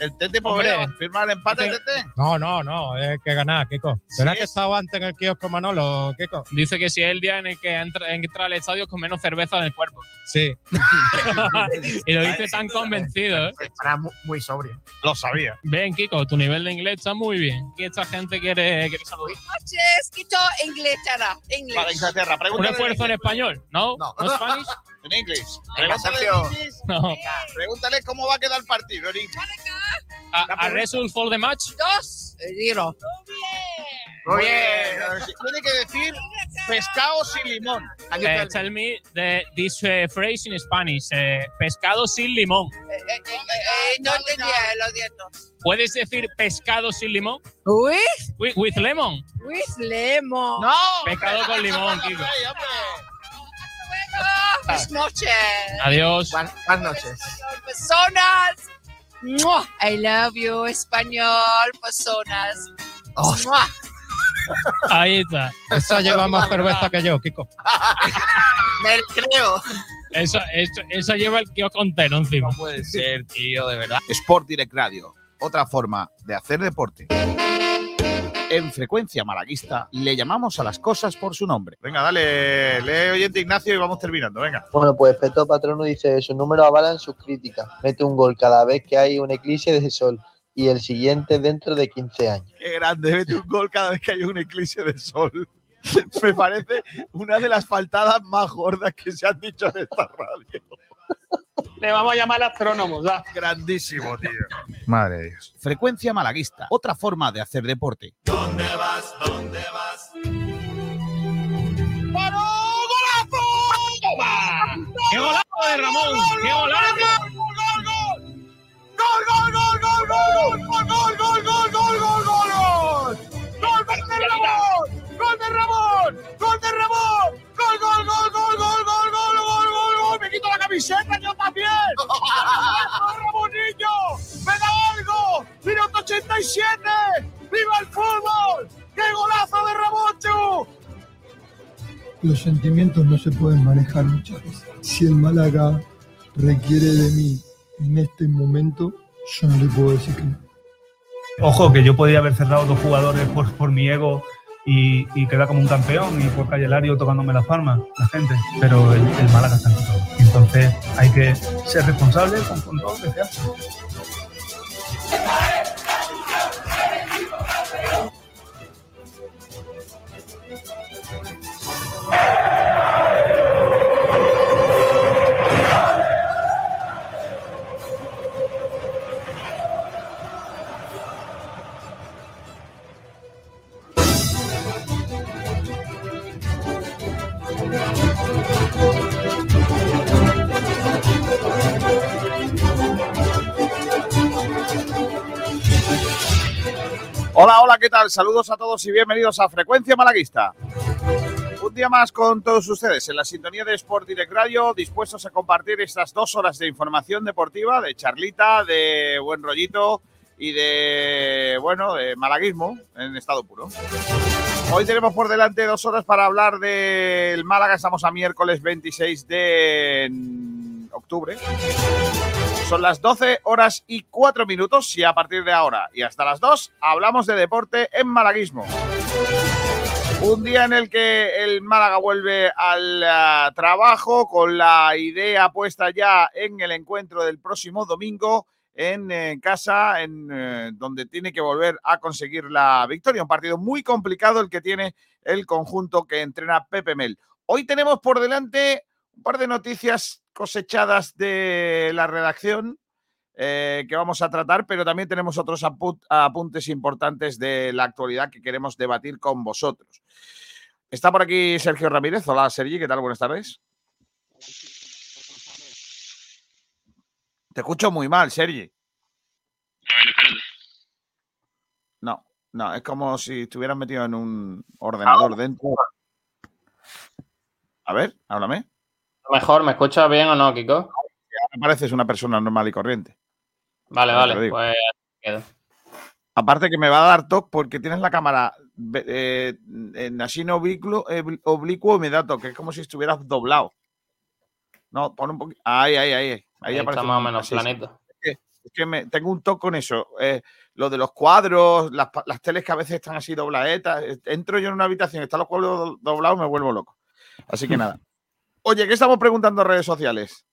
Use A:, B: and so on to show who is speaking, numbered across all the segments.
A: El Tete
B: Hombre.
A: podría firmar el empate, Tete.
C: No, no, no, hay que ganar, Kiko. ¿Será que estaba antes en el kiosco Manolo, Kiko?
B: Dice que si es el día en el que entra, entra al estadio con menos cerveza en el cuerpo.
C: Sí.
B: y lo dice tan convencido. ¿eh?
D: Estará mu- muy sobrio.
A: Lo sabía.
B: Ven, Kiko, tu nivel de inglés está muy bien. Que esta gente quiere, quiere saludar.
E: noches. English.
A: Para Inglaterra,
B: ¿Un esfuerzo en español? ¿No?
D: No.
B: ¿No, Spanish?
A: En inglés. Pregúntale,
D: Sergio.
A: en inglés.
B: No.
A: Pregúntale cómo va a quedar el partido. en inglés.
B: ¿A, a result for the match?
E: Dos. Giro.
D: Muy bien.
A: Tiene que decir pescado sin limón.
B: Eh,
D: tell me?
B: the, this eh, phrase in Spanish. eh, pescado sin limón.
E: Eh, eh, eh, eh, no entendía, lo siento.
B: ¿Puedes decir pescado sin limón?
E: With,
B: With, with lemon.
E: with lemon.
A: No.
B: Pescado con limón, Kiko.
E: Buenas noches.
B: Adiós.
D: Buenas, buenas noches.
E: Personas. Mua. I love you, español, personas.
D: Oh.
B: Ahí está.
C: Esa lleva más cerveza que yo, Kiko.
D: Me creo.
B: Eso, eso, eso lleva el kiosco entero encima.
A: puede ser, tío, de verdad. Sport Direct Radio, otra forma de hacer deporte. En frecuencia malaguista le llamamos a las cosas por su nombre. Venga, dale, lee oyente Ignacio y vamos terminando. Venga.
F: Bueno, pues Peto Patrono dice, sus números avalan sus críticas. Mete un gol cada vez que hay un eclipse de sol y el siguiente dentro de 15 años.
A: Qué grande, mete un gol cada vez que hay un eclipse de sol. Me parece una de las faltadas más gordas que se han dicho en esta radio.
B: Le vamos a llamar astrónomos.
A: Grandísimo, tío. Madre de Dios. Frecuencia malaguista, otra forma de hacer deporte. ¿Dónde vas? ¿Dónde vas? ¡Paró! ¡Golazo!
B: ¡Qué golazo de Ramón! ¡Qué golazo!
A: ¡Gol, gol, gol, gol, gol! ¡Gol, gol, gol, gol, gol, gol, gol, gol! ¡Gol de Ramón! ¡Gol de Ramón! ¡Gol de Ramón! ¡Gol, gol, gol, gol, gol, gol, gol, gol, gol, gol! ¡Me quito la camiseta yo también! ¡Ramón Niño! ¡Me da algo! ¡Minuto 87! ¡Viva el fútbol! ¡Qué golazo de Ramón, Chu!
G: Los sentimientos no se pueden manejar muchas veces. Si el Málaga requiere de mí en este momento, yo no le puedo decir que no.
H: Ojo, que yo podía haber cerrado dos jugadores por, por mi ego y, y quedar como un campeón y por Cayelario tocándome las palmas, la gente. Pero el, el Málaga está en todo. Entonces hay que ser responsable con, todo lo que se.
A: Hola, hola, ¿qué tal? Saludos a todos y bienvenidos a Frecuencia Malaguista. Un día más con todos ustedes en la sintonía de Sport Direct Radio, dispuestos a compartir estas dos horas de información deportiva, de charlita, de buen rollito y de, bueno, de malaguismo en estado puro. Hoy tenemos por delante dos horas para hablar del Málaga. Estamos a miércoles 26 de octubre. Son las 12 horas y 4 minutos y a partir de ahora y hasta las 2 hablamos de deporte en malaguismo. Un día en el que el Málaga vuelve al ah, trabajo con la idea puesta ya en el encuentro del próximo domingo en eh, casa, en eh, donde tiene que volver a conseguir la victoria. Un partido muy complicado el que tiene el conjunto que entrena Pepe Mel. Hoy tenemos por delante un par de noticias cosechadas de la redacción eh, que vamos a tratar, pero también tenemos otros apu- apuntes importantes de la actualidad que queremos debatir con vosotros. Está por aquí Sergio Ramírez. Hola, Sergi, ¿qué tal? Buenas tardes. Te escucho muy mal, Sergi. No, no, es como si estuvieras metido en un ordenador dentro. A ver, háblame.
I: Mejor, ¿me escuchas bien o no, Kiko?
A: Me pareces una persona normal y corriente.
I: Vale, vale, pues quedo.
A: Aparte que me va a dar toque porque tienes la cámara eh, en así oblicuo, eh, oblicuo y me da toque. Es como si estuvieras doblado. No, pon un poquito. Ahí, ahí, ahí. Ahí,
I: Ahí
A: aparece
I: está más o menos planito.
A: Es que me, tengo un toque con eso. Eh, lo de los cuadros, las, las teles que a veces están así dobladetas. eh, Entro yo en una habitación, están los cuadros do- doblados, me vuelvo loco. Así que nada. Oye, ¿qué estamos preguntando en redes sociales?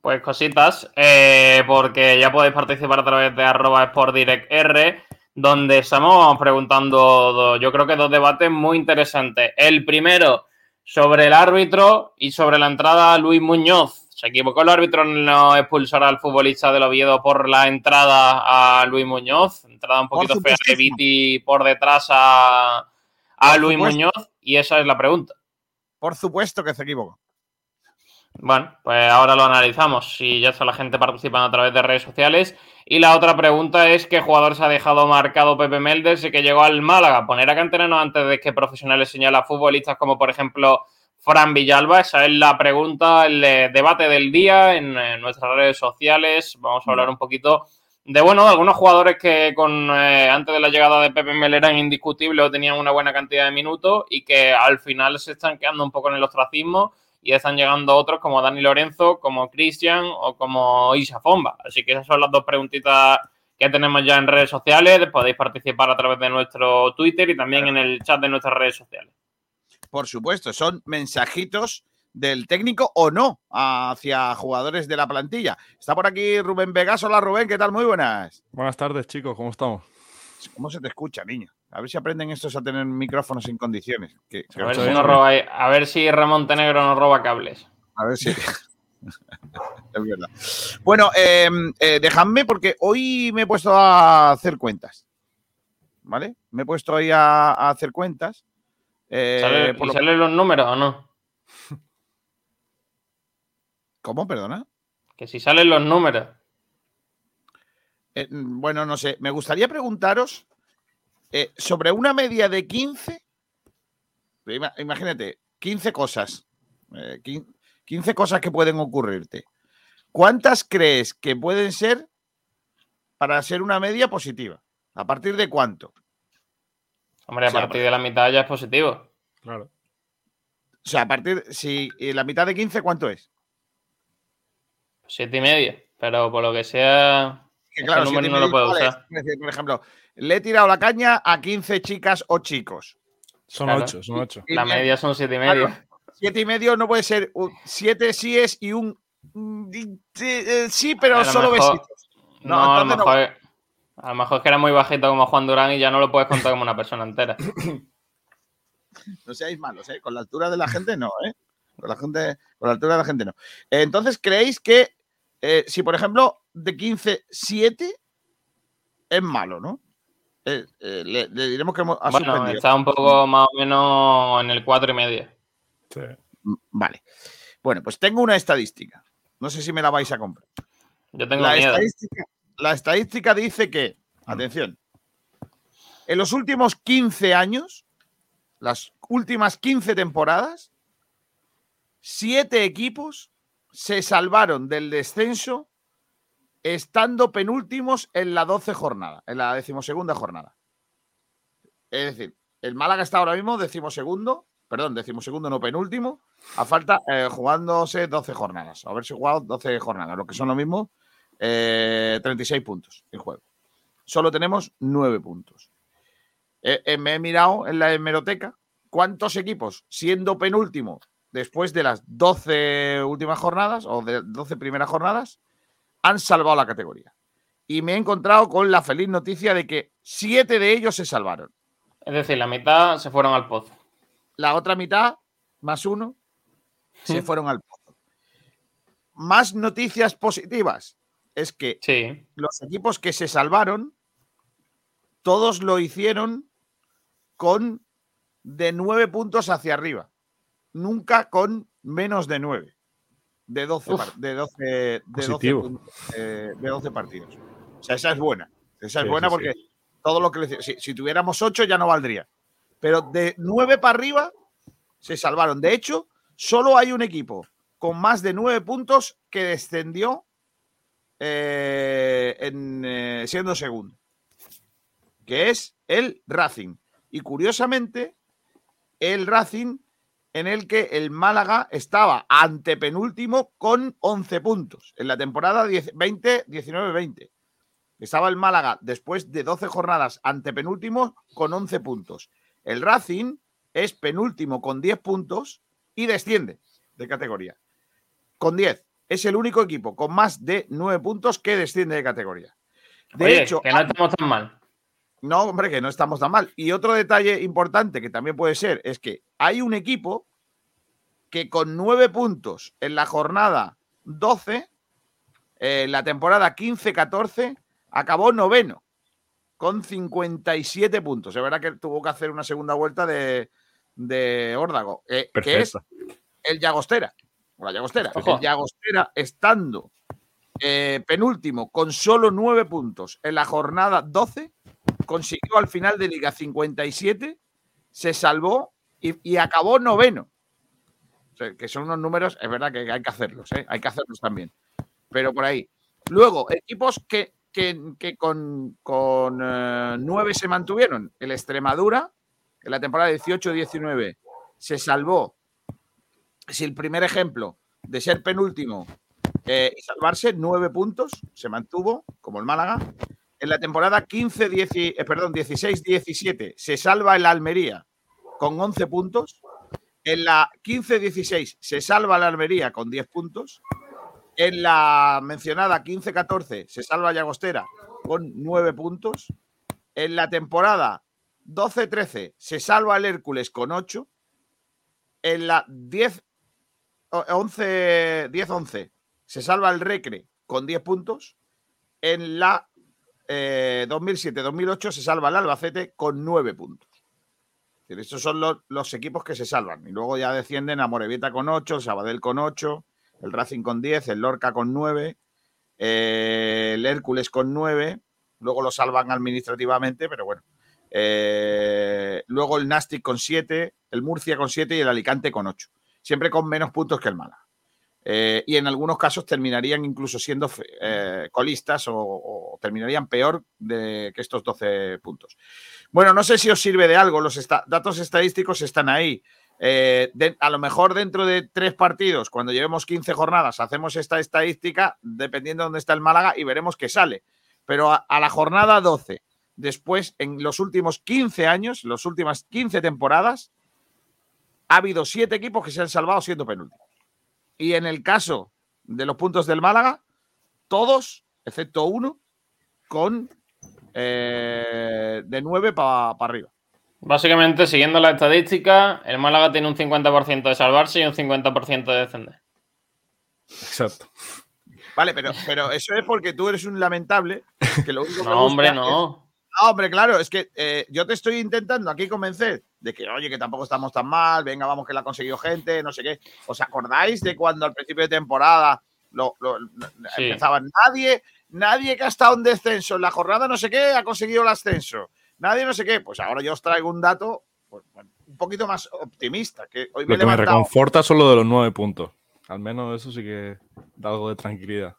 I: Pues cositas, eh, porque ya podéis participar a través de arroba sportdirectr, donde estamos preguntando, do- yo creo que dos debates muy interesantes. El primero sobre el árbitro y sobre la entrada a Luis Muñoz. ¿Se equivocó el árbitro en no expulsar al futbolista del Oviedo por la entrada a Luis Muñoz? Entrada un poquito fea de. Viti por detrás a, Luis
A: supuesto.
I: Muñoz, y esa es la pregunta.
A: Por supuesto que se equivocó.
I: Bueno, pues ahora lo analizamos y ya está la gente participando a través de redes sociales. Y la otra pregunta es ¿qué jugador se ha dejado marcado Pepe Mel desde que llegó al Málaga? Poner a canteranos antes de que profesionales señala a futbolistas como por ejemplo Fran Villalba. Esa es la pregunta, el eh, debate del día en, nuestras redes sociales. Vamos a hablar un poquito de, bueno, de algunos jugadores que con eh, antes de la llegada de Pepe Mel eran indiscutibles o tenían una buena cantidad de minutos y que al final se están quedando un poco en el ostracismo y están llegando otros como Dani Lorenzo, como Cristian o como Isa Fomba. Así que esas son las dos preguntitas que tenemos ya en redes sociales. Podéis participar a través de nuestro Twitter y también en el chat de nuestras redes sociales.
A: Por supuesto, son mensajitos del técnico o no hacia jugadores de la plantilla. Está por aquí Rubén Vegas. Hola Rubén, ¿qué tal? Muy buenas.
J: Buenas tardes, chicos, ¿cómo estamos?
A: ¿Cómo se te escucha, niño? A ver si aprenden estos a tener micrófonos en condiciones. Que- que
I: A ver, si roba- a ver si Ramón Tenegro nos roba cables.
A: A ver si. es verdad. Bueno, eh, eh, dejadme porque hoy me he puesto a hacer cuentas. ¿Vale? Me he puesto ahí a, a hacer cuentas. Eh,
I: ¿Sale-
A: por
I: ¿Y
A: lo-
I: salen los números o no?
A: ¿Cómo? Perdona.
I: Que si salen los números.
A: Eh, mm, bueno, no sé. Me gustaría preguntaros eh, sobre una media de 15. Ima- Imagínate, 15 cosas. eh, quin- 15 cosas que pueden ocurrirte. ¿Cuántas crees que pueden ser para ser una media positiva? ¿A partir de cuánto?
I: Hombre, a partir de la mitad ya es positivo.
J: Claro.
A: O sea, a partir, si eh, la mitad de 15, ¿cuánto es?
I: Siete y medio. Pero por lo que sea,
A: Que
I: ese número no lo puedo usar.
A: Es decir, por ejemplo, le he tirado la caña a 15 chicas o chicos.
J: Son
I: Claro.
J: ocho, son ocho.
I: La media son siete y medio.
A: Claro, siete y medio no puede ser un- siete síes y un mm, di- eh, sí, pero
I: A lo
A: solo
I: mejor-
A: besitos.
I: No,
A: No,
I: a lo
A: entonces no.
I: mejor. A lo mejor es que era muy bajito como Juan Durán y ya no lo puedes contar como una persona entera.
A: No seáis malos, ¿eh? Con la altura de la gente no, ¿eh? Con la, gente, con la altura de la gente no. Eh, Entonces, ¿creéis que eh, si, por ejemplo, de 15, 7 es malo, ¿no? Eh, eh, le, le diremos que hemos, ha
I: Bueno,
A: suspendido.
I: está un poco más o menos en el cuatro y medio.
J: Sí.
A: Mm, Vale. Bueno, pues tengo una estadística. No sé si me la vais a comprar.
I: Yo tengo
A: la,
I: miedo.
A: estadística, la estadística dice que, atención, en los últimos 15 años, las últimas 15 temporadas, siete equipos se salvaron del descenso estando penúltimos en la 12 jornada, en la decimosegunda jornada. Es decir, el Málaga está ahora mismo decimosegundo, perdón, decimosegundo no penúltimo, a falta eh, jugándose 12 jornadas, haberse jugado 12 jornadas, lo que son lo mismo, eh, 36 puntos en juego. Solo tenemos 9 puntos. Eh, eh, me he mirado en la hemeroteca cuántos equipos, siendo penúltimo después de las 12 últimas jornadas o de 12 primeras jornadas, han salvado la categoría. Y me he encontrado con la feliz noticia de que 7 de ellos se salvaron.
I: Es decir, la mitad se fueron al pozo.
A: La otra mitad, más uno, se fueron al pozo. Más noticias positivas es que
I: Sí.
A: los equipos que se salvaron, todos lo hicieron con de nueve puntos hacia arriba. Nunca con menos de nueve. De 12,
I: Uf.
A: par- de 12, de 12
J: Positivo.
A: puntos, eh, de 12 partidos. O sea, esa es buena. Esa es
J: Sí,
A: buena
J: sí,
A: porque todo lo que le- si, si tuviéramos 8 ya no valdría. Pero de 9 para arriba se salvaron. De hecho, solo hay un equipo con más de 9 puntos que descendió eh, en, eh, siendo segundo, que es el Racing. Y curiosamente, el Racing en el que el Málaga estaba antepenúltimo con 11 puntos en la temporada 10 20, 19-20. Estaba el Málaga después de 12 jornadas antepenúltimo con 11 puntos. El Racing es penúltimo con 10 puntos y desciende de categoría. Con 10. Es el único equipo con más de 9 puntos que desciende de categoría. De
I: Oye,
A: hecho,
I: que no estamos tan mal.
A: No, hombre, que no estamos tan mal. Y otro detalle importante que también puede ser es que hay un equipo que con nueve puntos en la jornada 12, eh, la temporada 15-14, acabó noveno con 57 puntos. Es verdad que tuvo que hacer una segunda vuelta de, de órdago, eh, que es el Llagostera. o La Llagostera.
I: Ojo.
A: El Llagostera estando eh, penúltimo con solo nueve puntos en la jornada 12, consiguió al final de Liga 57, se salvó y, acabó noveno. Que son unos números, es verdad que hay que hacerlos, ¿eh? hay que hacerlos también. Pero por ahí. Luego, equipos que, que- que con, con, eh, nueve se mantuvieron. El Extremadura, en la temporada 18-19, se salvó. Si el primer ejemplo de ser penúltimo eh, y salvarse, nueve puntos, se mantuvo, como el Málaga. En la temporada 15, 10 y- eh, perdón, 16-17 se salva el Almería con 11 puntos. En la 15-16 se salva el Almería con 10 puntos. En la mencionada 15-14 se salva Llagostera con 9 puntos. En la temporada 12-13 se salva el Hércules con 8. En la 10 o- 11 10-11 se salva el Recre con 10 puntos. En la eh, 2007-2008 se salva el Albacete con 9 puntos. Estos son los, los equipos que se salvan. Y luego ya descienden a Morevieta con 8, el Sabadell con 8, el Racing con 10, el Lorca con 9, eh, el Hércules con 9. Luego lo salvan administrativamente, pero bueno. Eh, luego el Nastic con 7, el Murcia con 7 y el Alicante con 8. Siempre con menos puntos que el Málaga. Eh, y en algunos casos terminarían incluso siendo eh, colistas o, terminarían peor de, que estos 12 puntos. Bueno, no sé si os sirve de algo, los datos estadísticos están ahí. Eh, a lo mejor dentro de tres partidos, cuando llevemos 15 jornadas, hacemos esta estadística dependiendo de dónde está el Málaga y veremos qué sale. Pero a, a la jornada 12, después, en los últimos 15 años, las últimas 15 temporadas, ha habido siete equipos que se han salvado siendo penúltimos. Y en el caso de los puntos del Málaga, todos, excepto uno, con eh, de 9 para arriba.
I: Básicamente, siguiendo la estadística, el Málaga tiene un 50% de salvarse y un 50% de descender.
J: Exacto.
A: Vale, pero, pero eso es porque tú eres un lamentable. Que lo único que
I: No, hombre,
A: es-
I: no.
A: Ah, hombre, claro, es que eh, yo te estoy intentando aquí convencer de que, oye, que tampoco estamos tan mal, venga, vamos, que la ha conseguido gente, no sé qué. ¿Os acordáis de cuando al principio de temporada lo, lo- lo-
I: Sí.
A: empezaban nadie, nadie que ha estado en descenso en la jornada no sé qué ha conseguido el ascenso? Nadie no sé qué. Pues ahora yo os traigo un dato pues, un poquito más optimista, que hoy me he
J: Lo que me reconforta son lo de los nueve puntos. Al menos eso sí que da algo de tranquilidad.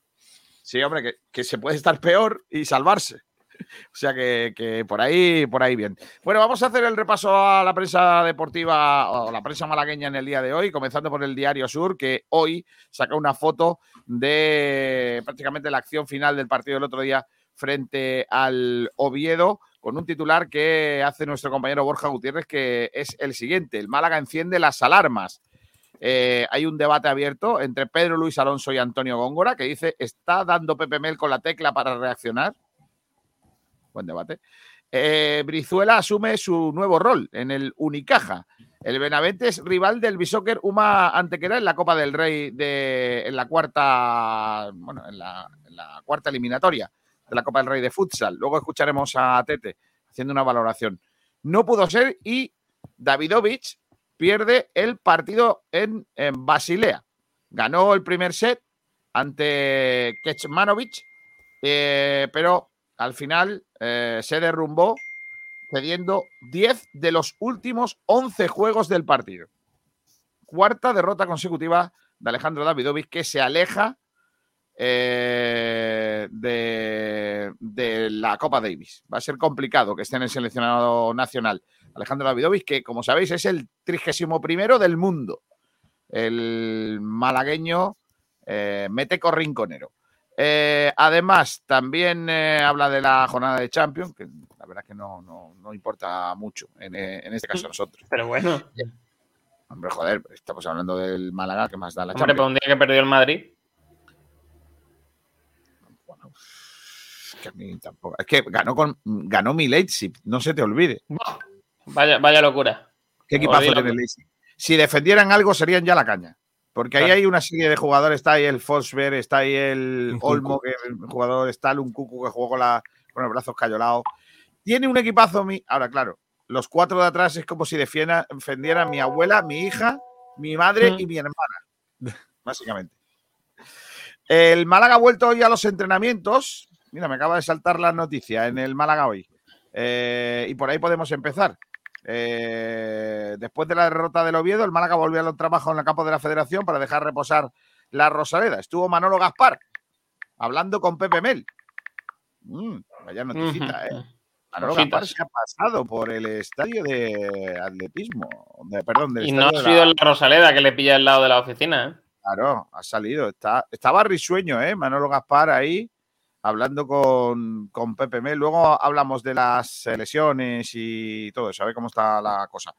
A: Sí, hombre, que, que se puede estar peor y salvarse. O sea que, que por ahí, por ahí bien. Bueno, vamos a hacer el repaso a la prensa deportiva o la prensa malagueña en el día de hoy, comenzando por el Diario Sur, que hoy saca una foto de prácticamente la acción final del partido del otro día frente al Oviedo, con un titular que hace nuestro compañero Borja Gutiérrez, que es el siguiente: el Málaga enciende las alarmas. Eh, hay un debate abierto entre Pedro Luis Alonso y Antonio Góngora que dice, ¿está dando Pepe Mel con la tecla para reaccionar? Buen debate. Eh, Brizuela asume su nuevo rol en el Unicaja. El Benavente es rival del Bisóquer Uma Antequera en la Copa del Rey de, en la cuarta, bueno, en la, cuarta eliminatoria de la Copa del Rey de futsal. Luego escucharemos a Tete haciendo una valoración. No pudo ser y Davidovich pierde el partido en, en Basilea. Ganó el primer set ante Kecmanovic, eh, pero al final eh, se derrumbó cediendo 10 de los últimos 11 juegos del partido. Cuarta derrota consecutiva de Alejandro Davidovich que se aleja eh, de, de la Copa Davis. Va a ser complicado que esté en el seleccionado nacional. Alejandro Davidovich, que como sabéis es el 31 del mundo. El malagueño eh, meteco rinconero. Eh, además, también eh, habla de la jornada de Champions, que la verdad es que no, no, no importa mucho en, eh, en este caso a nosotros.
I: Pero bueno,
A: Hombre, joder, estamos hablando del Málaga, que más da la
I: hombre,
A: Champions.
I: un día que perdió el Madrid.
A: Es que a mí tampoco- es que ganó, con, ganó mi Leipzig, no se te olvide.
I: Vaya, vaya locura.
A: ¿Qué equipazo tiene Leipzig? Si defendieran algo, serían ya la caña. Porque ahí
I: Claro.
A: hay una serie de jugadores. Está ahí el Forsberg, está ahí el. Olmo, que es el jugador, está el Uncucu que jugó con, la, con los brazos cayolados. Tiene un equipazo. Mi... Ahora, claro, los cuatro de atrás es como si defienda- defendieran mi abuela, mi hija, mi madre
I: Mm.
A: y mi hermana. Básicamente. El Málaga ha vuelto hoy a los entrenamientos. Mira, me acaba de saltar la noticia en el Málaga hoy. Eh, y por ahí podemos empezar. Eh, después de la derrota del Oviedo, el Málaga volvió al trabajo en el campo de la Federación para dejar reposar la Rosaleda. Estuvo Manolo Gaspar hablando con Pepe Mel. Mm, vaya noticita, ¿eh? Manolo. Gaspar se ha pasado por el estadio de atletismo. de- perdón, del
I: Y no ha sido
A: la-
I: la Rosaleda que le pilla al lado de la oficina, ¿eh?
A: Claro, ha salido. Está, estaba risueño, ¿eh? Manolo Gaspar ahí hablando con, con Pepe Mel. Luego hablamos de las lesiones y todo eso, a ver cómo está la cosa.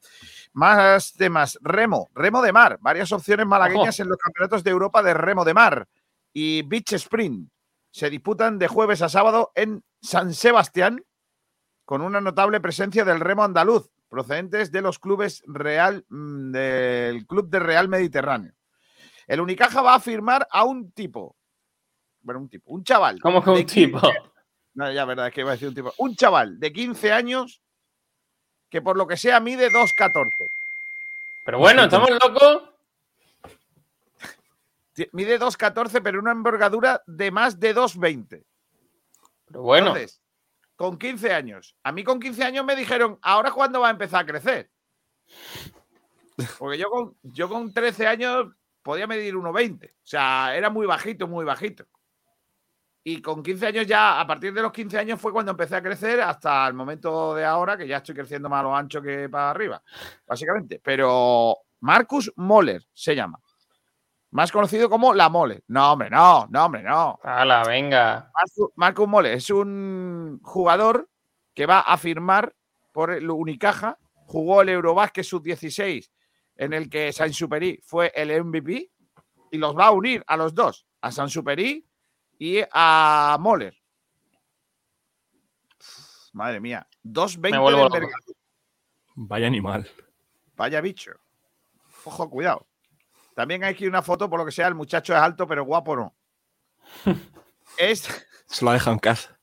A: Más temas. Remo, remo de mar. Varias opciones malagueñas en los campeonatos de Europa de remo de mar. Y Beach Sprint se disputan de jueves a sábado en San Sebastián con una notable presencia del remo andaluz, procedentes de los clubes Real, mm, del Club de Real Mediterráneo. El Unicaja va a firmar a un tipo. Bueno, un tipo, un chaval.
I: ¿Cómo que un tipo?
A: 15 No, ya, verdad, es que iba a decir un tipo. Un chaval de 15 años que por lo que sea mide 2,14.
I: Pero bueno, ¿estamos locos?
A: Mide 2,14, pero una envergadura de más de 2,20.
I: Pero bueno,
A: Entonces, con 15 años. A mí con 15 años me dijeron, ¿ahora cuándo va a empezar a crecer? Porque yo con, yo con 13 años podía medir 1,20. O sea, era muy bajito, muy bajito. Y con 15 años ya, a partir de los 15 años fue cuando empecé a crecer hasta el momento de ahora, que ya estoy creciendo más a lo ancho que para arriba, básicamente. Pero Marcus Moller se llama. Más conocido como La Mole. No, hombre, no, no, hombre, no.
I: hala, venga.
A: Marcus, Marcus Mole es un jugador que va a firmar por el Unicaja. Jugó el Eurobásquet sub-16, en el que Saint Superi fue el MVP, y los va a unir a los dos, a Saint Superi y a Moller. Madre mía, 2.20
I: Me
A: de.
J: Vaya animal.
A: Vaya bicho. Ojo, cuidado. También hay aquí una foto, por lo que sea, el muchacho es alto, pero guapo no. es.
J: Se lo ha dejado en casa.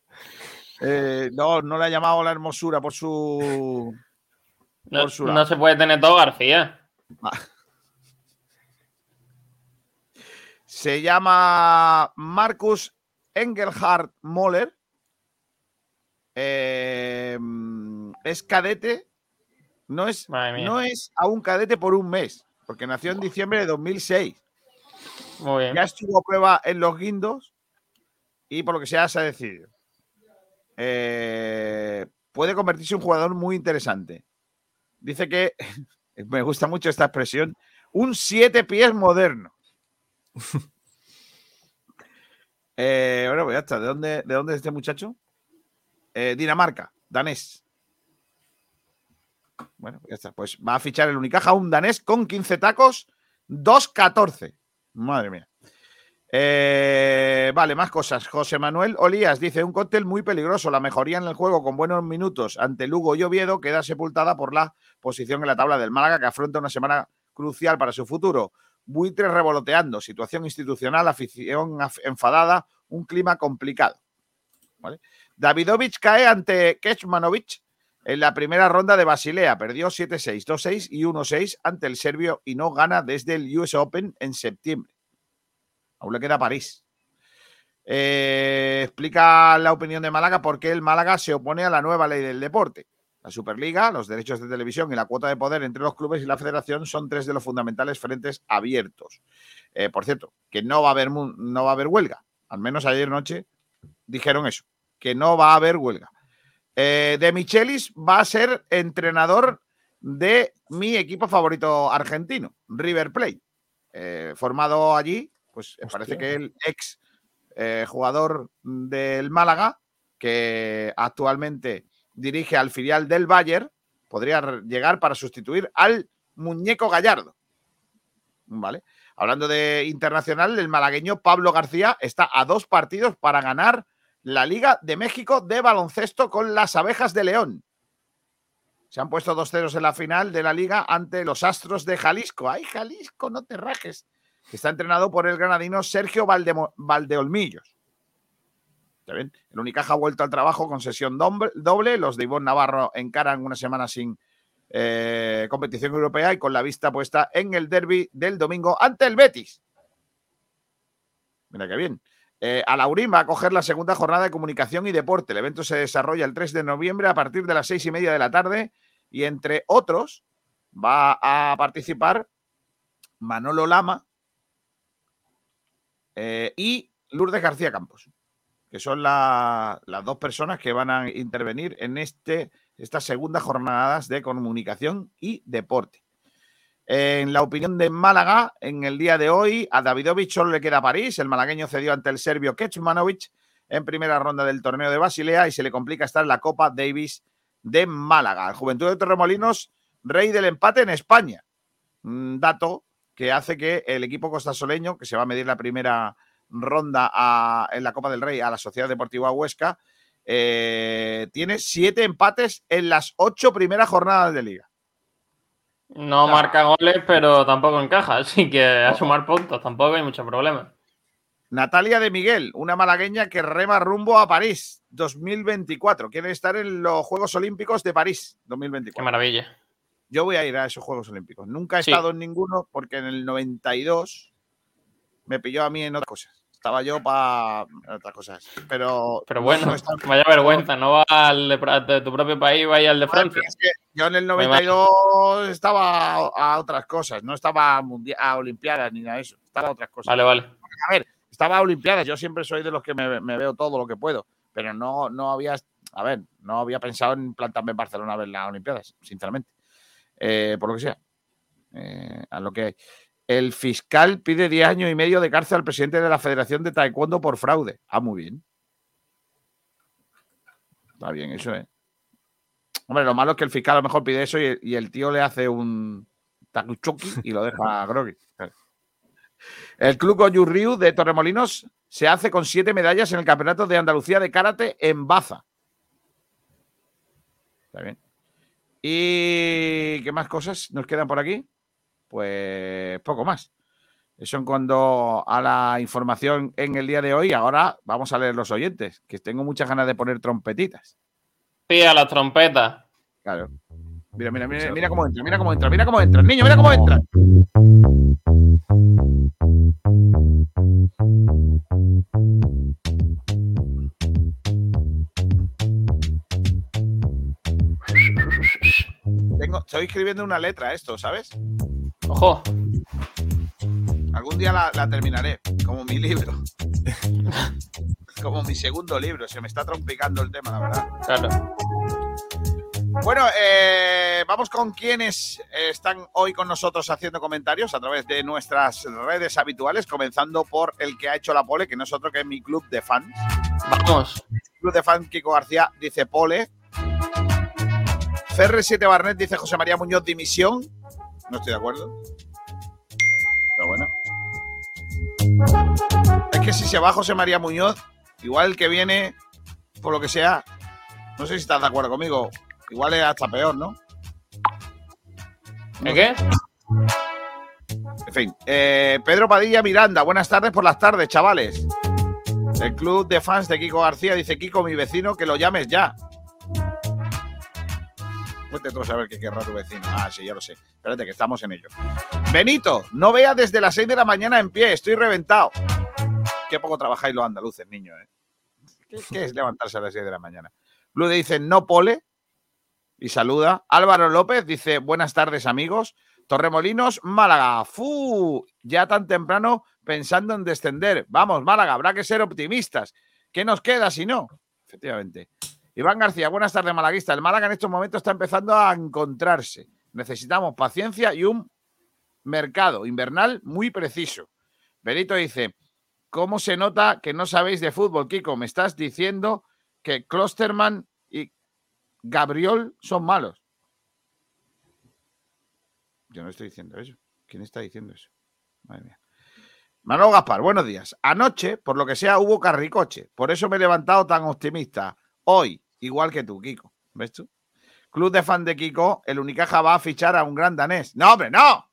A: Eh, no, no le ha llamado la hermosura por su.
I: No,
A: Por su
I: no se puede tener todo García.
A: Se llama Marcus Engelhardt Moller. Eh, es cadete. No es, no es aún cadete por un mes, porque nació en diciembre de 2006.
I: Muy bien.
A: Ya estuvo a prueba en los guindos y por lo que sea se ha decidido. Eh, puede convertirse en un jugador muy interesante. Dice que, me gusta mucho esta expresión, un siete pies moderno. Eh, bueno, pues ya está. ¿De dónde, de dónde es este muchacho? Eh, Dinamarca, danés. Bueno, pues ya está. Pues va a fichar el Unicaja un danés con 15 tacos, 2.14. Madre mía. Eh, vale, más cosas. José Manuel Olías dice: Un cóctel muy peligroso. La mejoría en el juego con buenos minutos ante Lugo y Oviedo queda sepultada por la posición en la tabla del Málaga, que afronta una semana crucial para su futuro. Buitres revoloteando, situación institucional, afición af- enfadada, un clima complicado. Davidovich cae ante Kecmanovic en la primera ronda de Basilea. Perdió 7-6, 2-6 y 1-6 ante el serbio y no gana desde el US Open en septiembre. Aún le queda París. Eh, explica la opinión de Málaga por qué el Málaga se opone a la nueva ley del deporte. La Superliga, los derechos de televisión y la cuota de poder entre los clubes y la federación son tres de los fundamentales frentes abiertos. Eh, por cierto, que no va, a haber, no va a haber huelga. Al menos ayer noche dijeron eso, que no va a haber huelga. Eh, de Michelis va a ser entrenador de mi equipo favorito argentino, River Plate. Eh, formado allí, pues parece que el ex jugador del Málaga, que actualmente dirige al filial del Bayern, podría llegar para sustituir al muñeco Gallardo. ¿Vale? Hablando de internacional, el malagueño Pablo García está a dos partidos para ganar la Liga de México de baloncesto con las abejas de León. Se han puesto dos ceros en la final de la liga ante los Astros de Jalisco. ¡Ay, Jalisco, no te rajes! Está entrenado por el granadino Sergio Valdeolmillos. El Unicaja ha vuelto al trabajo con sesión doble. Los de Ivonne Navarro encaran una semana sin eh, competición europea y con la vista puesta en el derby del domingo ante el Betis. Mira qué bien. Eh, Alaurín va a coger la segunda jornada de comunicación y deporte. El evento se desarrolla el 3 de noviembre a partir de las seis y media de la tarde y entre otros va a participar Manolo Lama eh, y Lourdes García Campos, que son la- las dos personas que van a intervenir en este, estas segundas jornadas de comunicación y deporte. En la opinión de Málaga, en el día de hoy, a Davidovich solo le queda París. El malagueño cedió ante el serbio Kecmanovic en primera ronda del torneo de Basilea y se le complica estar en la Copa Davis de Málaga. El Juventud de Torremolinos, rey del empate en España. Dato que hace que el equipo costasoleño, que se va a medir la primera ronda a- en la Copa del Rey a la Sociedad Deportiva Huesca, eh, tiene siete empates en las ocho primeras jornadas de liga.
I: No marca goles, pero tampoco encaja, así que a sumar puntos tampoco hay mucho problema.
A: Natalia de Miguel, una malagueña que rema rumbo a París 2024. Quiere estar en los Juegos Olímpicos de París 2024.
I: Qué maravilla.
A: Yo voy a ir a esos Juegos Olímpicos. Nunca he
I: Sí.
A: estado en ninguno porque en el 92 me pilló a mí en otras cosas. Estaba yo para otras cosas. Pero,
I: Pero bueno,
A: no
I: vaya vergüenza, no va al de, tu propio país, vaya al de Francia.
A: Es que yo en el
I: Me
A: 92 estaba a, otras cosas. No estaba a, Olimpiadas ni nada de eso. Estaba a otras cosas.
I: Vale, vale.
A: A ver, estaba a Olimpiadas. Yo siempre soy de los que me, me veo todo lo que puedo. Pero no, no había, a ver, no había pensado en plantarme en Barcelona a ver las Olimpiadas, sinceramente. Eh, por lo que sea. Eh, a lo que hay. El fiscal pide 10 años y medio de cárcel al presidente de la Federación de Taekwondo por fraude. Ah, muy bien. Está bien, eso es. Hombre, lo malo es que el fiscal a lo mejor pide eso y, el tío le hace un takuchoki y lo deja groggy. El club Goju Ryu de Torremolinos se hace con siete medallas en el Campeonato de Andalucía de Karate en Baza. Está bien. ¿Y qué más cosas nos quedan por aquí? Pues poco más. Eso en cuanto a la información en el día de hoy. Ahora vamos a leer los oyentes, que tengo muchas ganas de poner trompetitas.
I: Sí, a las trompetas.
A: Claro. Mira, mira, mira, mira cómo entra, mira cómo entra, mira cómo entra. Niño, mira cómo entra. Tengo, estoy escribiendo una letra esto, ¿sabes?
I: Ojo.
A: Algún día la, la terminaré, como mi libro. como mi segundo libro. Se me está trompicando el tema, la verdad.
I: Claro.
A: Bueno, eh, vamos con quienes están hoy con nosotros haciendo comentarios a través de nuestras redes habituales, comenzando por el que ha hecho la pole, que no es otro que mi club de fans.
I: Vamos.
A: Club de fans Kiko García dice pole. CR7 Barnet dice José María Muñoz dimisión. No estoy de acuerdo. Pero bueno. Es que si se va José María Muñoz, igual el que viene, por lo que sea, no sé si estás de acuerdo conmigo, igual es hasta peor, ¿no?
I: ¿El qué?
A: En fin, eh, Pedro Padilla Miranda, buenas tardes por las tardes, chavales. El club de fans de Kiko García dice, Kiko, mi vecino, que lo llames ya. Cuente tú a saber qué querrá tu vecino. Ah, sí, ya lo sé. Espérate, que estamos en ello. Benito, no vea desde las 6 de la mañana en pie, estoy reventado. Qué poco trabajáis los andaluces, niños, ¿eh? ¿Qué, qué es levantarse a las 6 de la mañana? Blue dice, no pole. Y saluda. Álvaro López dice, buenas tardes, amigos. Torremolinos, Málaga. ¡Fu! Ya tan temprano pensando en descender. Vamos, Málaga, habrá que ser optimistas. ¿Qué nos queda si no? Efectivamente. Iván García, buenas tardes, malaguista. El Málaga en estos momentos está empezando a encontrarse. Necesitamos paciencia y un mercado invernal muy preciso. Benito dice, ¿Cómo se nota que no sabéis de fútbol, Kiko? Me estás diciendo que Klosterman y Gabriel son malos. Yo no estoy diciendo eso. ¿Quién está diciendo eso? Madre mía. Manolo Gaspar, buenos días. Anoche, por lo que sea, hubo carricoche. Por eso me he levantado tan optimista. Hoy, igual que tú, Kiko. ¿Ves tú? Club de fan de Kiko, el Unicaja va a fichar a un gran danés. ¡No, hombre, no!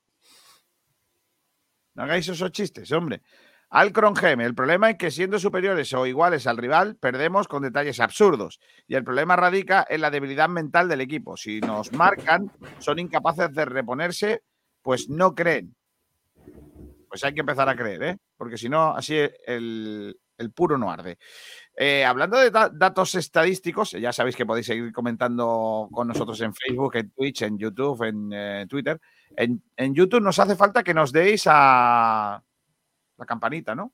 A: No hagáis esos chistes, hombre. Alcron Gem, el problema es que siendo superiores o iguales al rival, perdemos con detalles absurdos. Y el problema radica en la debilidad mental del equipo. Si nos marcan, son incapaces de reponerse, pues no creen. Pues hay que empezar a creer, ¿eh? Porque si no, así el, el puro no arde. Eh, hablando de da- datos estadísticos, ya sabéis que podéis seguir comentando con nosotros en Facebook, en Twitch, en YouTube, en eh, Twitter. En, en YouTube nos hace falta que nos deis a la campanita, ¿no?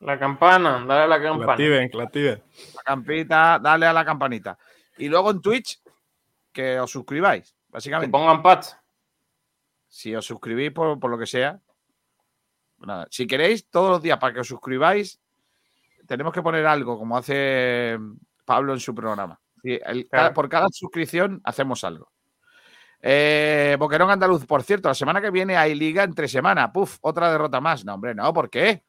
I: La campana, dale a la
J: Que la
I: campana.
J: que la activen.
A: La campita, dale a la campanita. Y luego en Twitch, que os suscribáis,
I: Que
A: básicamente.
I: pongan patch.
A: Si os suscribís por, por lo que sea. nada. Si queréis, todos los días para que os suscribáis, tenemos que poner algo, como hace Pablo en su programa. Sí, el-
I: Claro.
A: cada- por cada suscripción hacemos algo. Eh, Boquerón Andaluz, por cierto, la semana que viene hay liga entre semana. Puf, otra derrota más. No, hombre, no, ¿por qué?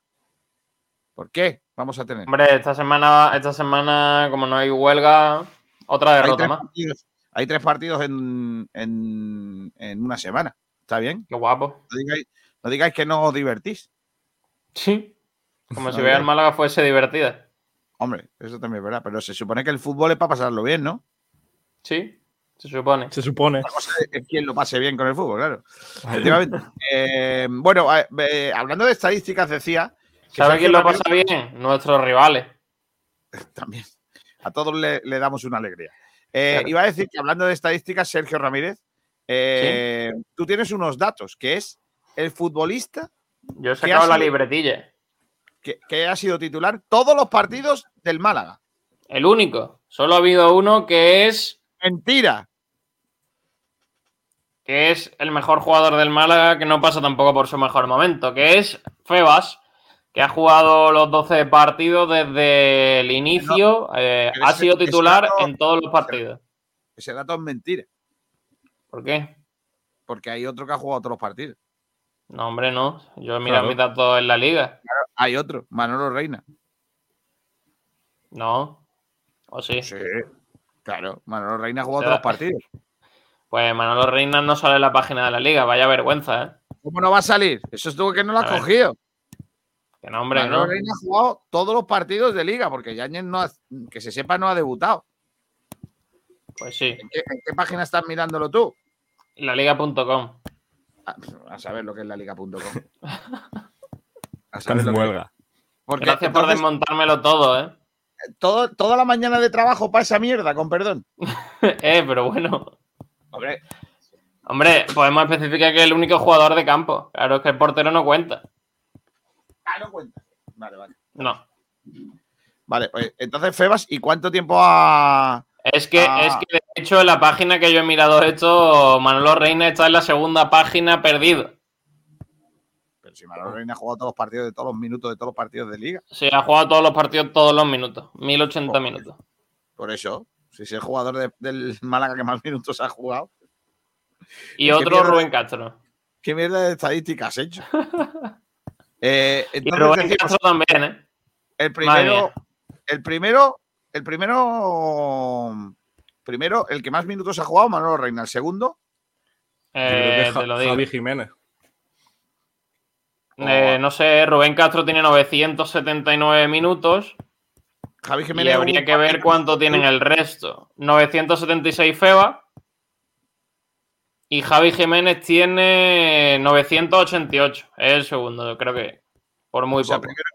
A: ¿Por qué? Vamos a tener.
I: Hombre, esta semana, esta semana, como no hay huelga, otra derrota más.
A: partidos, hay tres partidos en, en- en una semana. ¿Está bien?
I: Qué guapo.
A: No digáis, no digáis que no os divertís.
I: Sí. Como si el
A: hombre.
I: Málaga fuese divertida.
A: Hombre, eso también es verdad. Pero se supone que el fútbol es para pasarlo bien, ¿no?
I: Sí, se supone.
J: Se supone.
A: La cosa es quien lo pase bien con el fútbol, claro. Efectivamente. Eh, bueno, eh, hablando de estadísticas, decía.
I: ¿Sabe quién lo pasa bien? Nuestros rivales.
A: También. A todos le, le damos una alegría. Eh,
I: Claro.
A: Iba a decir que hablando de estadísticas, Sergio Ramírez, eh, tú tienes unos datos, que es el futbolista
I: Yo he
A: ¿Qué ha
I: sacado la
A: sido?
I: libretilla.
A: Que, que ha sido titular todos los partidos del Málaga.
I: El único. Solo ha habido uno que es,
A: Mentira.
I: que es el mejor jugador del Málaga, que no pasa tampoco por su mejor momento, que es Febas, que ha jugado los 12 partidos desde el inicio. eh, ha
A: ese-
I: sido titular
A: dato-
I: en todos los partidos.
A: Ese dato es mentira,
I: ¿Por qué?
A: porque hay otro que ha jugado todos los partidos.
I: No, hombre, no. Yo he mirado
J: Claro.
I: mis datos en la liga.
A: Hay otro, Manolo Reina.
I: No. ¿O sí?
A: Sí. Claro, Manolo Reina ha jugado todos los partidos.
I: Pues Manolo Reina no sale en la página de la liga. Vaya vergüenza, ¿eh?
A: ¿Cómo no va a salir? Eso es tú que no lo has cogido.
I: Que no, hombre,
A: Manolo
I: no.
A: Reina ha jugado todos los partidos de liga, porque Yañez no ha- que se sepa no ha debutado.
I: Pues sí.
A: ¿En qué, en qué página estás mirándolo tú?
I: Laliga.com.
A: A, a saber lo que es la liga.com. A
J: Están
A: saber
J: en
A: lo que. Porque
I: Gracias por
A: entonces,
I: desmontármelo todo, ¿eh?
A: todo, toda la mañana de trabajo para esa mierda, con perdón.
I: eh, pero bueno.
A: Hombre,
I: Hombre, podemos especificar que es el único jugador de campo. Claro, es que el portero no cuenta.
A: ah, no cuenta. Vale, vale.
I: No.
A: Vale, pues, entonces Febas, ¿y cuánto tiempo ha.
I: Es que,
A: Ah.
I: es que, de hecho, en la página que yo he mirado esto, Manolo Reina está en la segunda página perdido.
A: Pero si Manolo Reina ha jugado todos los partidos de todos los minutos de todos los partidos de liga.
I: Sí, ha jugado todos los partidos, todos los minutos. 1080
A: Joder.
I: minutos.
A: Por eso, si es el jugador de- del Málaga que más minutos ha jugado,
I: Y otro
A: mierda-
I: Rubén Castro.
A: ¿qué mierda de estadística has hecho? Eh,
I: Y Rubén
A: decimos,
I: Castro también, ¿eh?
A: el primero, el primero, el primero, primero, el que más minutos ha jugado, Manolo Reina. El segundo,
I: Eh,
J: que Ja-
I: te lo digo.
J: Javi Jiménez.
I: Eh, no sé, Rubén Castro tiene 979 minutos.
A: Javi
I: Y
A: Jiménez.
I: habría
A: un
I: que ver cuánto tienen el resto. 976 Feba. Y Javi Jiménez tiene 988. Es el segundo, yo creo que. Por muy
A: O sea,
I: poco.
A: primero,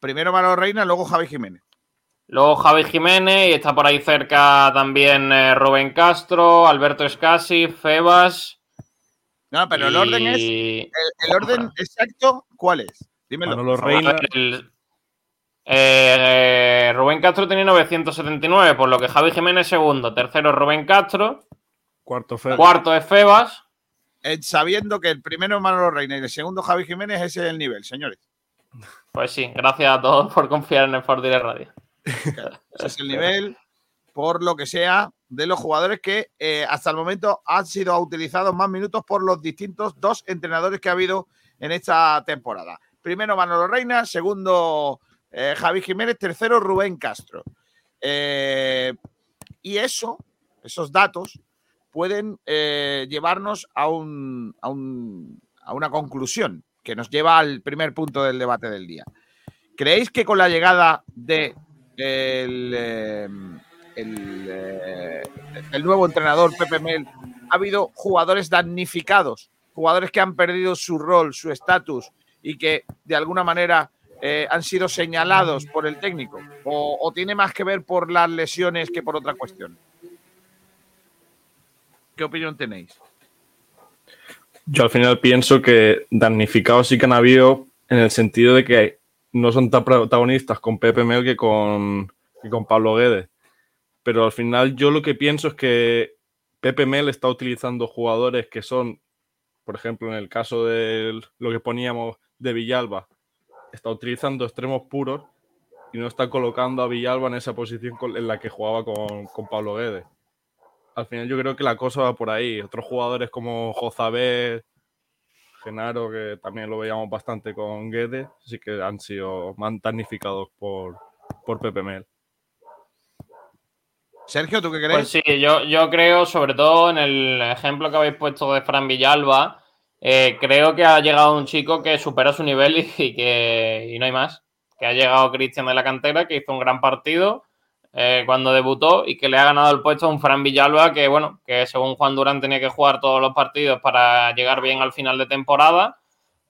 A: primero Manolo Reina, luego Javi Jiménez.
I: Luego Javi Jiménez y está por ahí cerca también eh, Rubén Castro, Alberto Escasi, Febas.
A: No, pero el orden es. El, el orden exacto, ¿cuál es? Dímelo.
I: Ver, el- eh, Rubén Castro tiene 979, por lo que Javi Jiménez segundo, tercero Rubén Castro,
J: Cuarto Febas.
I: cuarto es Febas.
A: Eh, sabiendo que el primero es Manolo Reina y el segundo Javi Jiménez, ese es el nivel, señores.
I: Pues sí, gracias a todos por confiar en Sport Direct Radio.
A: Ese es el nivel, por lo que sea, de los jugadores que eh, hasta el momento han sido utilizados más minutos por los distintos dos entrenadores que ha habido en esta temporada. Primero Manolo Reina, segundo eh, Javi Jiménez, tercero Rubén Castro. Eh, y eso, esos datos, pueden llevarnos a, un, a, un- a una conclusión que nos lleva al primer punto del debate del día. ¿Creéis que con la llegada de el, eh, eh, el nuevo entrenador Pepe Mel ha habido jugadores damnificados, jugadores que han perdido su rol, su estatus y que de alguna manera eh, han sido señalados por el técnico? ¿O, o tiene más que ver por las lesiones que por otra cuestión? ¿Qué opinión tenéis?
J: Yo al final pienso que damnificados sí que han habido en el sentido de que no son tan protagonistas con Pepe Mel que con, que con Pablo Guedes. Pero al final yo lo que pienso es que Pepe Mel está utilizando jugadores que son, por ejemplo, en el caso de lo que poníamos de Villalba, está utilizando extremos puros y no está colocando a Villalba en esa posición en la que jugaba con, con Pablo Guedes. Al final yo creo que la cosa va por ahí. Otros jugadores como Jozabé, Genaro, que también lo veíamos bastante con Guedes, sí que han sido más damnificados por, por Pepe Mel.
A: Sergio, ¿tú qué crees?
I: Pues sí, yo, yo creo, sobre todo en el ejemplo que habéis puesto de Fran Villalba, eh, creo que ha llegado un chico que supera su nivel y, y que y no hay más. Que ha llegado Cristian de la cantera, que hizo un gran partido eh, cuando debutó y que le ha ganado el puesto a un Fran Villalba que, bueno, que según Juan Durán tenía que jugar todos los partidos para llegar bien al final de temporada,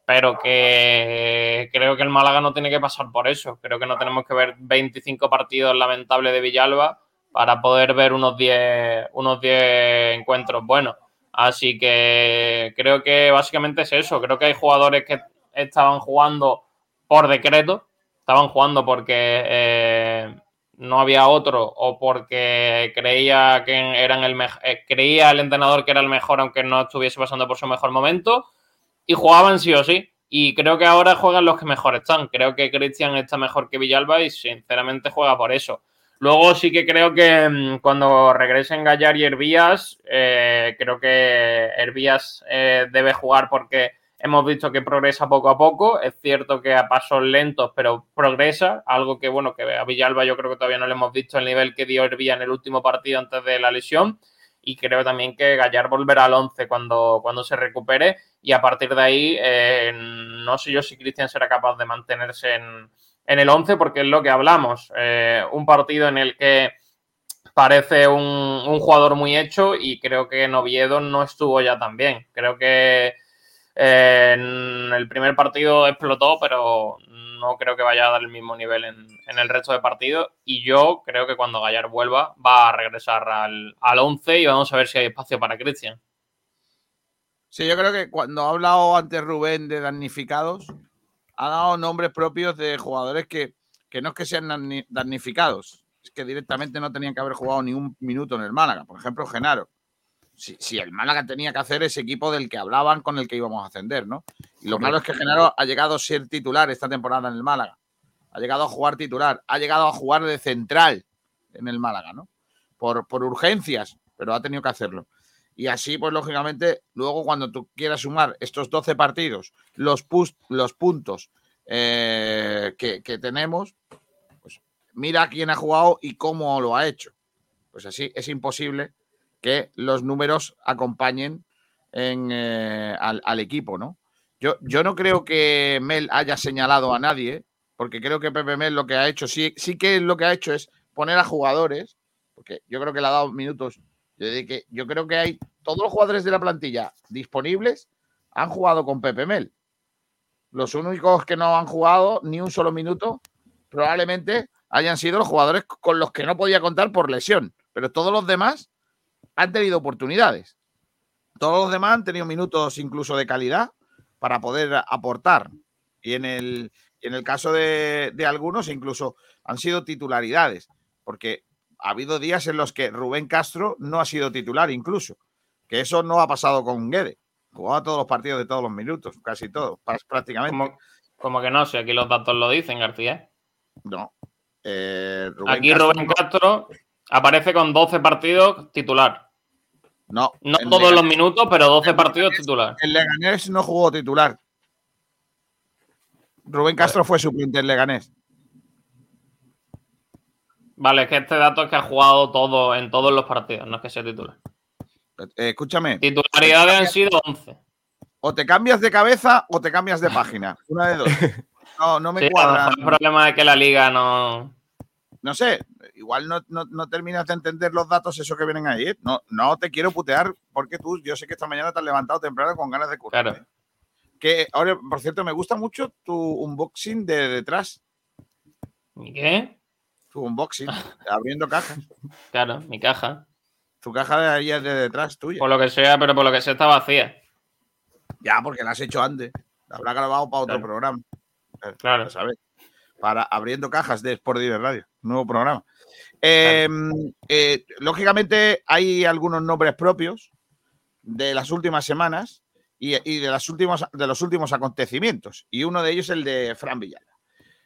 I: pero que creo que el Málaga no tiene que pasar por eso. Creo que no tenemos que ver 25 partidos lamentables de Villalba para poder ver unos 10 unos 10 encuentros buenos. Así que creo que básicamente es eso. Creo que hay jugadores que estaban jugando por decreto, estaban jugando porque eh, no había otro o porque creía que eran el eh, creía el entrenador que era el mejor aunque no estuviese pasando por su mejor momento y jugaban sí o sí. Y creo que ahora juegan los que mejor están. Creo que Cristian está mejor que Villalba y sinceramente juega por eso. Luego sí que creo que mm, cuando regresen Gallar y Hervías, eh, creo que Hervías eh, debe jugar porque hemos visto que progresa poco a poco. Es cierto que a pasos lentos, pero progresa. Algo que, bueno, que a Villalba yo creo que todavía no le hemos visto el nivel que dio Hervías en el último partido antes de la lesión. Y creo también que Gallar volverá al 11 cuando, cuando se recupere. Y a partir de ahí, eh, no sé yo si Cristian será capaz de mantenerse en, en el 11 porque es lo que hablamos. Eh, un partido en el que parece un, un, jugador muy hecho y creo que en Oviedo no estuvo ya tan bien. Creo que eh, en el primer partido explotó, pero no creo que vaya a dar el mismo nivel en, el resto de partidos. Y yo creo que cuando Gallar vuelva va a regresar al, al 11 y vamos a ver si hay espacio para Cristian.
A: Sí, yo creo que cuando ha hablado antes Rubén de damnificados, ha dado nombres propios de jugadores que, que no es que sean damnificados, es que directamente no tenían que haber jugado ni un minuto en el Málaga. Por ejemplo, Genaro. Si, si, el Málaga tenía que hacer ese equipo del que hablaban con el que íbamos a ascender, ¿no? Y lo malo es que Genaro ha llegado a ser titular esta temporada en el Málaga. Ha llegado a jugar titular, ha llegado a jugar de central en el Málaga, ¿no? Por, por urgencias, pero ha tenido que hacerlo. Y así, pues lógicamente, luego cuando tú quieras sumar estos 12 partidos, los, pus, los puntos eh, que, que, tenemos, pues mira quién ha jugado y cómo lo ha hecho. Pues así es imposible que los números acompañen en, eh, al, equipo, ¿no? Yo, yo no creo que Mel haya señalado a nadie, porque creo que Pepe Mel lo que ha hecho, sí, sí que lo que ha hecho es poner a jugadores, porque yo creo que le ha dado minutos yo, yo creo que hay todos los jugadores de la plantilla disponibles han jugado con Pepe Mel. Los únicos que no han jugado ni un solo minuto probablemente hayan sido los jugadores con los que no podía contar por lesión. Pero todos los demás han tenido oportunidades. Todos los demás han tenido minutos incluso de calidad para poder aportar. Y en el, en el caso de, de algunos incluso han sido titularidades. Porque ha habido días en los que Rubén Castro no ha sido titular incluso, que eso no ha pasado con Guede. Jugaba todos los partidos de todos los minutos, casi todos, prácticamente.
I: Como, Como que no, si aquí los datos lo dicen, García.
A: No. Eh, Rubén
I: Aquí
A: Castro
I: Rubén Castro aparece con 12 partidos titular.
A: No,
I: No todos
A: Leganés-
I: los minutos, pero 12 partidos titular.
A: El Leganés no jugó titular. Rubén Castro fue suplente en Leganés.
I: Vale, es que este dato es que ha jugado todo en todos los partidos, no es que sea titular.
A: Eh, escúchame,
I: Titularidades han sido 11.
A: o te cambias de cabeza o te cambias de página. Una de dos. No, no me
I: Sí,
A: cuadra.
I: el problema es que la liga no.
A: No sé, igual no, no- no terminas de entender los datos esos que vienen ahí. No, no te quiero putear porque tú, yo sé que esta mañana te has levantado temprano con ganas de currar.
I: Claro.
A: ¿eh? Que ahora, por cierto, me gusta mucho tu unboxing de detrás.
I: ¿Y qué?
A: Tu unboxing, abriendo cajas.
I: Claro, mi caja.
A: Tu caja de ahí es de detrás tuya.
I: Por lo que sea, pero por lo que sea está vacía.
A: Ya, porque la has hecho antes. La habrá grabado para otro
I: Claro.
A: programa.
I: Claro.
A: sabes. Para abriendo cajas de Sport Direct Radio, nuevo programa. Eh, eh, lógicamente, hay algunos nombres propios de las últimas semanas y, y de, las últimos, de los últimos acontecimientos. Y uno de ellos es el de Fran Villalba.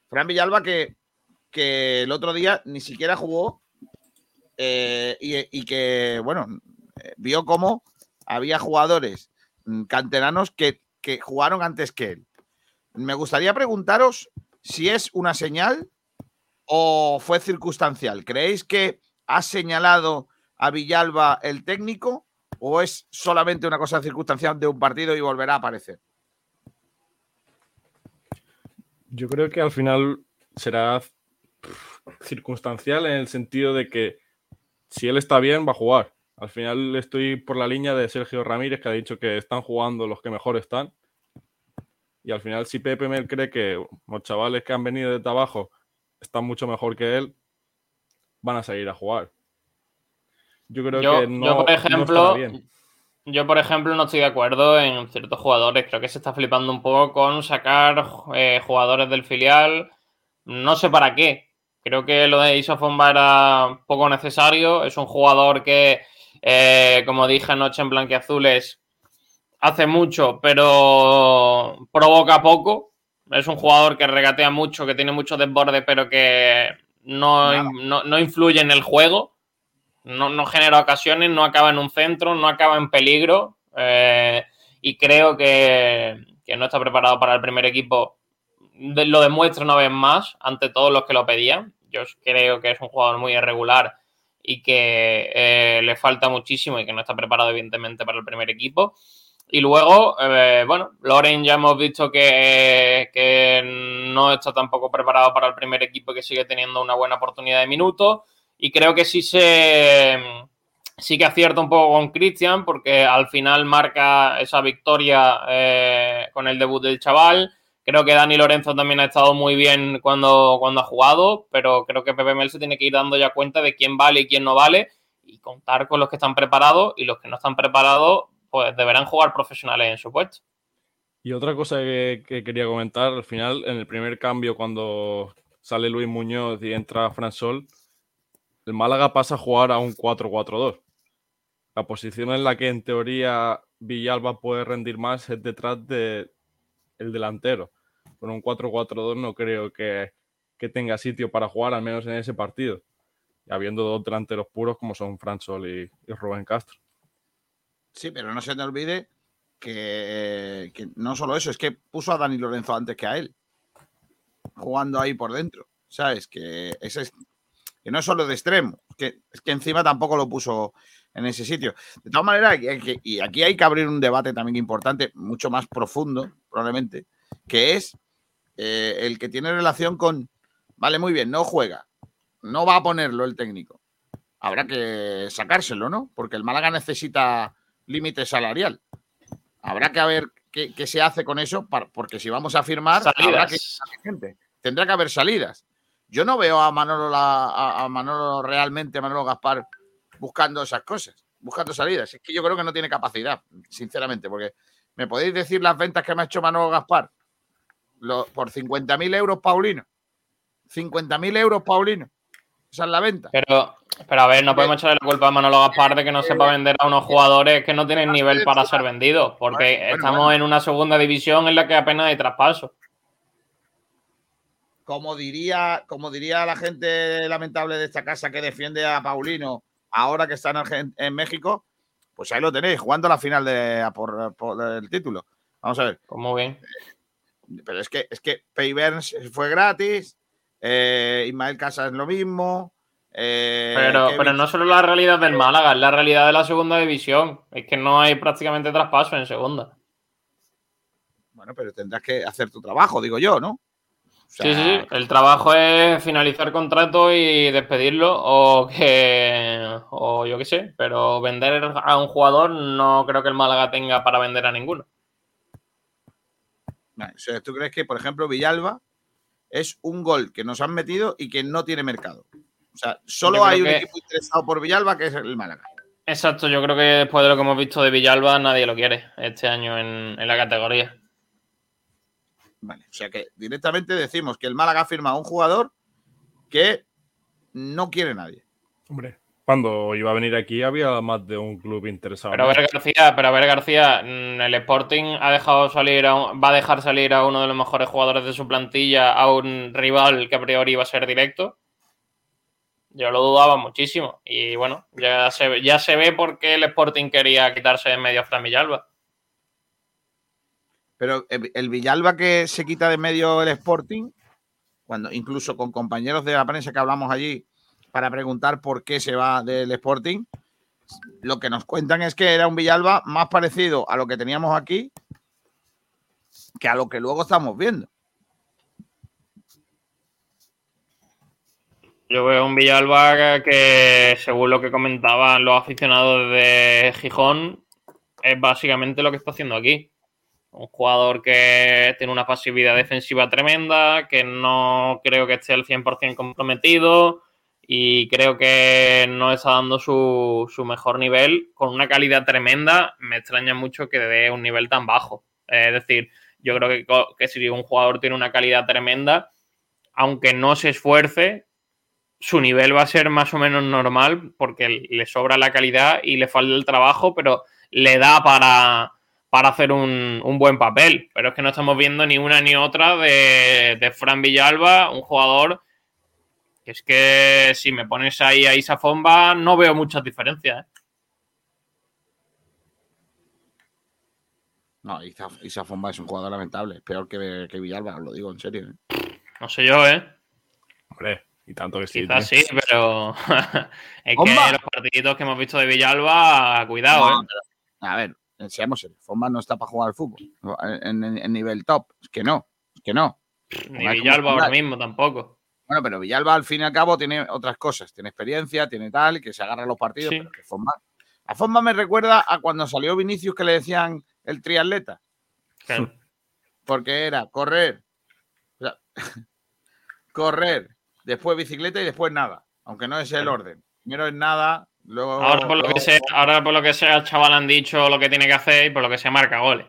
A: Fran Villalba, que, que el otro día ni siquiera jugó eh, y, y que, bueno, eh, vio cómo había jugadores mm, canteranos que, que jugaron antes que él. Me gustaría preguntaros si es una señal o fue circunstancial. ¿Creéis que ha señalado a Villalba el técnico o es solamente una cosa circunstancial de un partido y volverá a aparecer?
J: Yo creo que al final será circunstancial en el sentido de que si él está bien, va a jugar. Al final estoy por la línea de Sergio Ramírez, que ha dicho que están jugando los que mejor están. Y al final, si Pepe Mel cree que los chavales que han venido desde abajo están mucho mejor que él, van a salir a jugar. Yo creo
I: Yo,
J: que no,
I: yo, por
J: no
I: ejemplo,
J: estará bien.
I: yo, por ejemplo, no estoy de acuerdo en ciertos jugadores. Creo que se está flipando un poco con sacar eh, jugadores del filial. No sé para qué. Creo que lo de Isofomba era poco necesario. Es un jugador que, eh, como dije anoche en Blanquiazules, hace mucho, pero provoca poco. Es un jugador que regatea mucho, que tiene mucho desborde, pero que no, no, no influye en el juego. No, no genera ocasiones, no acaba en un centro, no acaba en peligro. eh, y creo que, que no está preparado para el primer equipo. De- lo demuestra una vez más ante todos los que lo pedían. Yo creo que es un jugador muy irregular y que eh, le falta muchísimo y que no está preparado, evidentemente, para el primer equipo. Y luego, eh, bueno, Loren ya hemos visto que, que no está tampoco preparado para el primer equipo y que sigue teniendo una buena oportunidad de minutos. Y creo que sí se sí que acierta un poco con Cristian, porque al final marca esa victoria eh, con el debut del chaval. Creo que Dani Lorenzo también ha estado muy bien cuando, cuando ha jugado, pero creo que Pepe Mel se tiene que ir dando ya cuenta de quién vale y quién no vale y contar con los que están preparados y los que no están preparados pues deberán jugar profesionales en su puesto.
J: Y otra cosa que, que quería comentar, al final, en el primer cambio, cuando sale Luis Muñoz y entra Fran Sol, el Málaga pasa a jugar a un 4-4-2. La posición en la que en teoría Villalba puede rendir más es detrás del delantero. Con un 4-4-2 no creo que, que tenga sitio para jugar, al menos en ese partido. Habiendo dos delanteros puros como son Fran Sol y Rubén Castro.
A: Sí, pero no se te olvide que, no solo eso, es que puso a Dani Lorenzo antes que a él, jugando ahí por dentro. ¿Sabes? Que, ese es, que no es solo de extremo, que, es que encima tampoco lo puso en ese sitio. De todas maneras, y aquí hay que abrir un debate también importante, mucho más profundo, probablemente, que es eh, el que tiene relación con, vale, muy bien, no juega, no va a ponerlo el técnico. Habrá que sacárselo, ¿no? Porque el Málaga necesita límite salarial. Habrá que ver qué, qué se hace con eso, para- porque si vamos a firmar, habrá que gente. Tendrá que haber salidas. Yo no veo a Manolo, la- a, a Manolo realmente, Manolo Gaspar, buscando esas cosas, buscando salidas. Es que yo creo que no tiene capacidad, sinceramente, porque ¿me podéis decir las ventas que me ha hecho Manolo Gaspar? Lo- por 50.000 euros, Paulino. 50.000 euros, Paulino. Esa es la venta.
I: Pero, pero a ver, no podemos echarle la culpa a Manolo Gaspar de que no sepa vender a unos jugadores que no tienen nivel para ser vendidos, porque
A: Bueno,
I: estamos
A: bueno.
I: en una segunda división en la que apenas hay traspaso.
A: como diría, como diría la gente lamentable de esta casa que defiende a Paulino ahora que está en, Argen- en México, pues ahí lo tenéis, jugando la final de, a por, por el título. Vamos a ver.
I: Como bien.
A: Pero es que, es que Pay Burns fue gratis, eh, Ismael Casas es lo mismo. eh,
I: Pero, pero no solo la realidad del Málaga, es la realidad de la segunda división. Es que no hay prácticamente traspaso en segunda.
A: Bueno, pero tendrás que hacer tu trabajo, digo yo, ¿no? O sea,
I: Sí, sí. El trabajo es finalizar contrato y despedirlo o que... O yo qué sé. Pero vender a un jugador no creo que el Málaga tenga para vender a ninguno.
A: ¿Tú crees que, por ejemplo, Villalba es un gol que nos han metido y que no tiene mercado? O sea, solo hay un
I: que-
A: equipo interesado por Villalba que es el Málaga.
I: Exacto, yo creo que después de lo que hemos visto de Villalba, nadie lo quiere este año en, en la categoría.
A: Vale, o sea que directamente decimos que el Málaga ha firmado a un jugador que no quiere nadie.
J: Hombre, cuando iba a venir aquí había más de un club interesado.
I: Pero a ver, García, pero a ver, García, mm, el Sporting ha dejado salir a un- va a dejar salir a uno de los mejores jugadores de su plantilla a un rival que a priori iba a ser directo. Yo lo dudaba muchísimo. Y bueno, ya se, ve- ya se ve por qué el Sporting quería quitarse de en medio a Fran Villalba.
A: Pero el, el Villalba que se quita de medio el Sporting, cuando incluso con compañeros de la prensa que hablamos allí para preguntar por qué se va del Sporting, lo que nos cuentan es que era un Villalba más parecido a lo que teníamos aquí que a lo que luego estamos viendo.
I: Yo veo un Villalba que, según lo que comentaban los aficionados de Gijón, es básicamente lo que está haciendo aquí. Un jugador que tiene una pasividad defensiva tremenda, que no creo que esté al 100% comprometido y creo que no está dando su, su mejor nivel con una calidad tremenda. Me extraña mucho que dé un nivel tan bajo. Es decir, yo creo que, que si un jugador tiene una calidad tremenda, aunque no se esfuerce, su nivel va a ser más o menos normal porque le sobra la calidad y le falta el trabajo, pero le da para, para hacer un, un buen papel. Pero es que no estamos viendo ni una ni otra de, de Fran Villalba, un jugador que es que si me pones ahí a Isa Fomba no veo muchas diferencias. ¿eh?
A: No, Isa, Isa Fomba es un jugador lamentable, es peor que, que Villalba, os lo digo en serio. ¿eh?
I: No sé yo, ¿eh?
J: Hombre, y tanto que sí.
I: Quizás sí, pero es
A: Fomba.
I: que los partiditos que hemos visto de Villalba, cuidado,
A: No,
I: ¿eh?
A: pero, a ver, seamos serios, Fomba no está para jugar al fútbol en, en- en nivel top. Es que no, es que no.
I: Ni Villalba ahora mismo tampoco.
A: Bueno, pero Villalba al fin y al cabo tiene otras cosas, tiene experiencia, tiene tal, que se agarra a los partidos,
I: Sí.
A: pero que Fomba. A Fomba me recuerda a cuando salió Vinicius que le decían el triatleta,
I: Claro.
A: porque era correr, o sea, correr, después bicicleta y después nada, aunque no es el orden. Primero es nada, luego.
I: Ahora por, lo
A: luego-
I: que sea, ahora por lo que sea, el chaval han dicho lo que tiene que hacer y por lo que sea marca goles.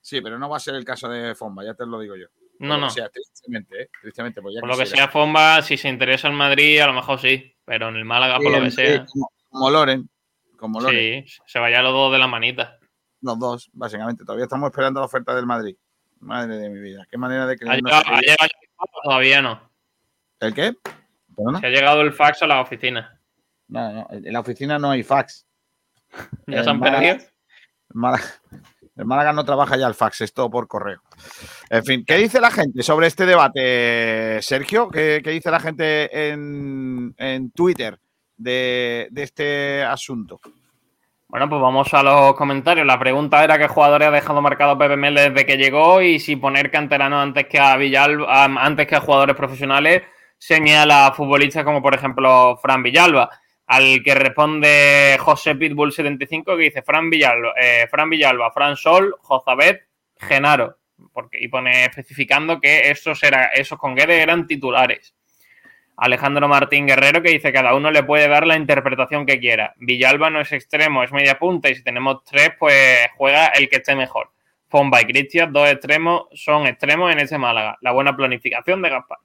A: Sí, pero no va a ser el caso de Fomba, ya te lo digo yo.
I: No, no.
A: sea, tristemente, ¿eh? Tristemente, pues ya
I: Por lo que sea Fomba, si se interesa en Madrid, a lo mejor sí. Pero en el Málaga, por lo que sea.
A: como, como Loren, como Loren.
I: Sí, se vayan los dos de la manita.
A: Los dos, básicamente. Todavía estamos esperando la oferta del Madrid. Madre de mi vida. Qué manera de
I: ¿Ha llegado,
A: que-
I: ha llegado el fax o todavía no?
A: ¿El qué? ¿Perdona?
I: Se ha llegado el fax a la oficina.
A: No, no, en la oficina no hay fax.
I: ¿Ya
A: El
I: se han
A: Málaga-
I: perdido?
A: Málaga, el Málaga no trabaja ya el fax, es todo por correo. En fin, ¿qué dice la gente sobre este debate, Sergio? ¿Qué, dice la gente en, Twitter de, este asunto?
I: Bueno, pues vamos a los comentarios. La pregunta era qué jugadores ha dejado marcado Pepe Mel desde que llegó y si poner canteranos antes que a Villalba, antes que a jugadores profesionales señala a futbolistas como por ejemplo Fran Villalba. Al que responde José Pitbull 75 que dice Fran Villalba, eh, Fran Villalba, Fran Sol, Jozabet, Genaro. Porque, y pone especificando que esos, era, esos con Guedes eran titulares. Alejandro Martín Guerrero que dice cada uno le puede dar la interpretación que quiera. Villalba no es extremo, es media punta y si tenemos tres, pues juega el que esté mejor. Fomba y Cristian, dos extremos, son extremos en ese Málaga. La buena planificación de Gaspar.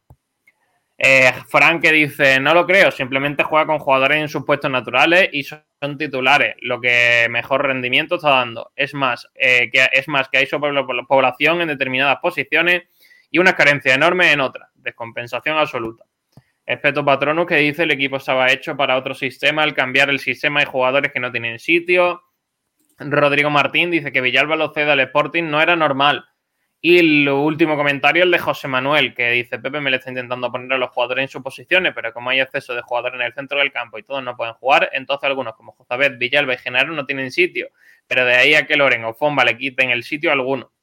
I: Eh, Frank que dice, no lo creo, simplemente juega con jugadores en sus puestos naturales y son titulares, lo que mejor rendimiento está dando. Es más, eh, que, es más que hay sobrepoblación en determinadas posiciones y una carencia enorme en otras. descompensación absoluta. Espeto Patronus que dice el equipo estaba hecho para otro sistema, al cambiar el sistema hay jugadores que no tienen sitio. Rodrigo Martín dice que Villalba lo ceda al Sporting no era normal. Y el último comentario, el de José Manuel, que dice, Pepe me le está intentando poner a los jugadores en sus posiciones, pero como hay exceso de jugadores en el centro del campo y todos no pueden jugar, entonces algunos como Josabet, Villalba y Genaro no tienen sitio. Pero de ahí a que Loren o Fomba le quiten el sitio a alguno.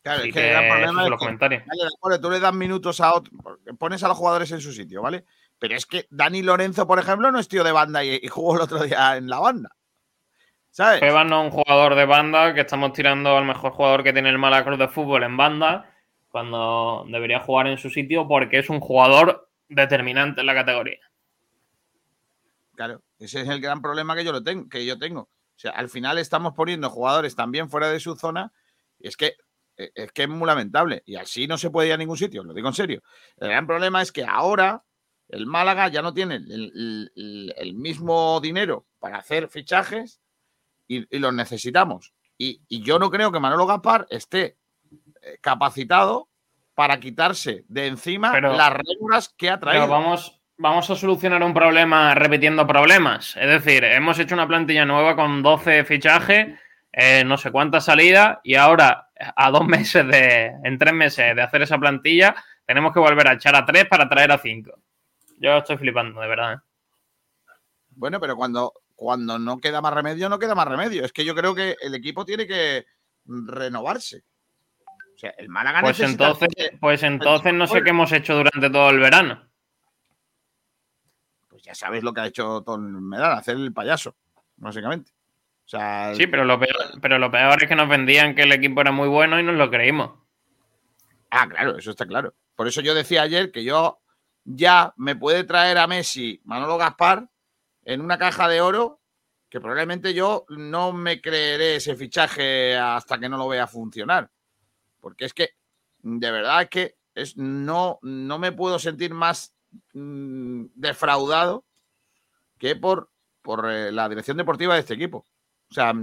A: Claro, es que,
I: que
A: el problema es
I: los
A: que,
I: comentarios.
A: vale, tú le das minutos a otro, pones a los jugadores en su sitio, ¿vale? Pero es que Dani Lorenzo, por ejemplo, no es tío de banda y, y jugó el otro día en la banda. ¿Sabes?
I: Feban no es un jugador de banda, que estamos tirando al mejor jugador que tiene el Málaga Club de Fútbol en banda, cuando debería jugar en su sitio porque es un jugador determinante en la categoría.
A: Claro, ese es el gran problema que yo lo tengo, que yo tengo. O sea, al final estamos poniendo jugadores también fuera de su zona y es que eh, es que es muy lamentable y así no se puede ir a ningún sitio, lo digo en serio. El gran problema es que ahora el Málaga ya no tiene el, el- el mismo dinero para hacer fichajes y, y los necesitamos. Y, y yo no creo que Manolo Gaspar esté eh, capacitado para quitarse de encima
I: Pero-
A: las reglas que ha traído.
I: Pero vamos, vamos a solucionar un problema repitiendo problemas. Es decir, hemos hecho una plantilla nueva con 12 fichajes, eh, no sé cuántas salidas, y ahora, a dos meses de, en tres meses de hacer esa plantilla, tenemos que volver a echar a tres para traer a cinco. Yo estoy flipando, de verdad. ¿eh?
A: Bueno, pero cuando, cuando no queda más remedio, no queda más remedio. Es que yo creo que el equipo tiene que renovarse. O sea, el Málaga
I: Pues entonces, pues entonces no sé qué hemos hecho durante todo el verano.
A: Pues ya sabes lo que ha hecho Tom Medal, hacer el payaso, básicamente. O sea,
I: Sí, pero lo peor, pero lo peor es que nos vendían que el equipo era muy bueno y nos lo creímos.
A: Ah, claro, eso está claro. Por eso yo decía ayer que yo ya me puede traer a Messi Manolo Gaspar en una caja de oro que probablemente yo no me creeré ese fichaje hasta que no lo vea funcionar. Porque es que, de verdad, es que es, no, no me puedo sentir más mm, defraudado que por, por eh, la dirección deportiva de este equipo. O sea,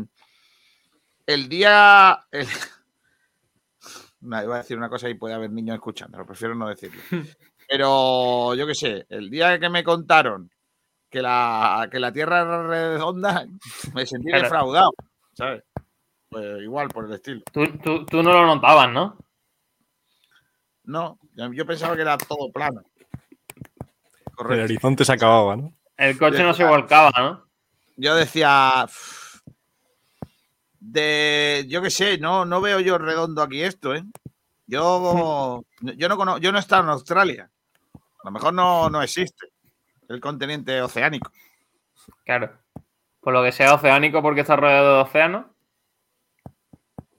A: el día... el- no, iba a decir una cosa y puede haber niños escuchando, pero prefiero no decirlo. Pero yo qué sé, el día que me contaron que la, que la Tierra era redonda, me sentí
I: Claro.
A: defraudado, ¿sabes? Pues igual, por el estilo.
I: Tú, tú- tú no lo notabas, ¿no?
A: No, yo pensaba que era todo plano.
J: El horizonte se acababa, ¿no?
I: El coche no se volcaba, ¿no?
A: Yo decía, "Uf, de, yo qué sé, no, no veo yo redondo aquí esto, ¿eh? Yo, yo no cono- yo no he estado en Australia. A lo mejor no, no existe el continente oceánico.
I: Claro. Por lo que sea oceánico porque está rodeado de océano.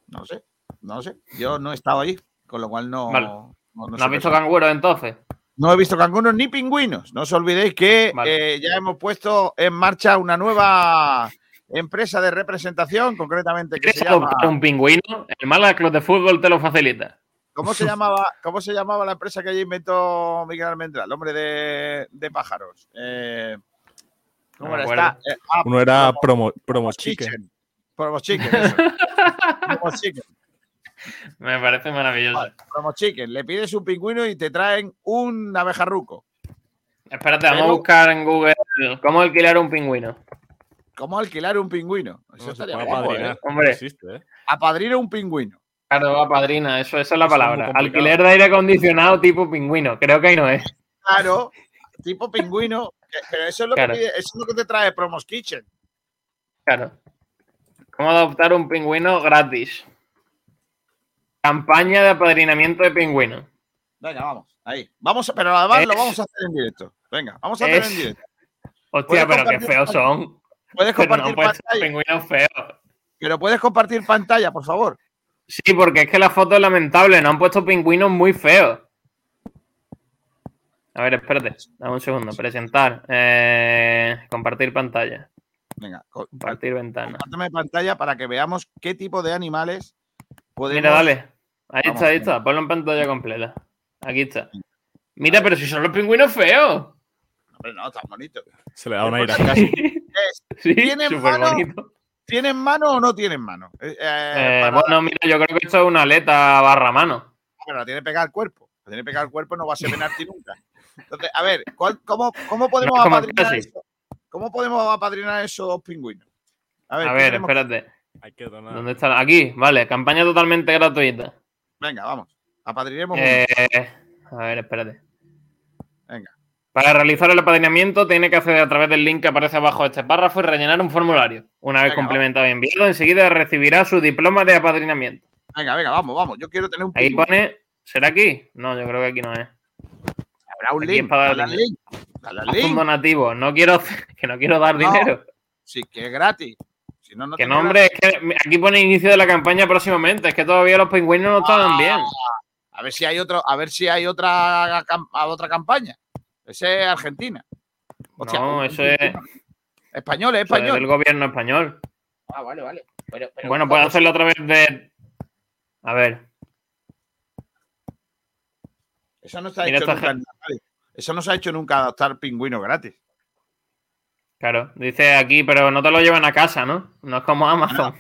A: No sé, no sé. Yo no he estado allí, con lo cual no.
I: Vale.
A: no,
I: ¿No,
A: no
I: has visto canguros entonces?
A: No he visto canguros ni pingüinos. No os olvidéis que
I: Vale.
A: eh, ya hemos puesto en marcha una nueva empresa de representación, concretamente que se
I: ¿Quieres
A: llama.
I: un pingüino? El Málaga Club de Fútbol te lo facilita.
A: ¿Cómo se llamaba, cómo se llamaba la empresa que ya inventó Miguel Almendral, el hombre de, de pájaros? Eh, ¿Cómo
I: No me
A: era? Eh, ah,
J: Uno era
A: Promo-
J: promo, promo chicken.
A: Chicken. Promo Chicken, eso. Promo Chicken.
I: Me parece maravilloso.
A: Promo Chicken. Le pides un pingüino y te traen un abejarruco.
I: Espérate, vamos a buscar en Google cómo alquilar un pingüino.
A: ¿Cómo alquilar un pingüino? Eso
J: No,
A: estaría guapo,
J: apadrinar.
A: ¿eh?
I: Hombre.
J: Existe, ¿eh?
A: Apadrina un pingüino.
I: Claro, va padrina, eso, esa es la
J: Eso
I: palabra. Alquiler de aire acondicionado tipo pingüino. Creo que ahí no es.
A: Claro, tipo pingüino. Pero eso es lo,
I: Claro.
A: que, pide- eso es lo que te trae Promos Kitchen.
I: Claro. ¿Cómo adoptar un pingüino gratis? Campaña de apadrinamiento de pingüino.
A: Venga, vamos. Ahí. Vamos, a- pero además lo vamos a hacer en directo. Venga, vamos a hacer
I: Es-
A: en directo.
I: Hostia,
A: ¿Puedes
I: pero qué feos son.
A: Puedes
I: Pero no
A: compartir
I: puede ser
A: pantalla.
I: pingüinos feos.
A: Pero puedes compartir pantalla, por favor.
I: Sí, porque es que la foto es lamentable. No han puesto pingüinos muy feos. A ver, espérate. Dame un segundo. Presentar. Eh, compartir pantalla.
A: Venga, co-
I: Compartir ventana.
A: compárteme pantalla para que veamos qué tipo de animales podemos.
I: Mira, dale. Ahí
A: Vamos,
I: está, ahí
A: venga.
I: está. Ponlo en pantalla completa. Aquí está. Mira, pero si son los pingüinos feos.
A: Hombre, no, tan bonito.
J: Se le da un aire a casa.
I: Sí,
A: ¿Tienen mano?
I: bonito.
A: ¿Tienen mano o no tienen mano? Eh, eh,
I: Eh,
A: para-
I: bueno, mira, yo creo que esto es una aleta barra mano.
A: Pero la tiene pegada al cuerpo. La tiene pegada al cuerpo, no va a ser penalti nunca. Entonces, a ver, ¿cuál- cómo, ¿cómo podemos
I: No, como
A: apadrinar
I: casi.
A: eso? ¿Cómo podemos apadrinar esos dos pingüinos? A ver,
I: espérate.
J: Hay que donar.
I: ¿Dónde está? Aquí, vale. Campaña totalmente gratuita.
A: Venga, vamos. Apadrinemos.
I: Eh, a ver, espérate. Para realizar el apadrinamiento tiene que acceder a través del link que aparece abajo de este párrafo y rellenar un formulario. Una vez complementado y enviado, enseguida recibirá su diploma de apadrinamiento.
A: Venga, venga, vamos, vamos. Yo quiero tener un
I: Ahí
A: pingüino.
I: pone. ¿Será aquí? No, yo creo que aquí no es.
A: Habrá un
I: aquí
A: link.
I: para
A: Dale
I: dar
A: link.
I: Haz un
A: link.
I: donativo. No quiero, que no quiero dar
A: No.
I: dinero.
A: Sí, que es gratis. Si no, no
I: Que
A: tiene
I: no, hombre,
A: gratis.
I: es que aquí pone inicio de la campaña próximamente. Es que todavía los pingüinos no estaban
A: Ah,
I: bien.
A: A ver si hay otro, a ver si hay otra, otra campaña. Ese es Argentina. Hostia,
I: no, eso es.
A: Español, es
I: eso es del
A: español.
I: gobierno español.
A: Ah, vale, vale. Pero- pero
I: Bueno,
A: ¿cómo
I: puede hacerlo otra vez de. A ver,
A: Eso no se ha
I: Mira
A: hecho nunca. Eso no se ha hecho nunca adoptar pingüino gratis.
I: claro. Dice aquí, pero no te lo llevan a casa, ¿no? No es como Amazon.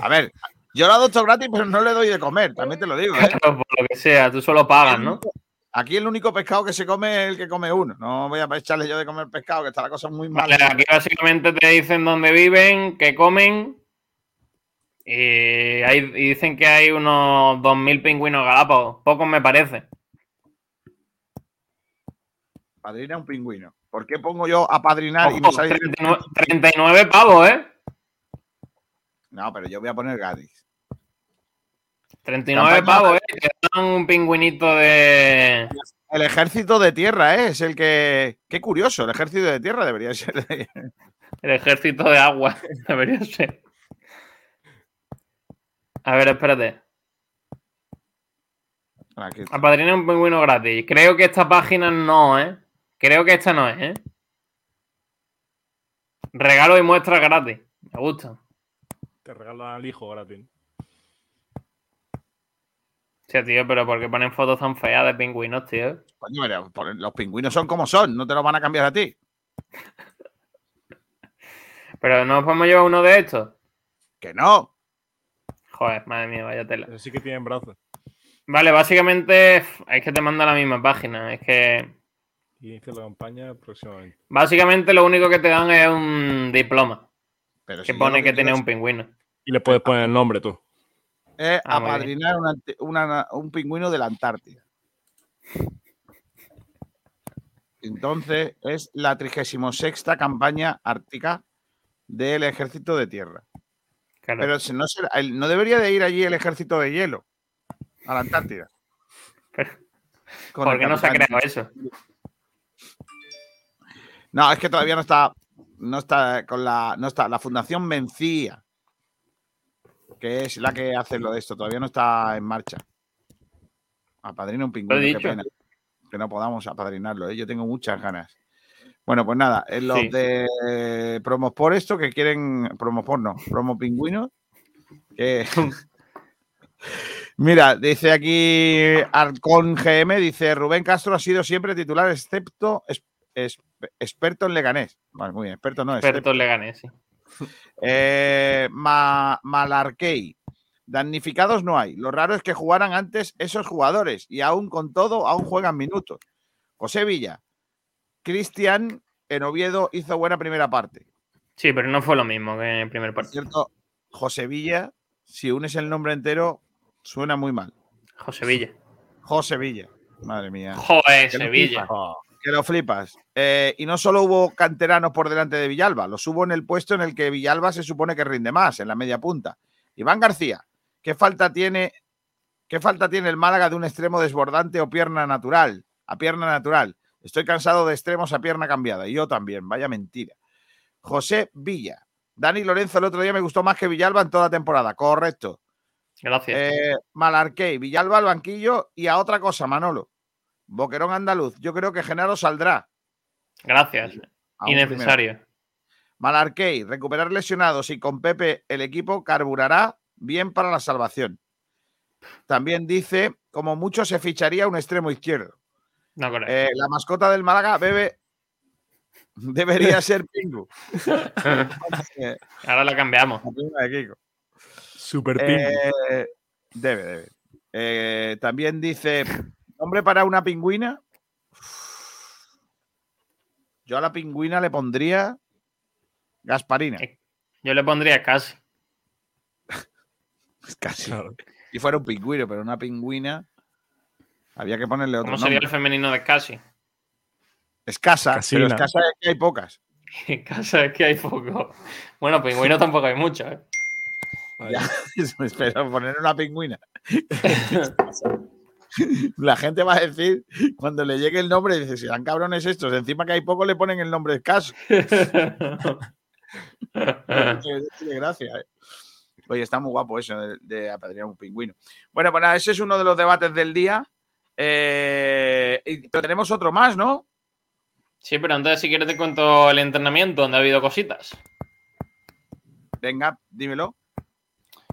A: A ver, yo lo adopto gratis, pero no le doy de comer, también te lo digo. ¿eh?
I: Claro, por lo que sea, tú solo pagas, ¿no?
A: Aquí el único pescado que se come es el que come uno. No voy a echarle yo de comer pescado, que está la cosa muy mal.
I: Vale, aquí básicamente te dicen dónde viven, qué comen. Y, hay- y dicen que hay unos 2.000 pingüinos galápagos. Pocos me parece.
A: Padrina un pingüino. ¿Por qué pongo yo a padrinar y
I: Ojo,
A: me sale
I: 39, 39 pavos, ¿eh?
A: No, pero yo voy a poner gratis.
I: 39
A: Campaña-
I: pavos, ¿eh? Te dan un pingüinito de...
A: El ejército de tierra ¿eh? es el que. Qué curioso, el ejército de tierra debería ser.
I: El ejército de agua, debería ser. A ver, espérate. Apadrina un pingüino gratis. Creo que esta página no, ¿eh? Creo que esta no es, ¿eh? Regalo y muestra gratis. Me gusta.
J: Te regalan al hijo gratis.
I: Sí, tío, pero ¿por qué ponen fotos tan feas de pingüinos, tío?
A: Coño, pero por- los pingüinos son como son, no te los van a cambiar a ti.
I: Pero no podemos llevar uno de estos.
A: Que no.
I: Joder, madre mía, vaya tela.
J: Pero sí que tienen brazos.
I: Vale, básicamente es que te manda la misma página. Es que
J: Y campaña próximamente.
I: básicamente lo único que te dan es un diploma
A: Pero
I: que
A: si
I: pone
A: lo
I: que tiene un pingüino.
J: Y le puedes poner el nombre tú.
A: Es
I: Ah,
A: apadrinar una ante- una- un pingüino de la Antártida. Entonces, es la 36 campaña ártica del ejército de tierra.
I: Claro.
A: Pero si no, será- el- no debería de ir allí el ejército de hielo a la Antártida.
I: Pero- ¿Por qué no se ha creado eso?
A: No, es que todavía no está, no está con la, no está la Fundación Mencía, que es la que hace lo de esto, todavía no está en marcha. Apadrina un pingüino, qué pena que no podamos apadrinarlo, ¿eh? yo tengo muchas ganas. Bueno, pues nada, en los
I: Sí.
A: de promos por esto que quieren, promos por no, promo pingüinos, que... Mira, dice aquí Arcon GM, dice Rubén Castro ha sido siempre titular, excepto es- es- experto en Leganés. Muy bien, experto no, excepto.
I: Expertos le gané, sí.
A: Eh, Ma- Malarkey. Damnificados no hay. Lo raro es que jugaran antes esos jugadores y aún con todo, aún juegan minutos. José Villa. Cristian en Oviedo hizo buena primera parte.
I: Sí, pero no fue lo mismo que en el primer partido.
A: cierto, José Villa, si unes el nombre entero, suena muy mal.
I: José Villa.
A: José Villa. Madre mía.
I: Joder, Sevilla.
A: Que lo flipas. Eh, y no solo hubo canteranos por delante de Villalba, los hubo en el puesto en el que Villalba se supone que rinde más, en la media punta. Iván García, ¿qué falta tiene, qué falta tiene el Málaga de un extremo desbordante o pierna natural? A pierna natural. Estoy cansado de extremos a pierna cambiada. Y yo también, vaya mentira. José Villa. Dani Lorenzo el otro día me gustó más que Villalba en toda temporada. Correcto.
I: Gracias.
A: Eh, Villalba al banquillo y a otra cosa, Manolo. Boquerón andaluz. Yo creo que Genaro saldrá.
I: Gracias. Innecesario.
A: Malarkey, recuperar lesionados y con Pepe el equipo carburará bien para la salvación. También dice, como mucho se ficharía un extremo izquierdo.
I: No.
A: Eh, la mascota del Málaga bebe debería ser Pingu.
I: Ahora la cambiamos.
A: la prima de Kiko.
J: Super ping.
A: Eh, debe, debe. Eh, también dice, nombre para una pingüina. Yo a la pingüina le pondría Gasparina.
I: Yo le pondría casi.
A: Casi. Si fuera un pingüino, pero una pingüina. Había que ponerle otro
I: ¿Cómo sería el
A: nombre.
I: femenino de casi?
A: Escasa, pero
J: Casina.
A: escasa es que hay pocas.
I: En casa es que hay poco. Bueno, pingüino tampoco hay mucho, ¿eh?
A: Ya, pero poner una pingüina. La gente va a decir, cuando le llegue el nombre, dice, si dan cabrones estos, encima que hay poco le ponen el nombre escaso. Tiene gracia, ¿eh? Oye, está muy guapo eso de, de apadrinar un pingüino. Bueno, pues nada, ese es uno de los debates del día. Eh, y- pero tenemos otro más, ¿no?
I: Sí, pero antes, si quieres, te cuento el entrenamiento, donde ha habido cositas.
A: Venga, dímelo.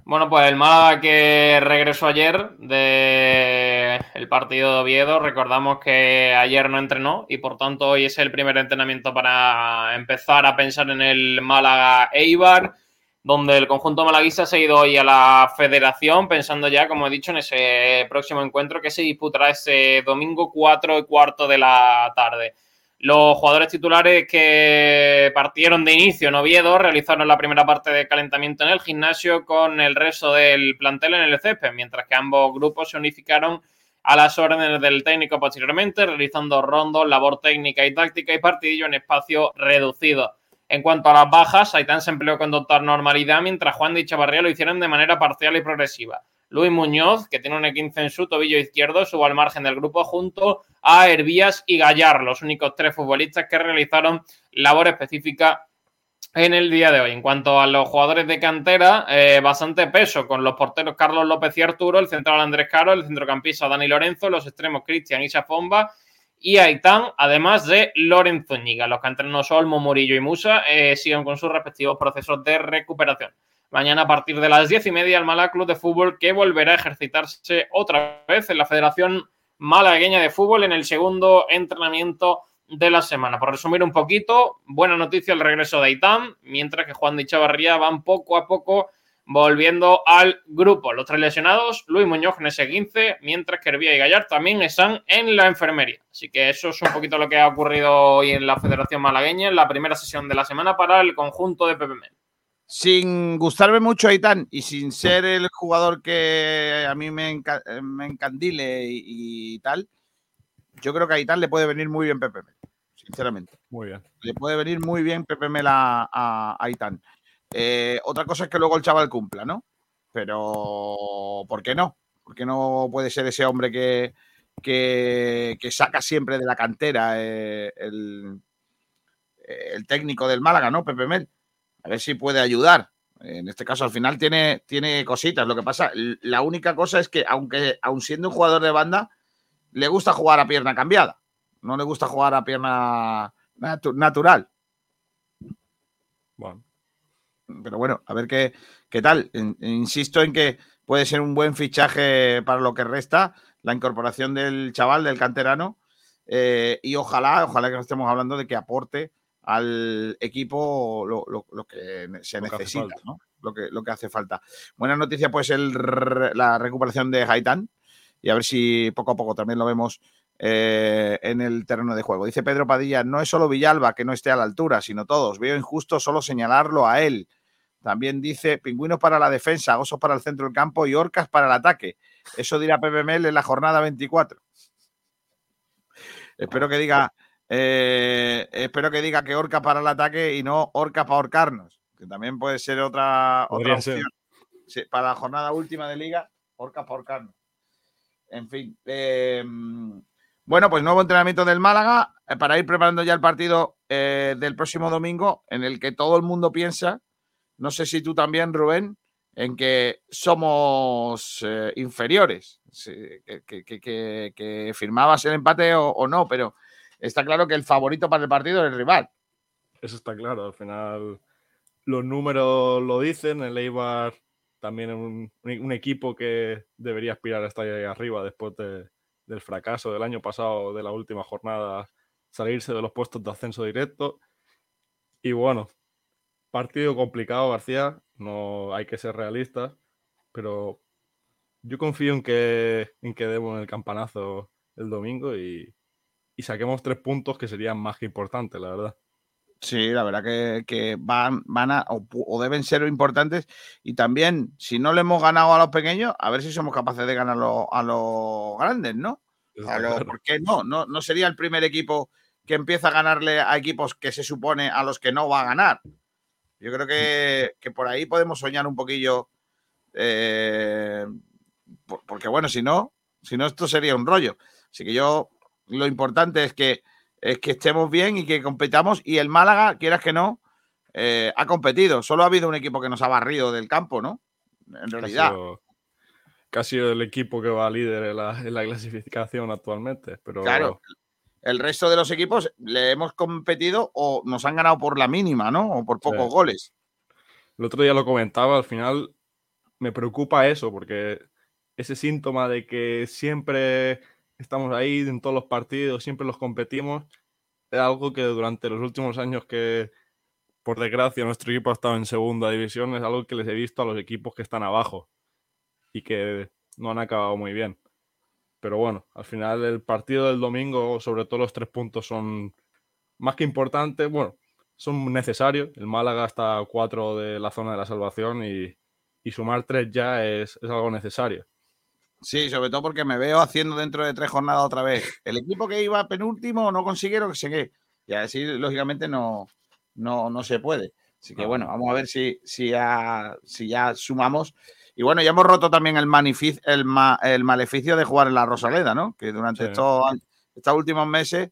I: Bueno, pues el Málaga que regresó ayer de el partido de Oviedo, recordamos que ayer no entrenó y por tanto hoy es el primer entrenamiento para empezar a pensar en el Málaga Eibar, donde el conjunto malaguista se ha ido hoy a la federación pensando ya, como he dicho, en ese próximo encuentro que se disputará ese domingo 4 y cuarto de la tarde. Los jugadores titulares que partieron de inicio en Oviedo realizaron la primera parte de calentamiento en el gimnasio con el resto del plantel en el césped, mientras que ambos grupos se unificaron a las órdenes del técnico posteriormente, realizando rondos, labor técnica y táctica y partidillo en espacio reducido. En cuanto a las bajas, Aitán se empleó con total normalidad, mientras Juan de Chavarría lo hicieron de manera parcial y progresiva. Luis Muñoz, que tiene un E15 en su tobillo izquierdo, subo al margen del grupo junto a Hervías y Gallar, los únicos tres futbolistas que realizaron labor específica en el día de hoy. En cuanto a los jugadores de cantera, eh, bastante peso con los porteros Carlos López y Arturo, el central Andrés Caro, el centrocampista Dani Lorenzo, los extremos Cristian y y Aitán, además de Lorenzo Ñiga. Los canteranos Olmo, Murillo y Musa eh, siguen con sus respectivos procesos de recuperación. Mañana a partir de las diez y media el Málaga Club de Fútbol que volverá a ejercitarse otra vez en la Federación Malagueña de Fútbol en el segundo entrenamiento de la semana. Por resumir un poquito, buena noticia el regreso de Aitán, mientras que Juan de Chavarría van poco a poco volviendo al grupo. Los tres lesionados, Luis Muñoz en ese 15, mientras que Hervía y Gallar también están en la enfermería. Así que eso es un poquito lo que ha ocurrido hoy en la Federación Malagueña, en la primera sesión de la semana para el conjunto de PPM.
A: Sin gustarme mucho Aitán y sin ser el jugador que a mí me, enca- me encandile y, y tal, yo creo que a Aitán le puede venir muy bien Pepe Mel, sinceramente.
J: Muy bien.
A: Le puede venir muy bien Pepe Mel a, a Aitán. Eh, otra cosa es que luego el chaval cumpla, ¿no? Pero, ¿por qué no? ¿Por qué no puede ser ese hombre que, que, que saca siempre de la cantera eh, el, el técnico del Málaga, ¿no? Pepe Mel. A ver si puede ayudar. En este caso, al final tiene, tiene cositas. Lo que pasa, la única cosa es que, aunque aun siendo un jugador de banda, le gusta jugar a pierna cambiada. No le gusta jugar a pierna natu- natural.
J: Bueno,
A: Pero bueno, a ver qué, qué tal. In- Insisto en que puede ser un buen fichaje para lo que resta, la incorporación del chaval, del canterano. eh, y ojalá, ojalá que no estemos hablando de que aporte al equipo lo, lo- lo que se
J: Lo
A: necesita. ¿no? Lo que, lo que hace falta. Buena noticia, pues, el, la recuperación de Haitán. Y a ver si poco a poco también lo vemos eh, en el terreno de juego. Dice Pedro Padilla, no es solo Villalba que no esté a la altura, sino todos. Veo injusto solo señalarlo a él. También dice pingüinos para la defensa, osos para el centro del campo y orcas para el ataque. Eso dirá PPML en la jornada 24. Espero que diga, eh, espero que diga que orca para el ataque y no orca para ahorcarnos, que también puede ser otra, otra opción. Sí, para la jornada última de liga, orca para ahorcarnos. En fin. eh, bueno, pues nuevo entrenamiento del Málaga eh, para ir preparando ya el partido eh, del próximo domingo, en el que todo el mundo piensa, no sé si tú también, Rubén, en que somos eh, inferiores, Sí, que, que- que- que- que firmabas el empate o, o no, pero está claro que el favorito para el partido es el rival.
J: eso está claro. Al final, los números lo dicen. El Eibar también es un, equipo que debería aspirar a estar ahí arriba después de- del fracaso del año pasado, de la última jornada, salirse de los puestos de ascenso directo. Y bueno, partido complicado, García. No hay que ser realistas, pero yo confío en que, en que demos el campanazo el domingo y, y saquemos tres puntos que serían más que importantes, la verdad.
A: Sí, la verdad que, que van, van a o, deben ser importantes. Y también, si no le hemos ganado a los pequeños, a ver si somos capaces de ganar a los grandes, ¿no? A. ¿Por qué no? no? No sería el primer equipo que empieza a ganarle a equipos que se supone a los que no va a ganar. Yo creo que, que por ahí podemos soñar un poquillo. eh, por- porque bueno, si no, si no, esto sería un rollo. Así que yo, lo importante es que, es que estemos bien y que competamos. Y el Málaga, quieras que no, eh, ha competido. Solo ha habido un equipo que nos ha barrido del campo, ¿no? En realidad.
J: sido el equipo que va líder en la, en la clasificación actualmente. Pero
A: Claro. El resto de los equipos le hemos competido o nos han ganado por la mínima, ¿no? O por pocos
J: Sí.
A: goles.
J: el otro día lo comentaba, al final me preocupa eso, porque ese síntoma de que siempre estamos ahí en todos los partidos, siempre los competimos, es algo que durante los últimos años que, por desgracia, nuestro equipo ha estado en segunda división, es algo que les he visto a los equipos que están abajo y que no han acabado muy bien. Pero bueno, al final el partido del domingo, sobre todo los tres puntos, son más que importantes. Bueno, son necesarios. El Málaga está cuatro de la zona de la salvación y, y sumar tres ya es, es algo necesario.
A: Sí, sobre todo porque me veo haciendo dentro de tres jornadas otra vez. El equipo que iba penúltimo no consiguieron que se qué. Y así, lógicamente, no, no, no se puede. Así que bueno, vamos a ver si, si, ya, si ya sumamos. Y bueno, ya hemos roto también el, el, ma- el maleficio de jugar en la Rosaleda, ¿no? Que durante
J: Sí.
A: estos, estos últimos meses,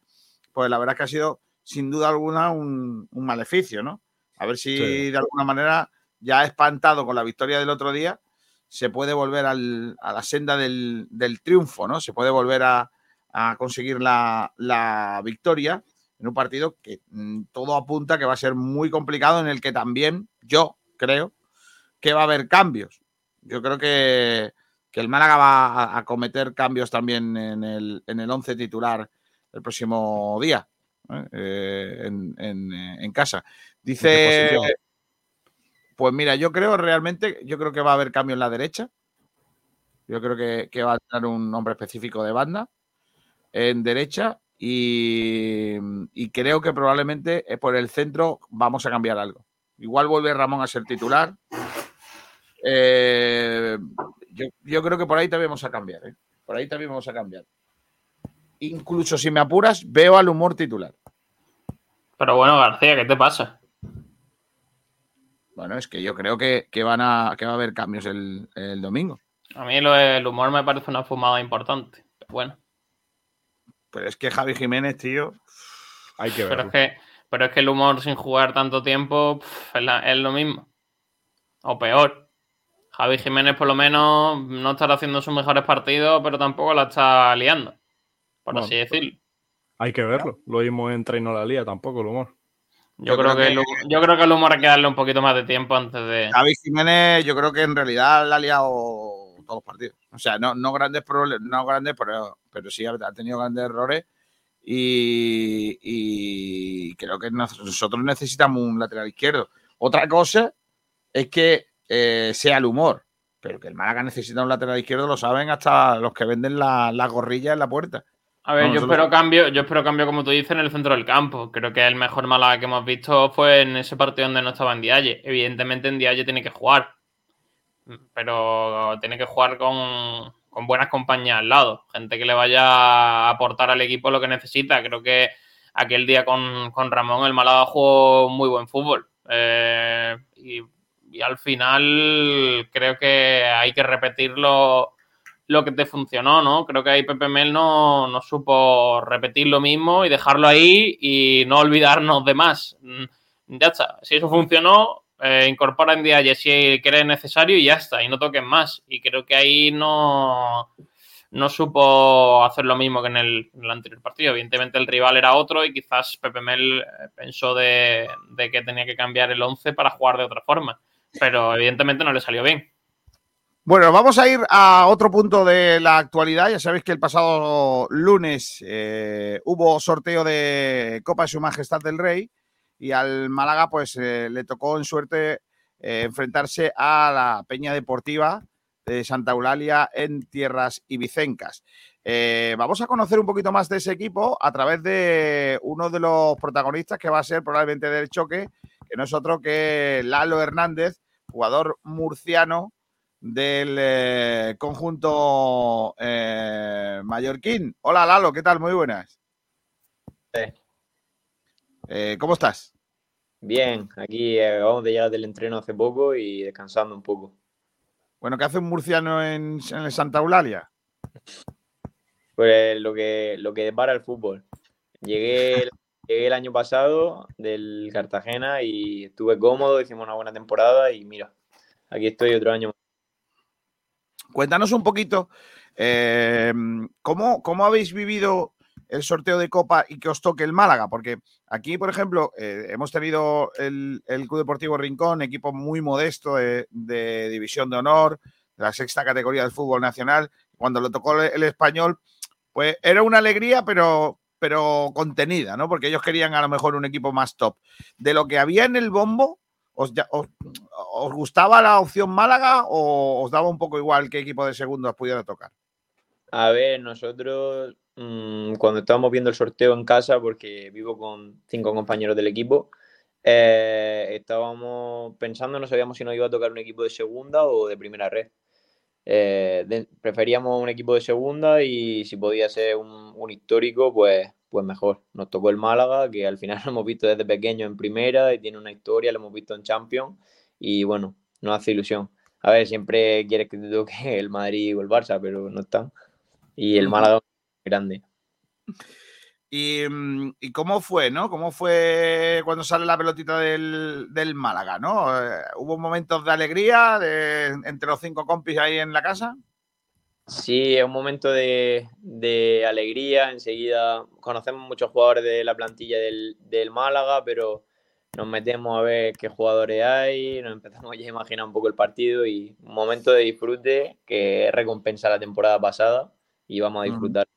A: pues la verdad es que ha sido sin duda alguna un, un maleficio, ¿no? A ver si
J: Sí.
A: de alguna manera, ya espantado con la victoria del otro día, se puede volver al- a la senda del, del triunfo, ¿no? Se puede volver a, a conseguir la, la victoria en un partido que mm, todo apunta que va a ser muy complicado, en el que también yo creo que va a haber cambios. Yo creo que, que el Málaga va a, a cometer cambios también en el, en el once titular el próximo día, ¿eh? Eh, en, en, eh, en casa. Dice? Pues mira, yo creo realmente, yo creo que va a haber cambio en la derecha. Yo creo que, va a tener un nombre específico de banda en derecha y, y creo que probablemente eh, por el centro vamos a cambiar algo. Igual vuelve Ramón a ser titular. Eh, yo, yo creo que por ahí también vamos a cambiar. ¿eh? Por ahí también vamos a cambiar. Incluso si me apuras, veo al humor titular.
I: Pero bueno, García, ¿qué te pasa?
A: Bueno, es que yo creo que, que van a, que va a haber cambios el, el domingo.
I: A mí lo del humor me parece una fumada importante. Pero bueno,
A: Pero es que Javi Jiménez, tío.
J: Hay que
I: pero
J: verlo.
I: es que, pero es que el humor sin jugar tanto tiempo es, la- es lo mismo. O peor. Javi Jiménez por lo menos no estará haciendo sus mejores partidos, pero tampoco la está liando. Por
J: Bueno,
I: así decirlo.
J: Hay que verlo. Lo vimos en Traino la Lía, tampoco el humor.
I: Yo,
A: Yo
I: creo,
A: creo
I: que, yo creo que el humor hay que darle un poquito más de tiempo antes de.
A: Javi Jiménez, yo creo que en realidad la ha liado todos los partidos. O sea, no, no grandes problemas, no grandes, pero, pero sí ha tenido grandes errores. Y, y creo que nos- nosotros necesitamos un lateral izquierdo. Otra cosa es que eh, sea el humor, pero que el Málaga necesita un lateral izquierdo lo saben hasta los que venden la, la gorrilla en la puerta.
I: A ver,
A: No,
I: yo espero cambio, yo espero cambio, como tú dices, en el centro del campo. Creo que el mejor Málaga que hemos visto fue en ese partido donde no estaba en Dialle. Evidentemente en Dialle tiene que jugar. Pero tiene que jugar con, con buenas compañías al lado. Gente que le vaya a aportar al equipo lo que necesita. Creo que aquel día con, con Ramón el Málaga jugó muy buen fútbol. Eh, y, y al final creo que hay que repetirlo lo que te funcionó, ¿no? Creo que ahí Pepe Mel no, no supo repetir lo mismo y dejarlo ahí y no olvidarnos de más. Mm, Ya está. Si eso funcionó, eh, incorpora en día si crees necesario y ya está. Y no toques más. Y creo que ahí no, no supo hacer lo mismo que en el, anterior partido. Evidentemente el rival era otro y quizás Pepe Mel eh, pensó de, de que tenía que cambiar el 11 para jugar de otra forma. Pero evidentemente no le salió bien.
A: Bueno, vamos a ir a otro punto de la actualidad. Ya sabéis que el pasado lunes eh, hubo sorteo de Copa de Su Majestad del Rey y al Málaga pues eh, le tocó en suerte eh, enfrentarse a la Peña Deportiva de Santa Eulalia en tierras ibicencas. Vamos a conocer un poquito más de ese equipo a través de uno de los protagonistas que va a ser probablemente del choque, que no es otro que Lalo Hernández, jugador murciano del eh, conjunto eh, mallorquín. Hola Lalo, ¿qué tal? Muy buenas. Eh, ¿Cómo estás?
K: Bien, aquí acabamos de llegar del entreno hace poco y descansando un poco.
A: Bueno, ¿qué hace un murciano en, en el Santa Eulalia?
K: Pues lo que, lo que depara el fútbol. Llegué, llegué el año pasado del Cartagena y estuve cómodo, hicimos una buena temporada y mira, aquí estoy otro año.
A: Cuéntanos un poquito eh, ¿cómo, cómo habéis vivido el sorteo de Copa y que os toque el Málaga, porque aquí, por ejemplo, eh, hemos tenido el, Club Deportivo Rincón, equipo muy modesto de, División de Honor, de la sexta categoría del fútbol nacional. Cuando lo tocó el, el español, pues era una alegría, pero, pero contenida, ¿no? Porque ellos querían a lo mejor un equipo más top. De lo que había en el bombo, ¿os, os, os gustaba la opción Málaga o os daba un poco igual qué equipo de segundo os pudiera tocar?
K: A ver, nosotros mmm, cuando estábamos viendo el sorteo en casa, porque vivo con cinco compañeros del equipo, eh, estábamos pensando, no sabíamos si nos iba a tocar un equipo de segunda o de primera red. Eh, preferíamos un equipo de segunda y si podía ser un, un, histórico, pues, pues mejor. Nos tocó el Málaga, que al final lo hemos visto desde pequeño en primera y tiene una historia, lo hemos visto en Champions y bueno, nos hace ilusión. A ver, siempre quieres que te toque el Madrid o el Barça, pero no están y el Málaga grande.
A: ¿Y, ¿Y, cómo fue, no? ¿Cómo fue cuando sale la pelotita del, del Málaga, no? Eh, ¿Hubo momentos de alegría de, entre los cinco compis ahí en la casa?
K: Sí, es un momento de, de, alegría. Enseguida conocemos muchos jugadores de la plantilla del, del, Málaga, pero nos metemos a ver qué jugadores hay, nos empezamos a imaginar un poco el partido y un momento de disfrute que recompensa la temporada pasada y vamos a disfrutar.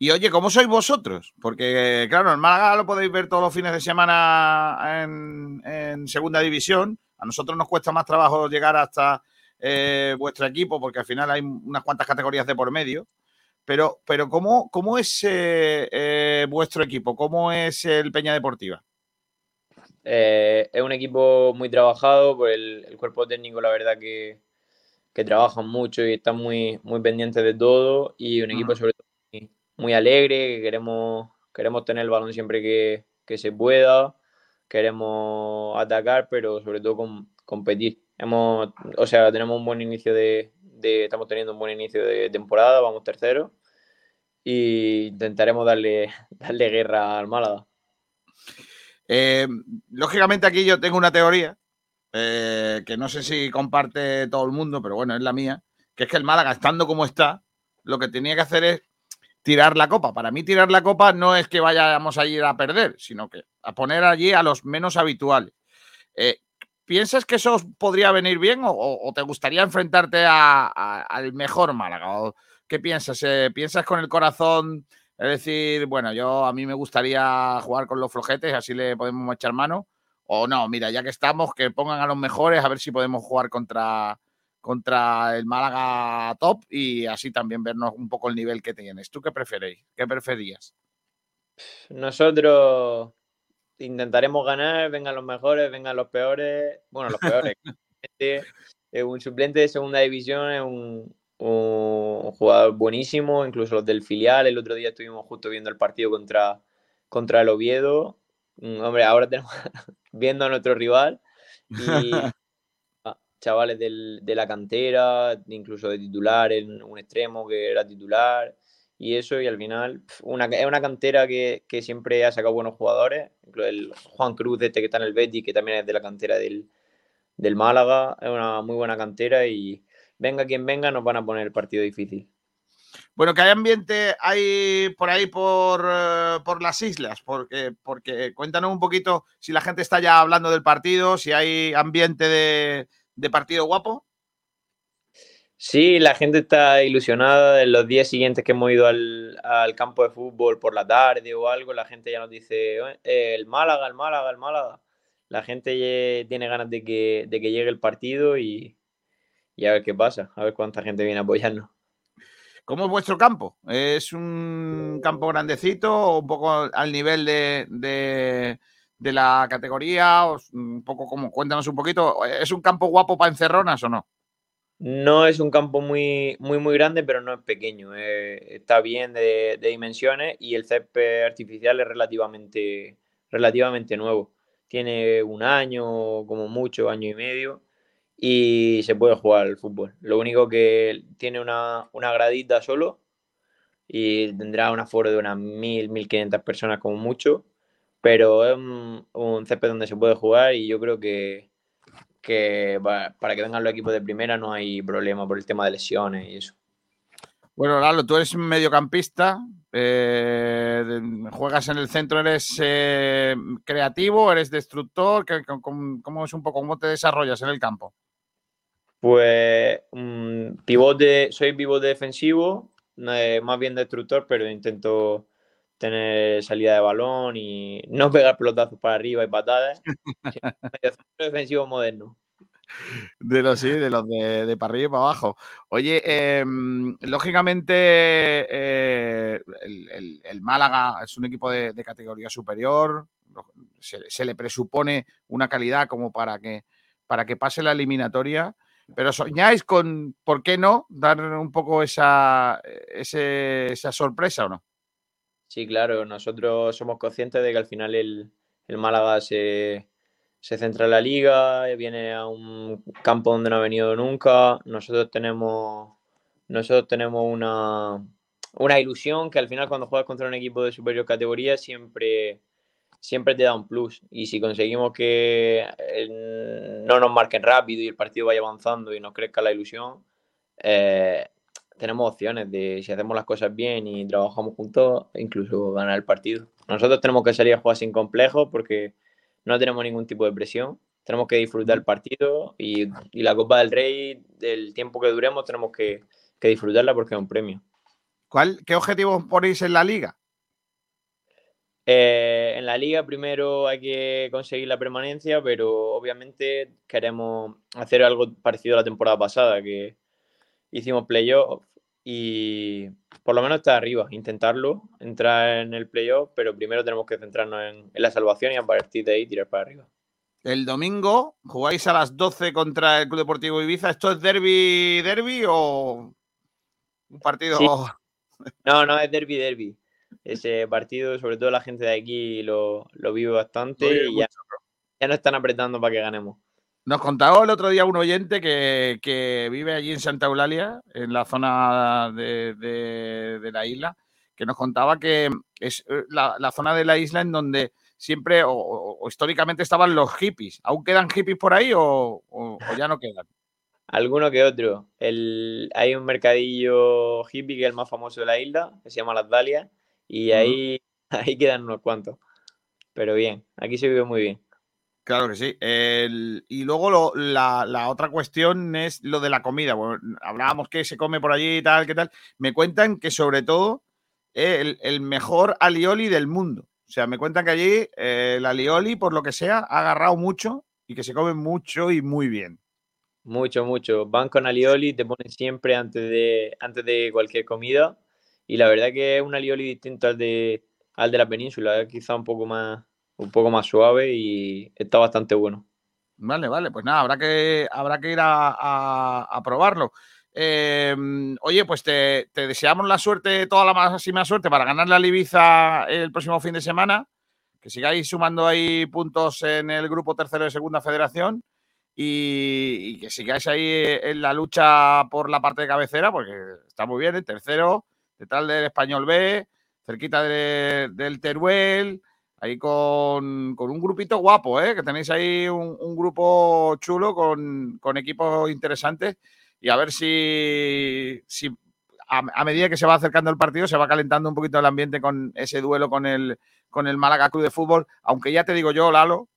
A: Y oye, ¿cómo sois vosotros? Porque, claro, en Málaga lo podéis ver todos los fines de semana en, en segunda división. A nosotros nos cuesta más trabajo llegar hasta eh, vuestro equipo porque al final hay unas cuantas categorías de por medio. Pero, pero ¿cómo, cómo es eh, eh, vuestro equipo? ¿Cómo es el Peña Deportiva?
K: Eh, es un equipo muy trabajado por el, el, cuerpo técnico, la verdad que, que trabajan mucho y están muy, muy pendientes de todo. Y un equipo, uh -huh. sobre todo, muy, muy alegre, que queremos, queremos tener el balón siempre que, que se pueda, queremos atacar, pero sobre todo com competir. Hemos, o sea, tenemos un buen inicio de, de, estamos teniendo un buen inicio de temporada, vamos tercero y intentaremos darle, darle guerra al Málaga.
A: Eh, lógicamente aquí yo tengo una teoría eh, que no sé si comparte todo el mundo, pero bueno, es la mía, que es que el Málaga, estando como está, lo que tenía que hacer es tirar la copa. Para mí tirar la copa no es que vayamos a ir a perder, sino que a poner allí a los menos habituales. Eh, ¿Piensas que eso podría venir bien o, te gustaría enfrentarte a, al mejor Málaga? ¿O ¿Qué piensas? ¿Piensas con el corazón? Es decir, bueno, yo a mí me gustaría jugar con los flojetes, así le podemos echar mano. O no, mira, ya que estamos, que pongan a los mejores, a ver si podemos jugar contra, contra el Málaga top y así también vernos un poco el nivel que tienes. ¿Tú qué preferéis? ¿Qué preferías?
K: Nosotros intentaremos ganar, vengan los mejores, vengan los peores. Bueno, los peores. un suplente de segunda división es un, un, jugador buenísimo, incluso los del filial. El otro día estuvimos justo viendo el partido contra, contra el Oviedo. Hombre, ahora tenemos viendo a nuestro rival y chavales del, de la cantera, incluso de titular, en un extremo que era titular y eso, y al final una, es una cantera que, que, siempre ha sacado buenos jugadores, el Juan Cruz, este que está en el Betis, que también es de la cantera del, del Málaga, es una muy buena cantera y venga quien venga nos van a poner el partido difícil.
A: Bueno, ¿qué ambiente hay por ahí por, uh, por las islas? Porque, porque cuéntanos un poquito si la gente está ya hablando del partido, si hay ambiente de, de partido guapo.
K: Sí, la gente está ilusionada. En los días siguientes que hemos ido al, al, campo de fútbol por la tarde o algo, la gente ya nos dice, eh, el Málaga, el Málaga, el Málaga. La gente tiene ganas de que, de que llegue el partido y, y a ver qué pasa, a ver cuánta gente viene a apoyarnos.
A: ¿Cómo es vuestro campo? ¿Es un campo grandecito o un poco al nivel de, de- de la categoría? O un poco como, cuéntanos un poquito. ¿Es un campo guapo para encerronas o no?
K: No es un campo muy, muy, muy grande, pero no es pequeño. eh, está bien de, de dimensiones y el césped artificial es relativamente, relativamente nuevo. Tiene un año, como mucho, año y medio, y se puede jugar al fútbol. Lo único que tiene una, una gradita solo y tendrá un aforo de unas 1.000, 1.500 personas como mucho, pero es un, un césped donde se puede jugar y yo creo que que pa- para que vengan los equipos de primera no hay problema por el tema de lesiones y eso.
A: Bueno, Lalo, tú eres mediocampista, eh, juegas en el centro, eres eh, creativo, eres destructor. ¿Qué- cómo, cómo es un poco cómo te desarrollas en el campo?
K: Pues mm, pivote, soy pivote defensivo, más bien destructor, pero intento tener salida de balón y no pegar pelotazos para arriba y patadas. Defensivo moderno.
A: De los sí, de los de, de para arriba y para abajo. Oye, em, lógicamente eh, el, el- el Málaga es un equipo de, de categoría superior. Se, se le presupone una calidad como para que, para que pase la eliminatoria. Pero soñáis con, ¿por qué no? Dar un poco esa, esa sorpresa o no?
K: Sí, claro, nosotros somos conscientes de que al final el, el Málaga se, se centra en la liga, viene a un campo donde no ha venido nunca. Nosotros tenemos, nosotros tenemos una, una ilusión que al final cuando juegas contra un equipo de superior categoría siempre, siempre te da un plus. Y si conseguimos que eh, no nos marquen rápido y el partido vaya avanzando y nos crezca la ilusión, eh, tenemos opciones de si hacemos las cosas bien y trabajamos juntos, incluso ganar el partido. Nosotros tenemos que salir a jugar sin complejos porque no tenemos ningún tipo de presión. Tenemos que disfrutar el partido y, y la Copa del Rey, del tiempo que duremos, tenemos que, que disfrutarla porque es un premio.
A: ¿Cuál, ¿Qué objetivos ponéis en la liga?
K: Eh, en la liga primero hay que conseguir la permanencia, pero obviamente queremos hacer algo parecido a la temporada pasada, que hicimos playoff y por lo menos estar arriba, intentarlo, entrar en el playoff, pero primero tenemos que centrarnos en, en la salvación y a partir de ahí tirar para arriba.
A: El domingo jugáis a las 12 contra el Club Deportivo Ibiza. ¿Esto es derby, derby o un partido?
K: Sí. No, no, es derby, derby. Ese partido, sobre todo la gente de aquí lo, lo vive bastante
A: Lo vive
K: y ya, ya nos están apretando para que ganemos.
A: Nos contaba el otro día un oyente que, que vive allí en Santa Eulalia, en la zona de, de- de la isla, que nos contaba que es eh, la, la zona de la isla en donde siempre o, o- o históricamente estaban los hippies. ¿Aún quedan hippies por ahí o, o- o ya no quedan?
K: Alguno que otro. El, hay un mercadillo hippie que es el más famoso de la isla, que se llama Las Dalias, y ahí, ahí quedan unos cuantos. Pero bien, aquí se vive muy bien.
A: Claro que sí. El- y luego lo- la, la otra cuestión es lo de la comida. Bueno, hablábamos que se come por allí y tal, qué tal. Me cuentan que sobre todo eh, el, el mejor alioli del mundo. O sea, me cuentan que allí eh, el alioli, por lo que sea, ha agarrado mucho y que se come mucho y muy bien.
K: Mucho, mucho. Van con alioli, te ponen siempre antes de, antes de cualquier comida. Y la verdad que es un alioli distinto al de, al de la península, quizá un poco más, un poco más suave y está bastante bueno.
A: Vale, vale, pues nada, habrá que, habrá que ir a, a- probarlo. Eh, oye, pues te, deseamos la suerte, toda la máxima suerte para ganar la Ibiza el próximo fin de semana. Que sigáis sumando ahí puntos en el grupo tercero de Segunda Federación y, y que sigáis ahí en la lucha por la parte de cabecera, porque está muy bien, el tercero, detrás del Español B, cerquita de- del Teruel, ahí con, con un grupito guapo, ¿eh? que tenéis ahí un, grupo chulo con, con equipos interesantes y a ver si, si a, medida que se va acercando el partido se va calentando un poquito el ambiente con ese duelo con el, con el Málaga Club de Fútbol, aunque ya te digo yo, Lalo,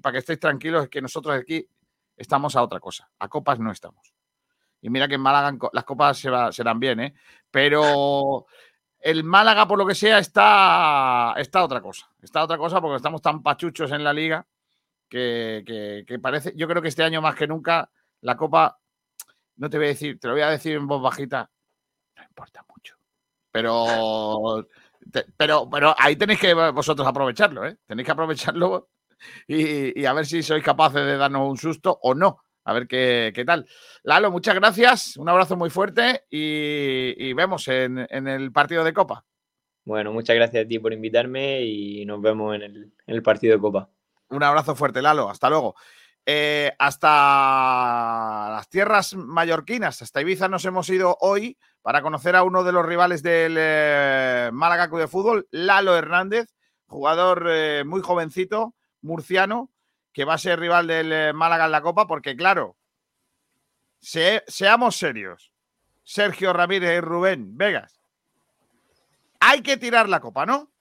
A: para que estéis tranquilos, es que nosotros aquí estamos a otra cosa, a copas no estamos. Y mira que en Málaga las copas se va- serán bien, ¿eh? pero el Málaga, por lo que sea, está, está otra cosa. Está otra cosa porque estamos tan pachuchos en la liga que, que- que parece, yo creo que este año más que nunca la Copa no te voy a decir, te lo voy a decir en voz bajita, no importa mucho. Pero, pero, pero ahí tenéis que vosotros aprovecharlo, ¿eh? Tenéis que aprovecharlo y, y a ver si sois capaces de darnos un susto o no. A ver qué, qué tal. Lalo, muchas gracias. Un abrazo muy fuerte y, y vemos en, en el partido de Copa.
K: Bueno, muchas gracias a ti por invitarme y nos vemos en el, en el partido de Copa.
A: Un abrazo fuerte, Lalo. Hasta luego. Eh, hasta las tierras mallorquinas, hasta Ibiza nos hemos ido hoy para conocer a uno de los rivales del eh, Málaga Club de Fútbol, Lalo Hernández, jugador eh, muy jovencito, murciano, que va a ser rival del eh, Málaga en la Copa, porque claro, se- seamos serios. Sergio Ramírez y Rubén Vegas. Hay que tirar la copa, ¿no?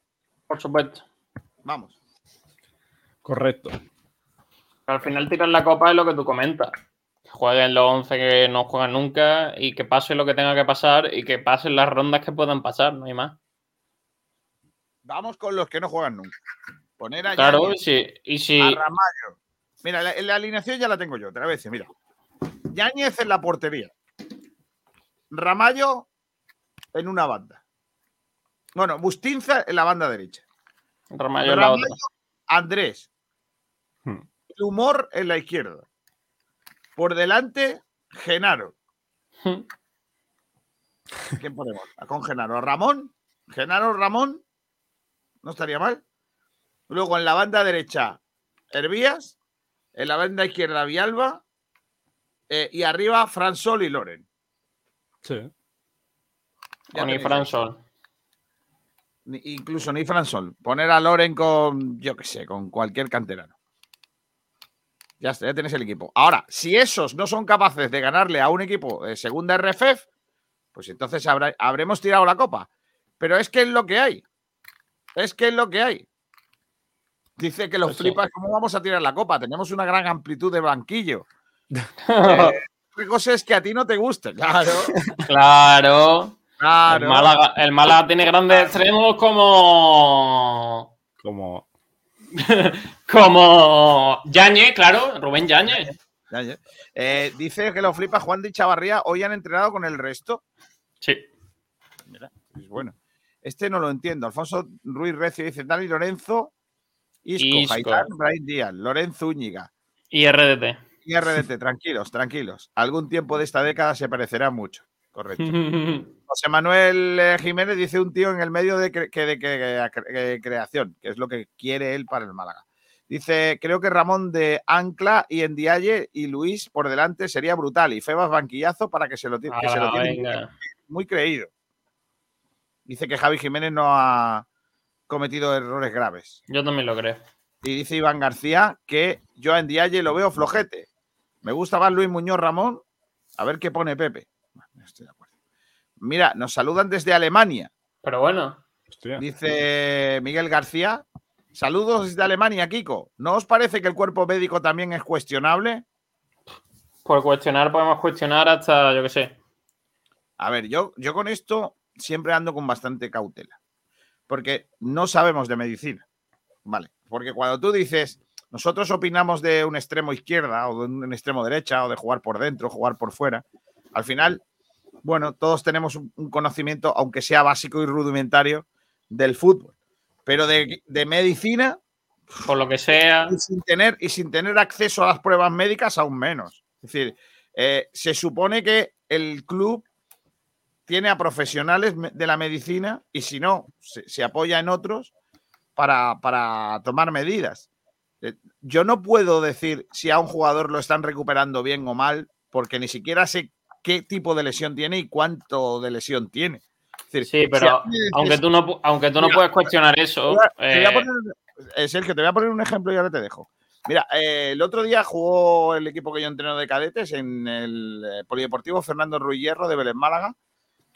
I: Por supuesto.
A: Vamos.
J: Correcto.
I: Al final tirar la copa es lo que tú comentas. Que jueguen los 11 que no juegan nunca y que pase lo que tenga que pasar y que pasen las rondas que puedan pasar, no hay más.
A: Vamos con los que no juegan nunca. Poner a
I: Claro,
A: Yañez,
I: y si, y si-
A: a Ramallo. Mira, la, la alineación ya la tengo yo, te la voy a decir, mira. Yáñez en la portería. Ramallo en una banda. Bueno, Bustinza en la banda derecha.
I: Ramallo en la otra.
A: Andrés.
J: Hmm.
A: El humor en la izquierda. Por delante, Genaro.
I: Hmm.
A: ¿Quién ponemos? Con Genaro. Ramón. Genaro Ramón. No estaría mal. Luego en la banda derecha, Hervías. En la banda izquierda, Vialba. eh, y arriba, Fransol y Loren.
J: Sí.
A: Ya.
I: Sol.
A: Ni- incluso ni Fransol. Poner a Loren con, yo qué sé, con cualquier canterano. Ya está, ya tenéis el equipo. Ahora, si esos no son capaces de ganarle a un equipo de segunda RFF, pues entonces habrá- habremos tirado la copa. Pero es que es lo que hay. Es que es lo que hay. Dice que los
I: Pues sí.
A: flipas, ¿cómo vamos a tirar la copa? Tenemos una gran amplitud de banquillo. Eh, otra cosa es que a ti no te guste, claro.
I: Claro.
A: Claro.
I: El Málaga, el Málaga tiene grandes extremos como.
J: Como.
I: Como. Yañez, claro, Rubén Yañez.
A: Ya, ya. Eh, dice que los flipas Juan de Chavarría hoy han entrenado con el resto.
I: Sí.
A: Mira, es bueno. Este no lo entiendo. Alfonso Ruiz Recio dice Dani Lorenzo, Isco, Brian Díaz, Lorenzo Úñiga
I: Y RDT.
A: y RDT. Tranquilos, tranquilos. Algún tiempo de esta década se parecerá mucho. Correcto. José Manuel eh, Jiménez dice un tío en el medio de, cre- que- de que- que- creación, que es lo que quiere él para el Málaga. Dice, creo que Ramón de Ancla y Endiaye y Luis por delante sería brutal. Y Febas banquillazo para que se lo, que se lo
I: Ah,
A: tiene muy creído. Dice que Javi Jiménez no ha cometido errores graves.
I: Yo también lo creo.
A: Y dice Iván García que yo a Endiaye lo veo flojete. Me gusta más Luis Muñoz Ramón. A ver qué pone Pepe. Bueno, estoy de acuerdo. Mira, nos saludan desde Alemania.
I: Pero bueno.
A: Dice Miguel García. Saludos desde Alemania, Kiko. ¿No os parece que el cuerpo médico también es cuestionable?
I: Por cuestionar, podemos cuestionar hasta, yo qué sé.
A: A ver, yo, yo con esto siempre ando con bastante cautela. Porque no sabemos de medicina. Vale. Porque cuando tú dices, nosotros opinamos de un extremo izquierda o de un extremo derecha o de jugar por dentro, jugar por fuera, al final, bueno, todos tenemos un, conocimiento, aunque sea básico y rudimentario, del fútbol. Pero de, de medicina,
I: Por lo que sea.
A: y sin tener, y sin tener acceso a las pruebas médicas, aún menos. Es decir, eh, se supone que el club tiene a profesionales de la medicina y si no, se, se apoya en otros para, para tomar medidas. Eh, Yo no puedo decir si a un jugador lo están recuperando bien o mal, porque ni siquiera sé qué tipo de lesión tiene y cuánto de lesión tiene. Es decir,
I: Sí, pero aunque tú no, aunque tú no
A: Mira,
I: puedes cuestionar eso.
A: te voy a- te voy a
I: eh,
A: poner- eh, Sergio, te voy a poner un ejemplo y ahora te dejo. Mira, eh, el otro día jugó el equipo que yo entreno de cadetes en el Polideportivo Fernando Ruiz Hierro de Vélez Málaga,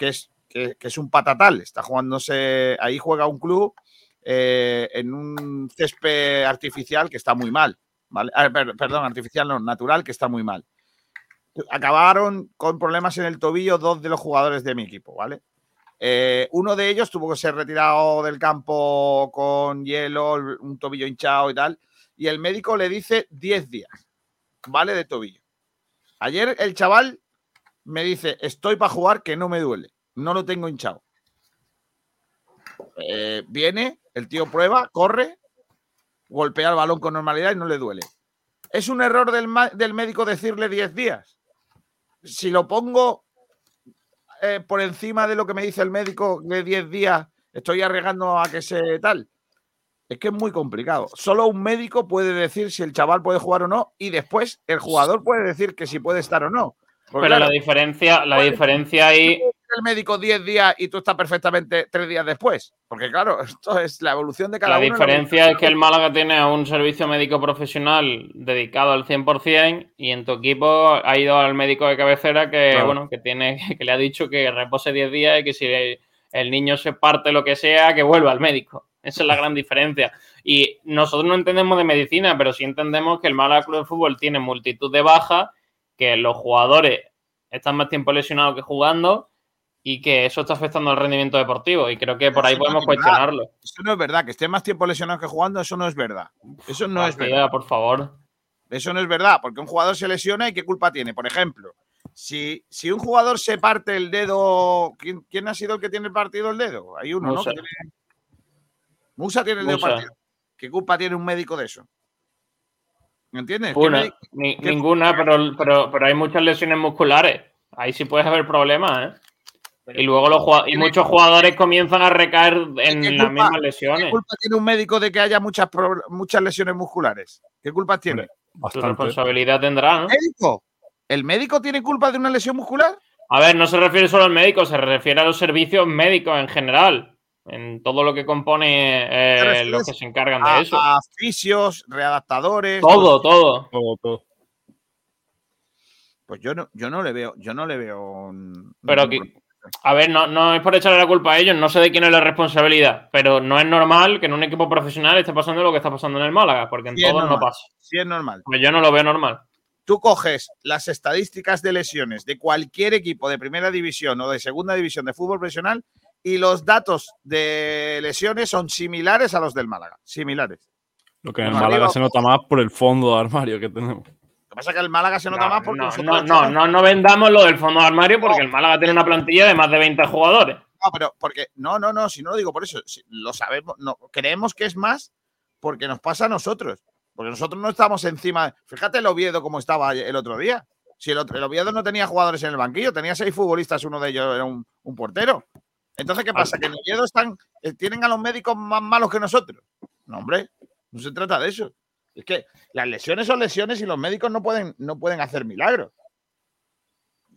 A: que es, que, es un patatal. Está jugándose, ahí juega un club eh, en un césped artificial que está muy mal. ¿vale? Ah, per- perdón, artificial no, natural, que está muy mal. Acabaron con problemas en el tobillo dos de los jugadores de mi equipo, ¿vale? Eh, uno de ellos tuvo que ser retirado del campo con hielo, un tobillo hinchado y tal. Y el médico le dice 10 días, ¿vale? De tobillo. Ayer el chaval me dice, estoy para jugar, que no me duele. No lo tengo hinchado. Eh, viene, el tío prueba, corre, golpea el balón con normalidad y no le duele. ¿Es un error del, del médico decirle 10 días? Si lo pongo eh, por encima de lo que me dice el médico de 10 días, estoy arriesgando a que se tal. Es que es muy complicado. Solo un médico puede decir si el chaval puede jugar o no y después el jugador puede decir que si puede estar o no.
I: Pero la diferencia, la diferencia ahí.
A: el médico 10 días y tú estás perfectamente 3 días después. Porque claro, esto es la evolución de cada
I: La
A: uno. y la
I: diferencia es que el Málaga tiene un servicio médico profesional dedicado al 100% y en tu equipo ha ido al médico de cabecera que,
J: Claro.
I: bueno, que, tiene, que le ha dicho que repose 10 días y que si el niño se parte lo que sea, que vuelva al médico. Esa es la gran diferencia. Y nosotros no entendemos de medicina, pero sí entendemos que el Málaga Club de Fútbol tiene multitud de bajas, que los jugadores están más tiempo lesionados que jugando y que eso está afectando al rendimiento deportivo. Y creo que por ahí
A: Eso no
I: podemos
A: es verdad.
I: cuestionarlo.
A: Eso no es verdad. Que esté más tiempo lesionado que jugando, eso no es verdad. Eso no es
I: García,
A: verdad.
I: por favor.
A: Eso no es verdad, porque un jugador se lesiona y qué culpa tiene. Por ejemplo, si, si un jugador se parte el dedo, ¿quién, quién ha sido el que tiene partido el dedo? Hay uno,
I: Musa.
A: ¿no? Que tiene- Musa tiene el dedo partido. ¿Qué culpa tiene un médico de eso? ¿Me entiendes? ¿Qué
I: Una, ni-
A: qué-
I: ninguna, pero, pero, pero hay muchas lesiones musculares. Ahí sí puedes haber problemas, ¿eh? Y luego los y muchos jugadores comienzan a recaer en
A: ¿Qué
I: las
A: culpa-
I: mismas
A: ¿Qué
I: lesiones.
A: culpa tiene un médico de que haya muchas, muchas lesiones musculares? ¿Qué culpa tiene?
I: Su responsabilidad tendrá, ¿no?
A: ¿Médico? ¿El médico tiene culpa de una lesión muscular?
I: A ver, no se refiere solo al médico, se refiere a los servicios médicos en general. En todo lo que compone eh,
A: ¿Te refieres
I: los que se encargan
A: a,
I: de eso.
A: a fisios, readaptadores.
I: Todo, todo.
J: Todo, todo.
A: Pues yo no, yo no le veo, yo no le veo. un-
I: Pero que, a ver, no, no es por echarle la culpa a ellos, no sé de quién es la responsabilidad, pero no es normal que en un equipo profesional esté pasando lo que está pasando en el Málaga, porque en
A: Sí,
I: todos no pasa.
A: Sí, es normal.
I: Pues yo no lo veo normal.
A: Tú coges las estadísticas de lesiones de cualquier equipo de primera división o de segunda división de fútbol profesional y los datos de lesiones son similares a los del Málaga. Similares.
J: Lo que en el Málaga
A: arriba-
J: se nota más por el fondo de armario que tenemos.
A: Lo que pasa es que el Málaga se nota
I: No,
A: más porque
I: no,
A: nosotros
I: no, no, no, no vendamos lo del fondo de armario porque el Málaga tiene una plantilla de más de 20 jugadores.
A: No, pero porque no, no, no, si no lo digo por eso, si lo sabemos, no, creemos que es más porque nos pasa a nosotros, porque nosotros no estamos encima. Fíjate el Oviedo como estaba el otro día. Si el, otro- el Oviedo no tenía jugadores en el banquillo, tenía seis futbolistas, uno de ellos era un, un portero. Entonces, ¿qué pasa? Que en Oviedo están, eh, tienen a los médicos más malos que nosotros. No, hombre, no se trata de eso. Es que las lesiones son lesiones y los médicos no pueden, no pueden hacer milagros.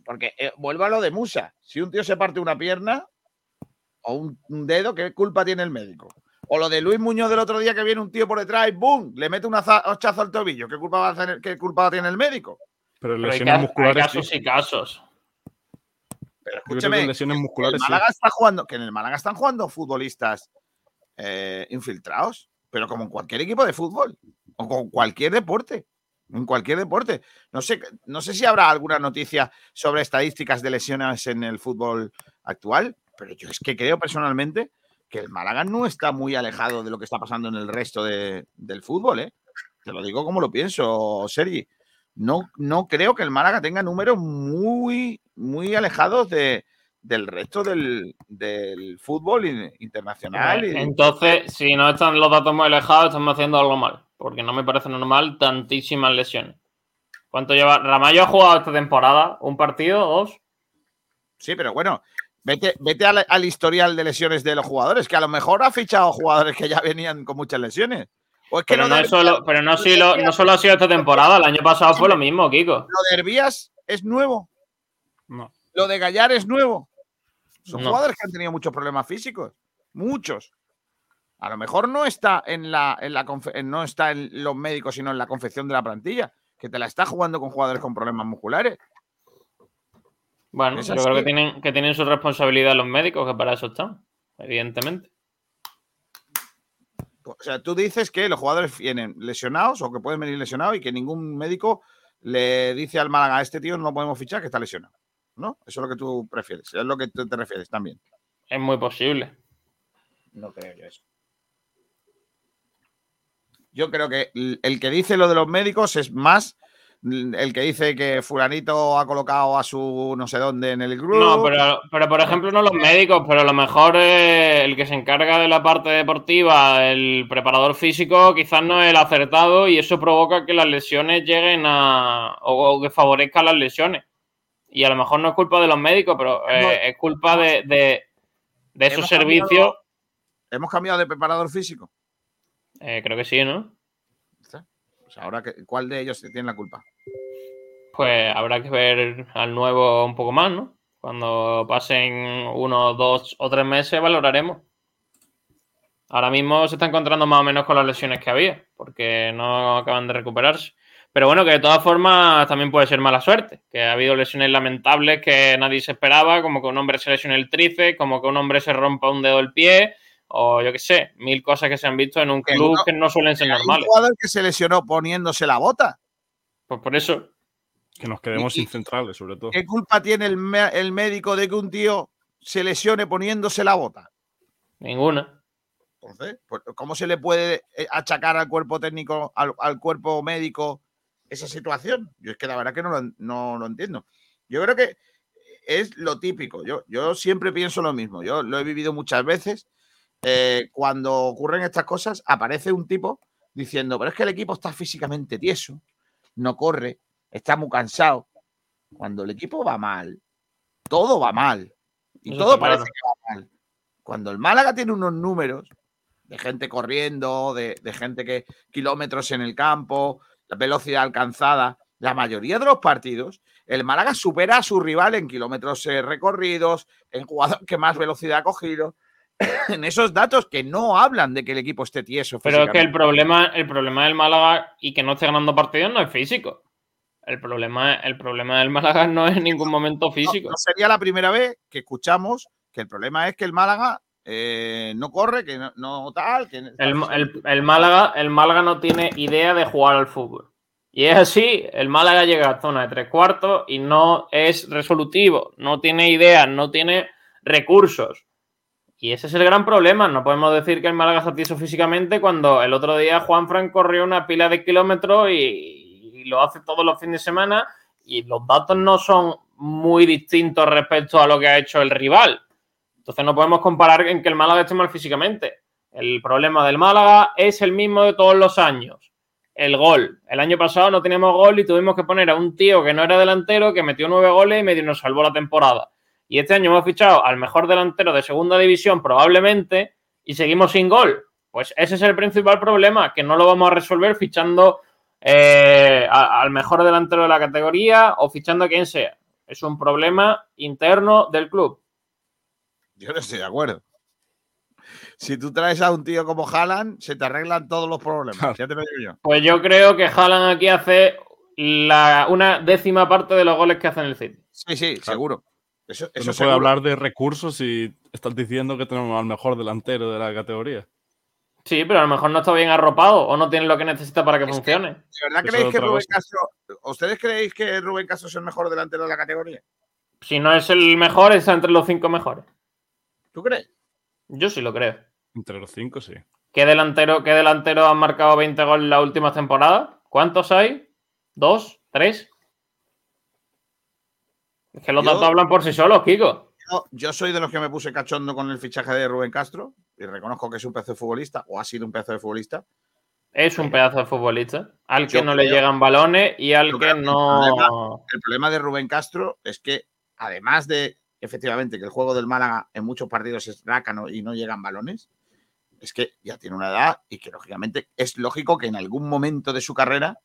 A: Porque eh, vuelvo a lo de Musa. Si un tío se parte una pierna, o un, un dedo, ¿qué culpa tiene el médico? O lo de Luis Muñoz del otro día que viene un tío por detrás y ¡boom! Le mete un hachazo al tobillo. ¿Qué culpa, va a tener, ¿Qué culpa tiene el médico?
J: Pero
I: Pero hay,
J: lesiones
I: ca- hay
J: musculares.
I: casos
J: sí.
I: y casos.
A: Pero escúchame,
J: lesiones
A: el
J: musculares. sí.
A: Málaga está jugando, que en el Málaga están jugando futbolistas eh, infiltrados, pero como en cualquier equipo de fútbol o con cualquier deporte. En cualquier deporte. No sé, no sé si habrá alguna noticia sobre estadísticas de lesiones en el fútbol actual, pero yo es que creo personalmente que el Málaga no está muy alejado de lo que está pasando en el resto de- del fútbol, ¿eh? Te lo digo como lo pienso, Sergi. No, no creo que el Málaga tenga números muy, muy alejados de, del resto del, del fútbol in- internacional. y-
I: Entonces, si no están los datos muy alejados, estamos haciendo algo mal. Porque no me parece normal tantísimas lesiones. ¿Cuánto lleva? Ramallo ha jugado esta temporada, un partido, dos.
A: Sí, pero bueno, vete, vete al, al historial de lesiones de los jugadores, que a lo mejor ha fichado jugadores que ya venían con muchas lesiones. O es que
I: Pero no, solo, pero no, lo- no solo ha sido esta temporada, el año pasado fue lo mismo, Kiko.
A: lo de Herbías es nuevo.
J: No.
A: Lo de Gallar es nuevo. Son
I: No.
A: jugadores que han tenido muchos problemas físicos. Muchos. A lo mejor no está en la, en la no está en los médicos, sino en la confección de la plantilla, que te la está jugando con jugadores con problemas musculares.
I: Bueno, yo creo que tienen, que tienen su responsabilidad los médicos, que para eso están, evidentemente.
A: O sea, tú dices que los jugadores vienen lesionados o que pueden venir lesionados y que ningún médico le dice al Málaga a este tío no lo podemos fichar que está lesionado. ¿No? Eso es lo que tú prefieres. Es lo que tú te refieres también.
I: Es muy posible.
A: No creo yo eso. Yo creo que el que dice lo de los médicos es más el que dice que fulanito ha colocado a su no sé dónde en el grupo.
I: No, pero, pero por ejemplo, no los médicos, pero a lo mejor eh, el que se encarga de la parte deportiva, el preparador físico, quizás no es el acertado y eso provoca que las lesiones lleguen a. o, o que favorezcan las lesiones. Y a lo mejor no es culpa de los médicos, pero eh,
A: No.
I: es culpa de, de- de esos servicios.
A: cambiado- Hemos cambiado de preparador físico.
I: Eh, creo que sí, ¿no?
A: Pues ahora, que- ¿cuál de ellos tiene la culpa?
I: Pues habrá que ver al nuevo un poco más, ¿no? Cuando pasen uno, dos o tres meses valoraremos. Ahora mismo se está encontrando más o menos con las lesiones que había, porque no acaban de recuperarse. Pero bueno, que de todas formas también puede ser mala suerte, que ha habido lesiones lamentables que nadie se esperaba, como que un hombre se lesione el tríceps, como que un hombre se rompa un dedo del pie, o yo qué sé, mil cosas que se han visto en un club
A: uno-
I: que no suelen ser
A: Hay un
I: normales.
A: jugador que se lesionó poniéndose la bota.
I: Pues por eso.
J: Que nos quedemos
A: Y-
J: sin centrales, sobre todo.
A: ¿Qué culpa tiene el, el médico de que un tío se lesione poniéndose la bota?
I: Ninguna.
A: Entonces, pues, ¿cómo se le puede eh, achacar al cuerpo técnico, al, al cuerpo médico, esa situación? Yo es que la verdad que no lo, no lo entiendo. Yo creo que es lo típico. Yo, yo siempre pienso lo mismo. Yo lo he vivido muchas veces. Eh, cuando ocurren estas cosas, aparece un tipo diciendo, pero es que el equipo está físicamente tieso, no corre, está muy cansado. Cuando el equipo va mal, todo va mal. Y
I: Eso
A: todo parece
I: claro.
A: que va mal. Cuando el Málaga tiene unos números de gente corriendo, de, de gente que kilómetros en el campo, la velocidad alcanzada, la mayoría de los partidos, el Málaga supera a su rival en kilómetros eh, recorridos, en jugador que más velocidad ha cogido, en esos datos que no hablan de que el equipo esté tieso.
I: Pero es que el problema, el problema del Málaga y que no esté ganando partidos no es físico. El problema, el problema del Málaga no es en ningún momento físico.
A: No, no sería la primera vez que escuchamos que el problema es que el Málaga eh, no corre, que no, no tal, que
I: El, el- el Málaga, el Málaga no tiene idea de jugar al fútbol. Y es así, el Málaga llega a zona de tres cuartos y no es resolutivo, no tiene ideas, no tiene recursos. Y ese es el gran problema. No podemos decir que el Málaga tieso físicamente cuando el otro día Juan Fran corrió una pila de kilómetros y, y lo hace todos los fines de semana y los datos no son muy distintos respecto a lo que ha hecho el rival. Entonces no podemos comparar en que el Málaga esté mal físicamente. El problema del Málaga es el mismo de todos los años. El gol. El año pasado no teníamos gol y tuvimos que poner a un tío que no era delantero, que metió nueve goles y medio nos salvó la temporada. Y este año hemos fichado al mejor delantero de segunda división probablemente y seguimos sin gol. Pues ese es el principal problema, que no lo vamos a resolver fichando eh, al mejor delantero de la categoría o fichando a quien sea. Es un problema interno del club.
A: Yo no estoy de acuerdo. Si tú traes a un tío como Haaland, se te arreglan todos los problemas. Ya te lo digo yo.
I: Pues yo creo que Haaland aquí hace la, una décima parte de los goles que hace en el City.
A: Sí, sí, seguro. Eso,
J: No
A: eso
J: se
A: seguro.
J: puede hablar de recursos si estás diciendo que tenemos al mejor delantero de la categoría.
I: Sí, pero a lo mejor no está bien arropado o no tiene lo que necesita para que funcione.
A: ¿De verdad
J: Eso
A: creéis que Rubén
J: cosa.
A: Castro, ustedes creéis que Rubén Castro es el mejor delantero de la categoría?
I: Si no es el mejor, está entre los cinco mejores.
A: ¿Tú crees?
I: Yo sí lo creo.
J: Entre los cinco, sí.
I: ¿Qué delantero, qué delantero han marcado 20 goles en las últimas temporadas? ¿Cuántos hay? ¿Dos? ¿Tres? Es que los
A: Yo-
I: datos hablan por sí solos, Kiko.
A: Yo, yo soy de los que me puse cachondo con el fichaje de Rubén Castro y reconozco que es un pedazo de futbolista o ha sido un pedazo de futbolista.
I: Es un pedazo de futbolista. Al que
A: Yo
I: no le llegan balones y al que
A: el
I: no.
A: problema- El problema de Rubén Castro es que, además de efectivamente que el juego del Málaga en muchos partidos es rácano y no llegan balones, es que ya tiene una edad y que lógicamente es lógico que en algún momento de su carrera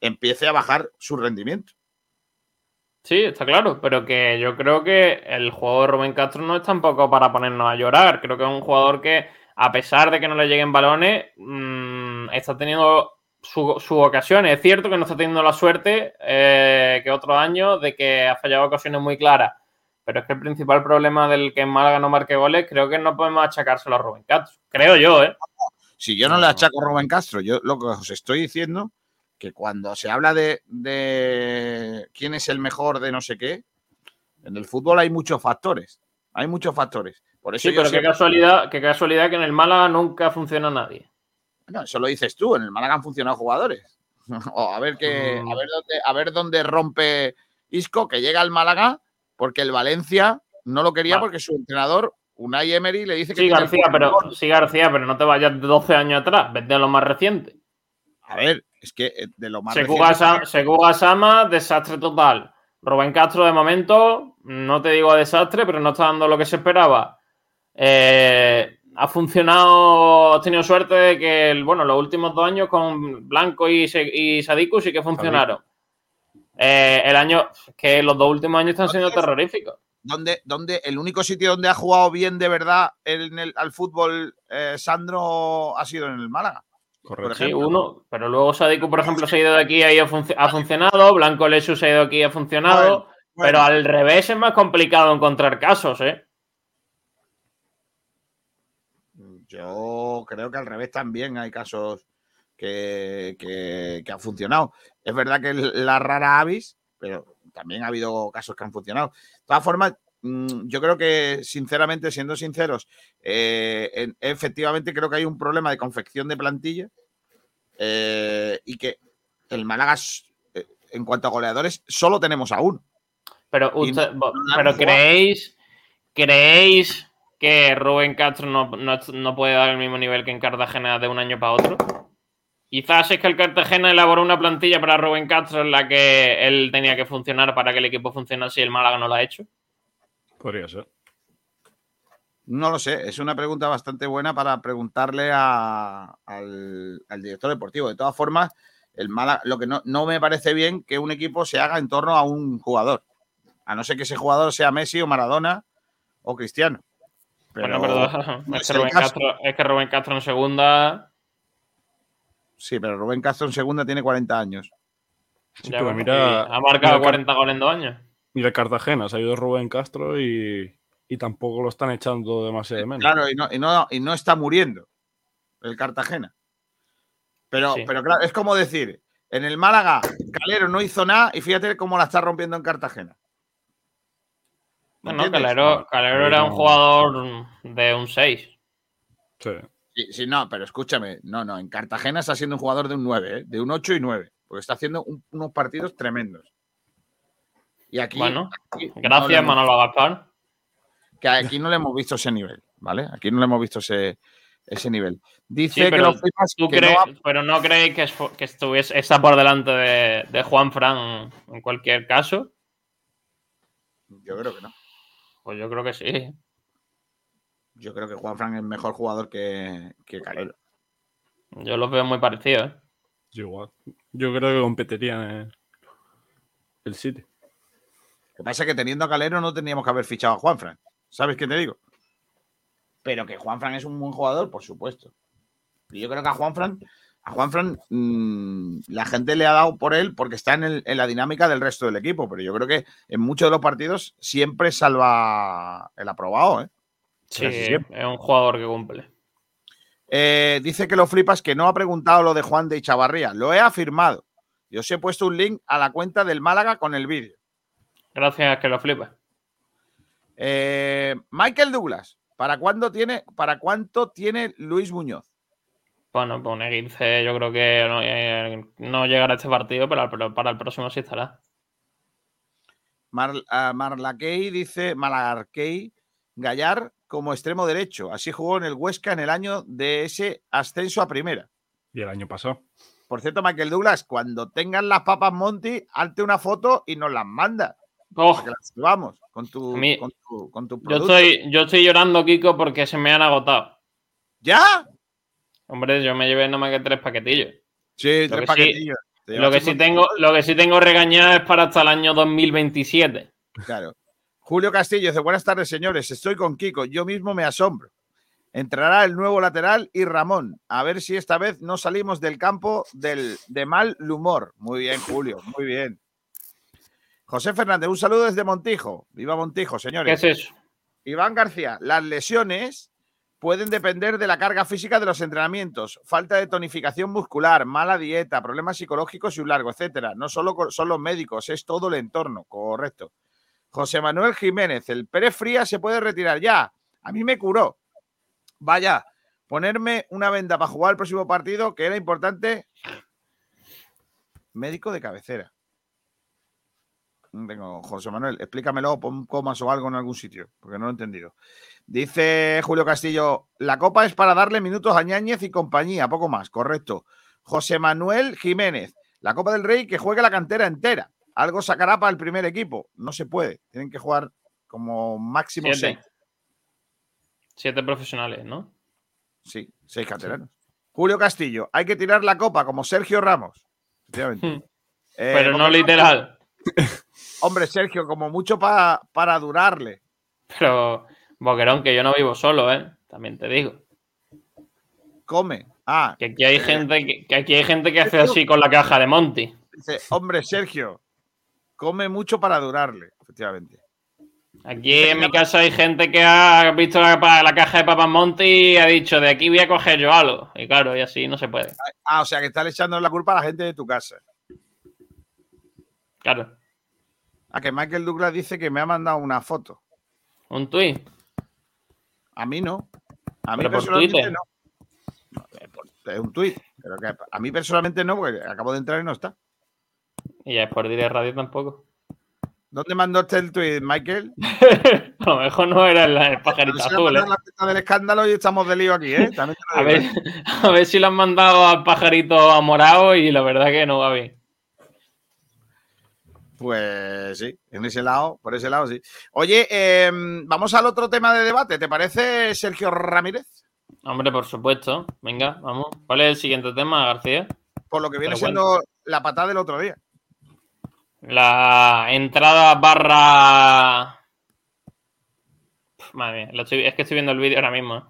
A: empiece a bajar su rendimiento.
I: Sí, está claro, pero que yo creo que el juego de Rubén Castro no es tampoco para ponernos a llorar. Creo que es un jugador que, a pesar de que no le lleguen balones, mm, está teniendo su, su ocasiones. Es cierto que no está teniendo la suerte eh, que otros años de que ha fallado ocasiones muy claras. Pero es que el principal problema del que en Málaga no marque goles, creo que no podemos achacárselo a Rubén Castro. Creo yo, ¿eh?
A: Si yo no le achaco a Rubén Castro, yo lo que os estoy diciendo que cuando se habla de, de quién es el mejor de no sé qué, en el fútbol hay muchos factores. Hay muchos factores. Por eso
I: Sí, pero qué casualidad, qué casualidad que en el Málaga nunca funciona nadie.
A: No, eso lo dices tú, en el Málaga han funcionado jugadores. O a ver qué,
I: Mm.
A: a ver dónde, a ver dónde rompe Isco, que llega al Málaga, porque el Valencia no lo quería porque su entrenador, Unai Emery, le dice que
I: Sí, García, pero, sí, García, pero no te vayas de 12 años atrás, vete a lo más reciente.
A: A ver, es que eh, de lo más
I: Sekou
A: reciente-
I: Sekou Gasama, desastre total. Rubén Castro, de momento, no te digo desastre, pero no está dando lo que se esperaba. Eh, ha funcionado, has tenido suerte de que, bueno, los últimos dos años con Blanco y Sadiku sí que funcionaron. Eh, el año, que los dos últimos años están siendo terroríficos.
A: donde, donde el único sitio donde ha jugado bien de verdad en el, al fútbol eh, Sandro ha sido en el Málaga. Por
I: Sí, uno, pero luego Sadiku, por ejemplo, se ha ido de aquí y ha, func- ha funcionado, Blanco Lesu se ha ido de aquí y ha funcionado,
A: Bueno, bueno.
I: pero al revés es más complicado encontrar casos, ¿eh?
A: Yo creo que al revés también hay casos que, que, que han funcionado. Es verdad que es la rara avis, pero también ha habido casos que han funcionado. De todas formas, mm, yo creo que, sinceramente, siendo sinceros, eh, en- efectivamente creo que hay un problema de confección de plantilla eh, y que el Málaga, eh, en cuanto a goleadores, solo tenemos a uno.
I: Pero, usted,
A: no- no
I: pero creéis, creéis que Rubén Castro no, no- no puede dar el mismo nivel que en Cartagena de un año para otro. Quizás es que el Cartagena elaboró una plantilla para Rubén Castro en la que él tenía que funcionar para que el equipo funcionase y el Málaga no lo ha hecho.
J: Podría ser.
A: No lo sé, es una pregunta bastante buena para preguntarle a- al, al director deportivo. De todas formas, el Málaga- lo que no, no me parece bien que un equipo se haga en torno a un jugador. A no ser que ese jugador sea Messi o Maradona o Cristiano. Pero
I: bueno, perdón.
A: no
I: es,
A: es
I: que Rubén. Castro, es que Rubén Castro en segunda.
A: Sí, pero Rubén Castro en segunda tiene 40 años.
J: Sí,
I: ya
J: pero
I: bueno,
J: mira-
I: y ha marcado
J: mira,
I: 40 goles en dos años.
J: Mira Cartagena, se ha ido Rubén Castro y, y tampoco lo están echando demasiado de menos.
A: Claro, y no, y no, y no está muriendo el Cartagena. Pero,
I: Sí.
A: pero claro, es como decir, en el Málaga, Calero no hizo nada y fíjate cómo la está rompiendo en Cartagena. ¿Me
I: Bueno,
A: entiendes?
I: Calero, Calero era un
J: no-
I: jugador de un 6.
J: Sí.
A: Sí, sí, no, pero escúchame, no, no, en Cartagena está siendo un jugador de un 9, ¿eh? de un 8 y 9, porque está haciendo un- unos partidos tremendos. Y aquí,
I: Bueno,
A: aquí no
I: gracias,
A: hemos-
I: Manolo Gaspar.
A: que aquí no le hemos visto ese nivel, ¿vale? Aquí no le hemos visto ese, ese nivel. Dice
I: Sí,
A: que
I: pero
A: Flipas
I: ¿Tú
A: que
I: crees,
A: no
I: pero no creéis que, es- que estuviese, está por delante de, de Juan Fran en cualquier caso?
A: Yo creo que no.
I: Pues yo creo que sí.
A: Yo creo que Juan Fran es mejor jugador que, que Calero.
I: Yo los veo muy parecidos. ¿eh?
J: Yo igual. Yo creo que competirían en el City.
A: Lo que pasa es que teniendo a Calero no tendríamos que haber fichado a Juan Fran. ¿Sabes qué te digo? Pero que Juan Fran es un buen jugador, por supuesto. Y yo creo que a Juan Fran, a Juan Fran, mm, la gente le ha dado por él porque está en, el- en la dinámica del resto del equipo. Pero yo creo que en muchos de los partidos siempre salva el aprobado, ¿eh?
I: Sí, es un jugador que cumple.
A: Eh, dice que lo flipas que no ha preguntado lo de Juan de Chavarría. Lo he afirmado. Y os he puesto un link a la cuenta del Málaga con el vídeo.
I: Gracias, que lo flipas.
A: Eh, Michael Douglas, ¿para cuándo tiene, para cuánto tiene Luis Muñoz?
I: Bueno, pues un Egilce yo creo que no, eh, no llegará a este partido, pero, pero para el próximo sí estará.
A: Mar, Marlaquey dice Malagarquey Gallar como extremo derecho. Así jugó en el Huesca en el año de ese ascenso a primera.
J: Y el año pasado.
A: Por cierto, Michael Douglas, cuando tengan las papas Monty, hazte una foto y nos las manda.
I: Oh,
A: para que las subamos con tu,
I: mí-
A: con tu, con tu
I: yo, estoy, yo estoy llorando, Kiko, porque se me han agotado.
A: ¿Ya?
I: Hombre, yo me llevé nomás que tres paquetillos.
A: Sí,
I: Lo
A: tres
I: que sí-
A: paquetillos. Te
I: Lo que, sí tengo, lo que sí tengo regañado es para hasta el año 2027.
A: Claro. Julio Castillo dice: Buenas tardes, señores. Estoy con Kiko. Yo mismo me asombro. Entrará el nuevo lateral y Ramón. A ver si esta vez no salimos del campo del, de mal humor. Muy bien, Julio. Muy bien. José Fernández, un saludo desde Montijo. Viva Montijo,
I: ¿Qué
A: señores.
I: es eso?
A: Iván García, las lesiones pueden depender de la carga física de los entrenamientos, falta de tonificación muscular, mala dieta, problemas psicológicos y un largo, etcétera. No solo son los médicos, es todo el entorno, correcto. José Manuel Jiménez, el Pérez Fría se puede retirar ya. A mí me curó. Vaya, ponerme una venda para jugar el próximo partido, que era importante. médico de cabecera. Tengo, José Manuel, explícamelo, pon comas o algo en algún sitio, porque no lo he entendido. Dice Julio Castillo, la copa es para darle minutos a Ñáñez y compañía, poco más, correcto. José Manuel Jiménez, la Copa del Rey que juegue la cantera entera. Algo sacará para el primer equipo. No se puede, tienen que jugar como máximo
I: Siete.
A: seis.
I: Siete profesionales, ¿no?
A: Sí, seis canteranos. Julio Castillo, hay que tirar la copa como Sergio Ramos. Efectivamente.
I: Hmm.
A: Eh,
I: Pero no literal.
A: Hombre, Sergio, como mucho pa- para durarle.
I: Pero, Boquerón, que yo no vivo solo, ¿eh? También te digo.
A: Come. Ah,
I: Que aquí hay gente que, que aquí hay gente que hace así con la caja de Monty.
A: dice, hombre, Sergio, come mucho para durarle. Efectivamente.
I: Aquí en mi casa hay gente que ha visto la, caja de papas Monty y ha dicho, de aquí voy a coger yo algo. Y claro, y así no se puede.
A: Ah, o sea que estás echando la culpa a la gente de tu casa.
I: Claro.
A: A que Michael Douglas dice que me ha mandado una foto.
I: Un tuit.
A: A mí no. A mí
I: Pero
A: personalmente no. Eh, Es un tuit. Pero que a mí personalmente no, porque acabo de entrar y no está.
I: Y ya es por Dire Radio tampoco.
A: ¿Dónde mandó usted el tuit, Michael?
I: A lo mejor no era el, el pajarito azul, ¿eh?
A: en la cuenta del escándalo y estamos de lío aquí, ¿eh? También
I: A ver,
A: ¿eh?
I: a ver si lo han mandado al pajarito amorado y la verdad que no va bien.
A: Pues sí, en ese lado, por ese lado sí. Oye, eh, vamos al otro tema de debate. ¿Te parece, Sergio Ramírez?
I: Hombre, por supuesto. Venga, vamos. ¿Cuál es el siguiente tema, García?
A: Por lo que viene
I: Pero
A: siendo la patada del otro día.
I: La entrada barra. Madre mía, estoy- es que estoy viendo el vídeo ahora mismo. ¿eh?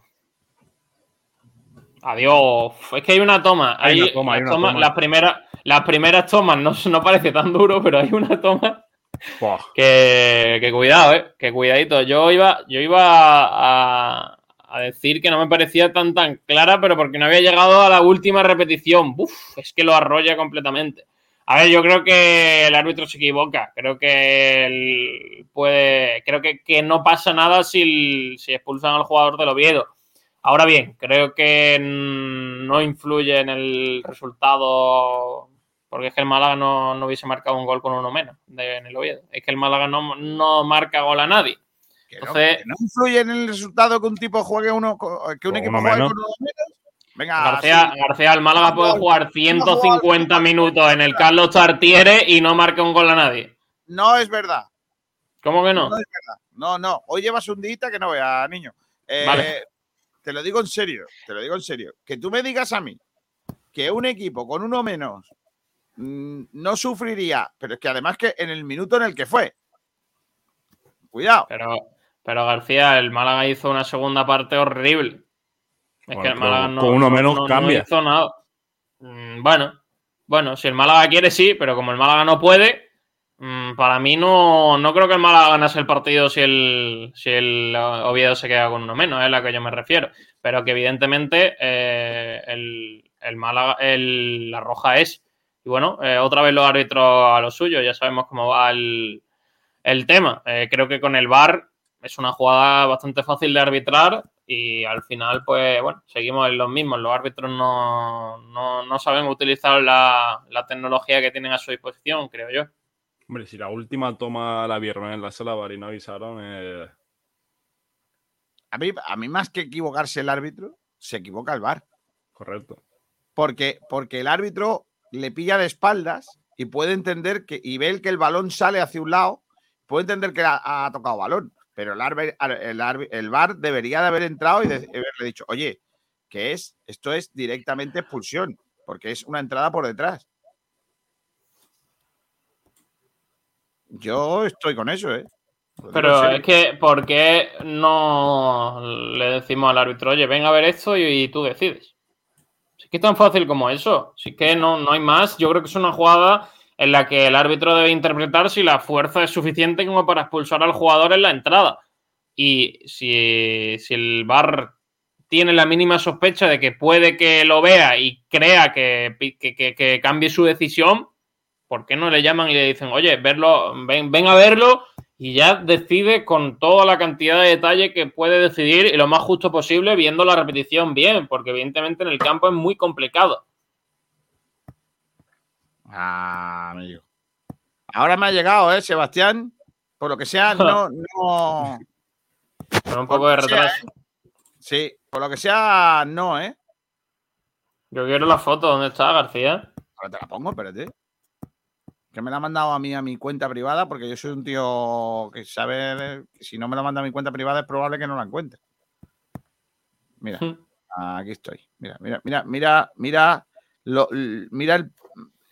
I: Adiós. Es que hay una toma.
J: Hay
I: Hay
J: una toma, hay
I: las
J: una
I: tomas-
J: toma.
I: Las, primeras, las primeras tomas no, no parece tan duro, pero hay una toma
J: Buah.
I: que, que cuidado, eh. Que cuidadito. Yo iba, yo iba a, a decir que no me parecía tan tan clara, pero porque no había llegado a la última repetición. Uf, es que lo arrolla completamente. A ver, yo creo que el árbitro se equivoca. Creo que él puede. Creo que, que no pasa nada si, si expulsan al jugador del Oviedo. Ahora bien, creo que no influye en el resultado. Porque es que el Málaga no, no hubiese marcado un gol con uno menos de- en el Oviedo. Es que el Málaga no, no marca gol a nadie.
A: Que no,
I: Entonces-
A: que no influye en el resultado que un tipo juegue uno, que un equipo
J: uno
A: juegue
J: menos.
A: con uno menos. Venga,
I: García,
A: sí.
I: García, el Málaga puede jugar 150 minutos en el Carlos Tartiere y no marca un gol a nadie.
A: no es verdad.
I: ¿Cómo que no?
A: No es verdad. No, no. Hoy llevas un día que no vea, niño. Eh,
I: Vale.
A: Te lo digo en serio. Te lo digo en serio. Que tú me digas a mí que un equipo con uno menos mm, no sufriría, pero es que además que en el minuto en el que fue. Cuidado.
I: Pero, pero García, el Málaga hizo una segunda parte horrible. Es
J: Bueno,
I: que el Málaga no,
J: con uno
I: no-
J: menos
I: no- no
J: cambia.
I: hizo nada. Mm, Bueno, bueno, si el Málaga quiere, sí, pero como el Málaga no puede, mm, para mí no, no creo que el Málaga ganase el partido si el, si el Oviedo se queda con uno menos, es a lo que yo me refiero. Pero que evidentemente eh, el, el Málaga, el- la roja es. Y bueno, eh, otra vez los árbitros a lo suyo, ya sabemos cómo va el, el tema. Eh, creo que con el VAR es una jugada bastante fácil de arbitrar y al final, pues bueno, seguimos en los mismos. Los árbitros no, no, no saben utilizar la, la tecnología que tienen a su disposición, creo yo.
J: Hombre, si la última toma la vieron en la sala bar y no avisaron, eh,
A: A mí, a mí más que equivocarse el árbitro, se equivoca el VAR.
J: correcto.
A: Porque, porque el árbitro le pilla de espaldas y puede entender que, y ve que el balón sale hacia un lado, puede entender que ha, ha tocado balón. Pero el, arbe- el, arbi- el VAR debería de haber entrado y de- de haberle dicho, oye, ¿qué es? Esto es directamente expulsión, porque es una entrada por detrás. Yo estoy con eso, ¿eh? Lo
I: Pero es que, ¿por qué no le decimos al árbitro, oye, ven a ver esto y, y tú decides? Si es que es tan fácil como eso. Si es que no, no hay más. Yo creo que es una jugada en la que el árbitro debe interpretar si la fuerza es suficiente como para expulsar al jugador en la entrada. Y si, si el VAR tiene la mínima sospecha de que puede que lo vea y crea que, que- que- que cambie su decisión, ¿por qué no le llaman y le dicen, oye, verlo, ven, ven a verlo y ya decide con toda la cantidad de detalle que puede decidir y lo más justo posible viendo la repetición bien, porque evidentemente en el campo es muy complicado.
A: Ah, amigo. Ahora me ha llegado, ¿eh, Sebastián? Por lo que sea, no, no.
I: Con un poco de retraso.
A: ¿eh? Sí, por lo que sea, no, ¿eh?
I: Yo quiero la foto. ¿Dónde está García?
A: Ahora te la pongo, espérate. Que me la ha mandado a mí a mi cuenta privada, porque yo soy un tío que sabe que si no me la manda a mi cuenta privada es probable que no la encuentre. Mira, aquí estoy. Mira, mira, mira, mira, mira, lo- mira el,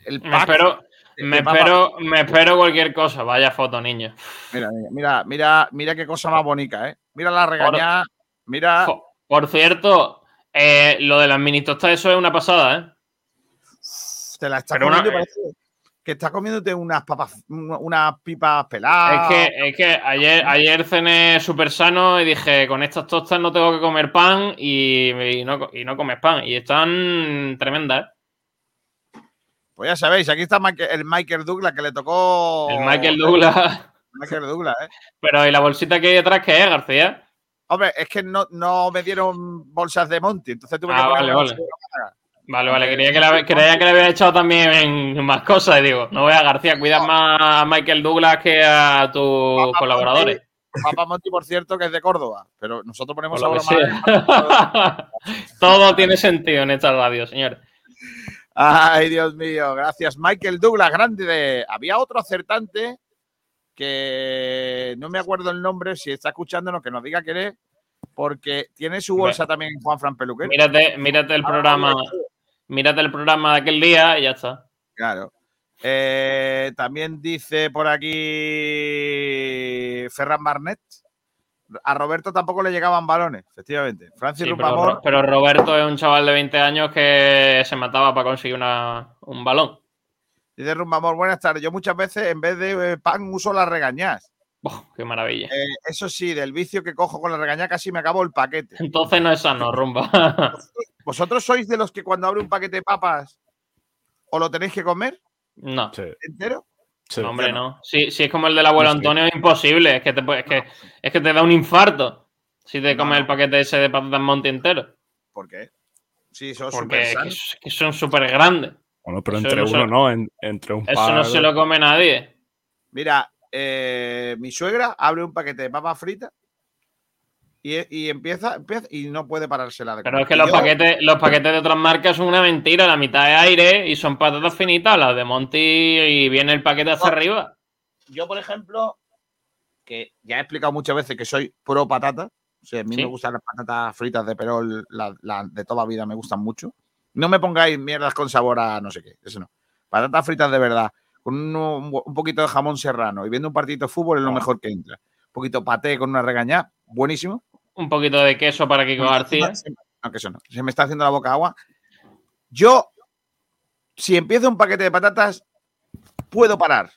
A: el
I: Me espero, me espero, me espero cualquier cosa. Vaya foto, niño.
A: Mira, mira, mira, mira, qué cosa más bonita, ¿eh? Mira la regañada, mira.
I: Por cierto, eh, lo de las mini tostas, eso es una pasada, ¿eh?
A: Te la estás
I: Pero una-
A: comiendo y parece que estás comiéndote unas papas, una- unas pipas peladas.
I: Es que, es que ayer, ayer cené súper sano y dije, con estas tostas no tengo que comer pan y, y no, y no comes pan. Y están tremendas, ¿eh?
A: Pues ya sabéis, aquí está el Michael Douglas que le tocó.
I: El Michael Douglas.
A: Michael Douglas, ¿eh?
I: Pero ¿y la bolsita que hay detrás qué es, García?
A: Hombre, es que no, no me dieron bolsas de Monty, entonces tuve que
I: Ah,
A: poner
I: vale, vale. Vale, vale, creía que, le, creía que le había echado también en más cosas. Y digo, no veas, García, cuida más a Michael Douglas que a tus colaboradores.
A: Papa Monty, por cierto, que es de Córdoba, pero nosotros ponemos ahora
I: que sea. Todo tiene sentido en esta radio, señor.
A: Ay, Dios mío, gracias. Michael Douglas, grande de. Había otro acertante que no me acuerdo el nombre, si está escuchándonos, que nos diga quién es, porque tiene su bolsa también Juan Fran Peluquero.
I: Mírate, mírate el programa. Mírate el programa de aquel día y ya está.
A: Claro. Eh, también dice por aquí Ferran Barnet. A Roberto tampoco le llegaban balones, efectivamente. Francis
I: Sí, pero, Ro- pero Roberto es un chaval de 20 años que se mataba para conseguir una, un balón.
A: dice Rumpamor, buenas tardes. Yo muchas veces en vez de eh, pan uso las regañas.
I: Qué maravilla.
A: Eh, eso sí, del vicio que cojo con la regaña casi me acabo el paquete.
I: Entonces no es sano, rumba.
A: ¿Vosotros sois de los que cuando abre un paquete de papas o lo tenéis que comer
I: No.
A: entero?
I: No, hombre, no. Si, si es como el del abuelo. Antonio, es imposible. Es que, te, es, que, es que te da un infarto si te comes el paquete ese de patatas monte entero.
A: ¿Por qué? Sí, son
I: Porque es que,
A: sanos.
I: es que son súper grandes.
J: Bueno, pero
I: Eso
J: entre uno no, en- entre un
I: Eso
J: par.
I: no se lo come nadie.
A: Mira, eh, mi suegra abre un paquete de papas fritas y, y empieza, empieza y no puede parársela de
I: Pero es que los
A: yo-
I: paquetes, los paquetes de otras marcas son una mentira. La mitad es aire y son patatas finitas. Las de Monty y viene el paquete hacia arriba.
A: Yo, por ejemplo, que ya he explicado muchas veces que soy pro patata. O sea, a mí
I: Sí.
A: me gustan las patatas fritas de Perol, las las de toda vida me gustan mucho. No me pongáis mierdas con sabor a no sé qué, eso no. Patatas fritas de verdad, con un, un poquito de jamón serrano y viendo un partido de fútbol es lo mejor que entra. Un poquito paté con una regañada, buenísimo.
I: Un poquito de queso para Kiko García.
A: No, que eso no. Se me está haciendo la boca agua. Yo, si empiezo un paquete de patatas, puedo parar.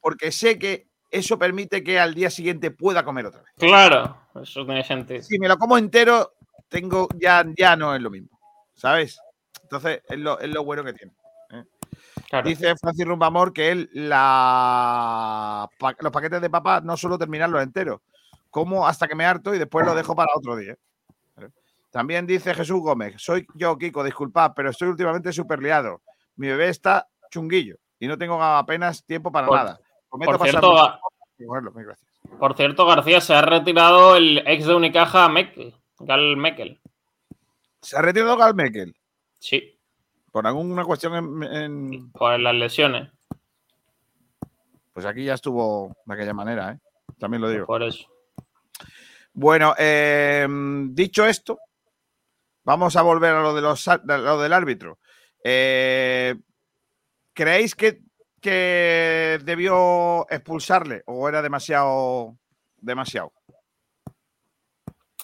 A: Porque sé que eso permite que al día siguiente pueda comer otra vez.
I: Claro, eso tiene sentido.
A: Si me lo como entero, tengo ya, ya no es lo mismo. ¿Sabes? Entonces, es lo, es lo bueno que tiene. ¿eh? Dice Francis Rumbamor que él la, los paquetes de papas no suelo terminarlos enteros. Como hasta que me harto y después lo dejo para otro día. También dice Jesús Gómez, soy yo, Kiko, disculpad, pero estoy últimamente súper liado. Mi bebé está chunguillo y no tengo apenas tiempo para
I: Por-
A: nada.
I: Por cierto,
A: mucho.
I: Por cierto, García se ha retirado el ex de Unicaja Mekel, Gal Mekel.
A: ¿Se ha retirado Gal Mekel?
I: Sí.
A: ¿Por alguna cuestión en, en-
I: Por las lesiones.
A: Pues aquí ya estuvo de aquella manera, ¿eh? También lo digo.
I: Por eso.
A: Bueno, eh, dicho esto, vamos a volver a lo, de los, lo del árbitro. Eh, ¿Creéis que, que debió expulsarle o era demasiado, demasiado?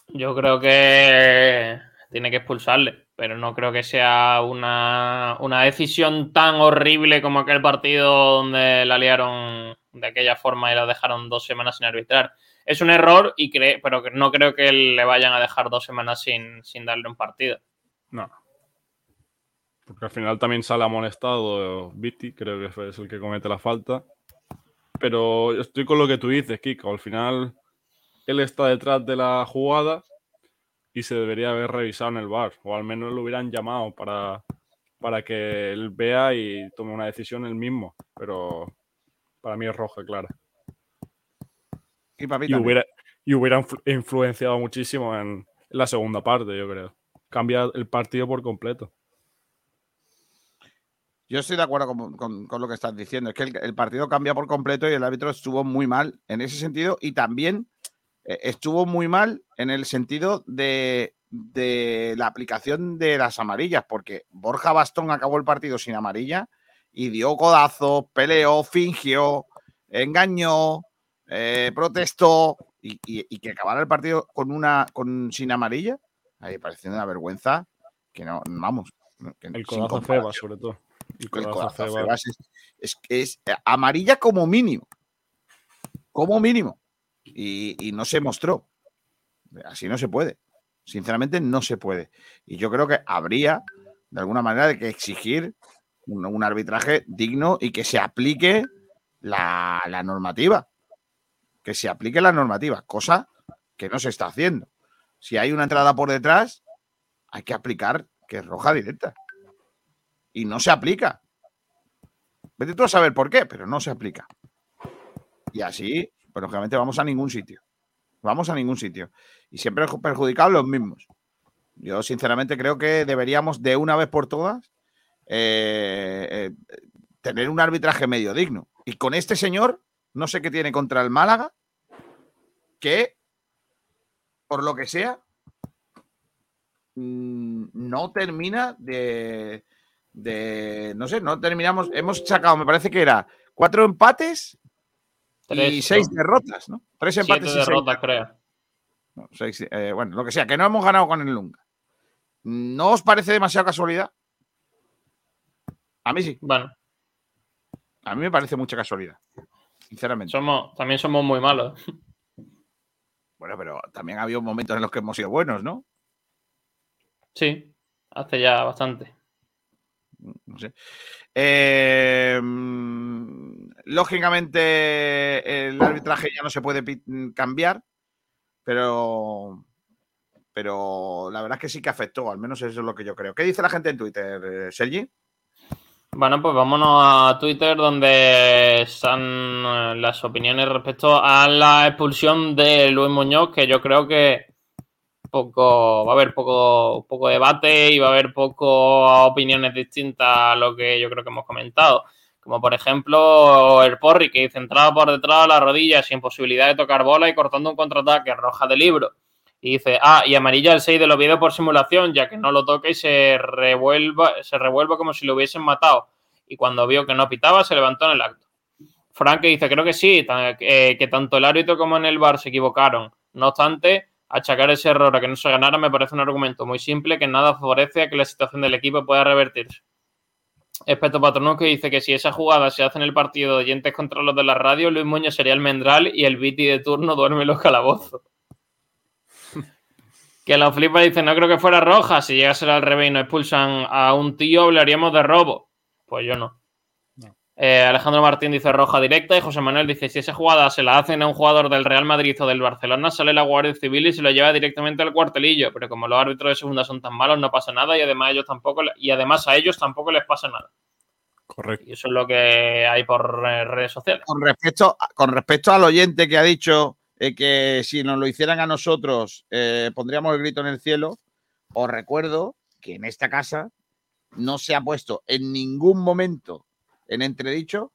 I: Yo creo que tiene que expulsarle, pero no creo que sea una, una decisión tan horrible como aquel partido donde la liaron de aquella forma y la dejaron dos semanas sin arbitrar. Es un error, y cre- pero no creo que le vayan a dejar dos semanas sin, sin darle un partido.
J: No. Porque al final también sale amonestado Viti, creo que es el que comete la falta. Pero estoy con lo que tú dices, Kiko. Al final él está detrás de la jugada y se debería haber revisado en el bar. O al menos lo hubieran llamado para, para que él vea y tome una decisión él mismo. Pero para mí es roja, clara.
A: Y para mí
J: Y
A: también.
J: hubiera, y hubiera influ- influenciado muchísimo en, la segunda parte, yo creo. Cambia el partido por completo.
A: Yo estoy de acuerdo con, con- con lo que estás diciendo. Es que el, el partido cambia por completo y el árbitro estuvo muy mal en ese sentido y también eh, estuvo muy mal en el sentido de, de la aplicación de las amarillas, porque Borja Bastón acabó el partido sin amarilla y dio codazos, peleó, fingió, engañó, eh, protestó y, y- y que acabara el partido con una con sin amarilla, ahí parece una vergüenza que no, vamos. que
J: El codazo
A: comparación.
J: Feba, sobre todo. El
A: El
J: codazo Febas.
A: Febas es, es eh, amarilla como mínimo. Como mínimo. Y, y no se mostró. Así no se puede. Sinceramente, no se puede. Y yo creo que habría, de alguna manera, de que exigir un, un arbitraje digno y que se aplique la, la normativa. Que se aplique la normativa, cosa que no se está haciendo. Si hay una entrada por detrás, hay que aplicar que es roja directa y no se aplica. Vete tú a saber por qué, pero no se aplica. Y así, pues lógicamente vamos a ningún sitio. Vamos a ningún sitio. Y siempre perjudicados los mismos. Yo sinceramente creo que deberíamos de una vez por todas eh, eh, tener un arbitraje medio digno. Y con este señor, no sé qué tiene contra el Málaga, que, por lo que sea, mm, no termina de, de, no sé, no terminamos, hemos sacado, me parece que era cuatro empates y seis
I: ¿no?
A: derrotas, ¿no? Tres
I: Siete
A: empates seis
I: derrotas, creo.
A: no, seis, eh, bueno, lo que sea, que no hemos ganado con el Lunga. ¿No os parece demasiado casualidad? A mí sí.
I: Bueno,
A: A mí me parece mucha casualidad, sinceramente.
I: somos, también somos muy malos.
A: Bueno, pero también ha habido momentos en los que hemos sido buenos, ¿no?
I: Sí, hace ya bastante.
A: No sé. Eh, lógicamente, el arbitraje ya no se puede cambiar, pero, pero la verdad es que sí que afectó, al menos eso es lo que yo creo. ¿Qué dice la gente en Twitter, eh, Sergi?
I: Bueno, pues vámonos a Twitter donde están eh, las opiniones respecto a la expulsión de Luis Muñoz, que yo creo que poco va a haber poco, poco debate y va a haber poco opiniones distintas a lo que yo creo que hemos comentado. Como por ejemplo el Porri, que dice entrada por detrás de la rodilla sin posibilidad de tocar bola y cortando un contraataque, roja de libro. Y dice, ah, y amarilla el 6 del Oviedo por simulación, ya que no lo toca y se revuelva, se revuelva como si lo hubiesen matado. Y cuando vio que no pitaba, se levantó en el acto. Frank dice, creo que sí, eh, que tanto el árbitro como en el bar se equivocaron. No obstante, achacar ese error a que no se ganara me parece un argumento muy simple que nada favorece a que la situación del equipo pueda revertirse. Espeto Patronus que dice que si esa jugada se hace en el partido de oyentes contra los de la radio, Luis Muñoz sería el mendral y el Viti de turno duerme en los calabozos. Que la flipa dice, no creo que fuera roja. Si llegase al revés y nos expulsan a un tío, hablaríamos de robo. Pues yo no. Eh, Alejandro Martín dice roja directa y José Manuel dice, si esa jugada se la hacen a un jugador del Real Madrid o del Barcelona, sale la Guardia Civil y se lo lleva directamente al cuartelillo. Pero como los árbitros de segunda son tan malos, no pasa nada y además, ellos tampoco, y además a ellos tampoco les pasa nada.
J: Correcto.
I: Y eso es lo que hay por eh, redes sociales.
A: Con respecto, con respecto al oyente que ha dicho eh, que si nos lo hicieran a nosotros eh, pondríamos el grito en el cielo, os recuerdo que en esta casa no se ha puesto en ningún momento en entredicho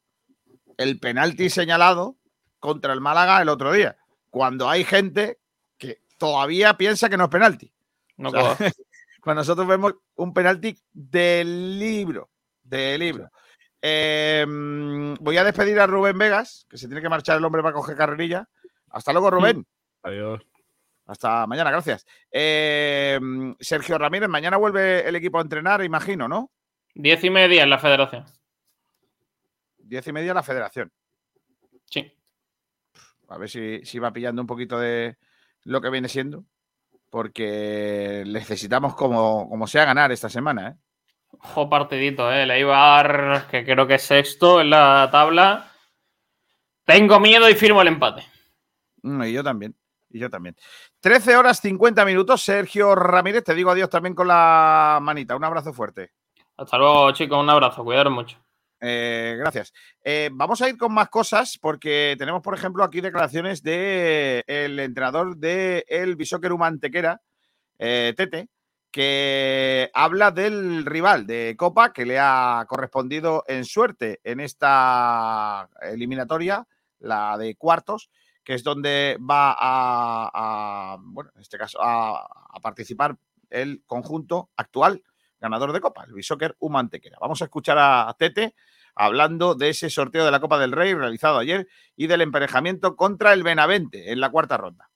A: el penalti señalado contra el Málaga el otro día, cuando hay gente que todavía piensa que no es penalti.
I: No
A: O sea,
I: puedo.
A: cuando nosotros vemos un penalti del libro, del libro. Eh, mm, voy a despedir a Rubén Vegas, que se tiene que marchar el hombre para coger carrerilla. Hasta luego, Rubén.
J: Adiós.
A: Hasta mañana, gracias. Eh, mm, Sergio Ramírez, mañana vuelve el equipo a entrenar, imagino, ¿no?
I: Diez y media en la federación.
A: Diez y media la federación.
I: Sí.
A: A ver si, si va pillando un poquito de lo que viene siendo. Porque necesitamos como, como sea ganar esta semana, ¿eh?
I: Ojo partidito, ¿eh? El Eibar, que creo que es sexto en la tabla. Tengo miedo y firmo el empate.
A: Mm, Y yo también. Y yo también. 13 horas 50 minutos. Sergio Ramírez, te digo adiós también con la manita. Un abrazo fuerte.
I: Hasta luego, chicos. Un abrazo. Cuidaros mucho.
A: Eh, gracias. Eh, vamos a ir con más cosas porque tenemos, por ejemplo, aquí declaraciones del el entrenador del el Bishoker Humantequera, eh, Tete, que habla del rival de Copa que le ha correspondido en suerte en esta eliminatoria, la de cuartos, que es donde va a, bueno, en este caso, a, a participar el conjunto actual ganador de Copa, el Bishoker Humantequera. Vamos a escuchar a Tete hablando de ese sorteo de la Copa del Rey realizado ayer y del emparejamiento contra el Benavente en la cuarta ronda.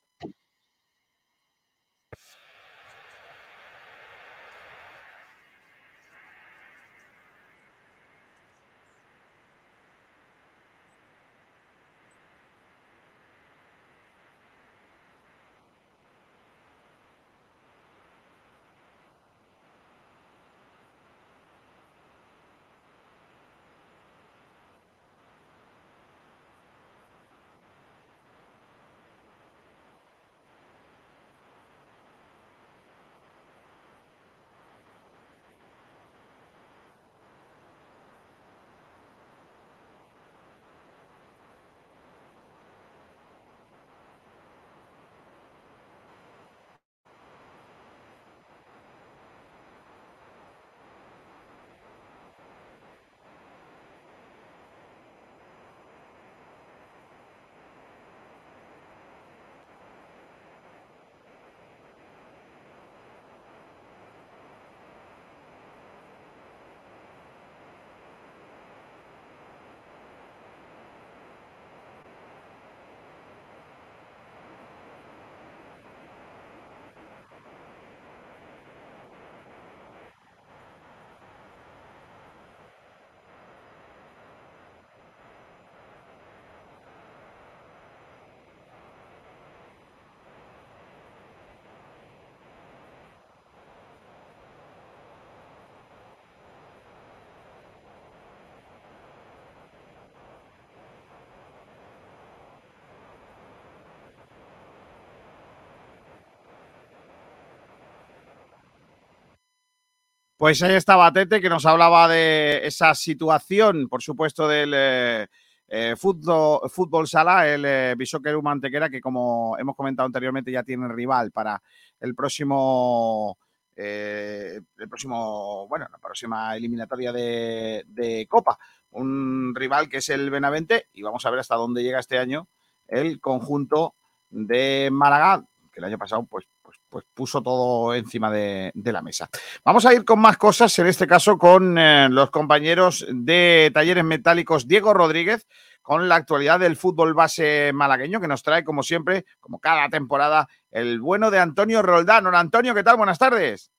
A: Pues ahí estaba Tete, que nos hablaba de esa situación, por supuesto, del eh, eh, fútbol, fútbol, sala, el eh, Bishoker Mantequera, que como hemos comentado anteriormente ya tiene rival para el próximo, eh, el próximo, bueno, la próxima eliminatoria de, de, Copa. Un rival que es el Benavente y vamos a ver hasta dónde llega este año el conjunto de Málaga, que el año pasado pues pues puso todo encima de, la mesa. Vamos a ir con más cosas, en este caso con eh, los compañeros de Talleres Metálicos Diego Rodríguez, con la actualidad del fútbol base malagueño, que nos trae, como siempre, como cada temporada, el bueno de Antonio Roldán. Hola Antonio, ¿qué tal? Buenas tardes.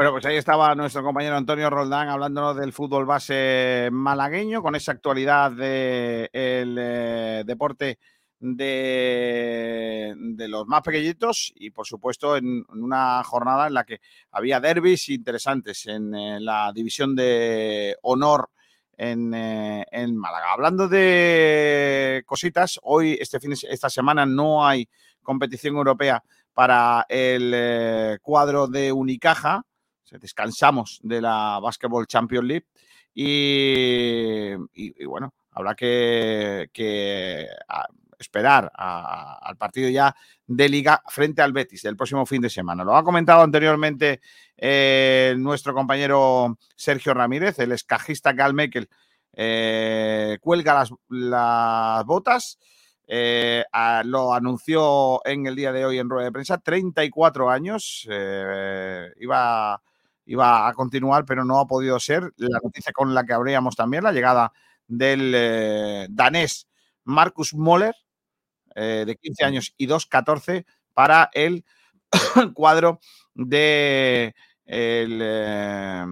A: Bueno, pues ahí estaba nuestro compañero Antonio Roldán hablándonos del fútbol base malagueño, con esa actualidad del de eh, deporte de, los más pequeñitos y, por supuesto, en, una jornada en la que había derbis interesantes en, en la división de honor en, eh, en Málaga. Hablando de cositas, hoy, este fin esta semana, no hay competición europea para el eh, cuadro de Unicaja. Descansamos de la Basketball Champions League y, bueno, habrá que, a- esperar a- al partido ya de liga frente al Betis del próximo fin de semana. Lo ha comentado anteriormente eh, nuestro compañero Sergio Ramírez, el escajista Gal eh, cuelga las, botas. eh, a- lo anunció en el día de hoy en rueda de prensa, 34 años, eh, iba, iba a continuar, pero no ha podido ser. La noticia con la que habríamos también, la llegada del eh, danés Marcus Moller, eh, de 15 años y 2-14 para el cuadro de el, eh,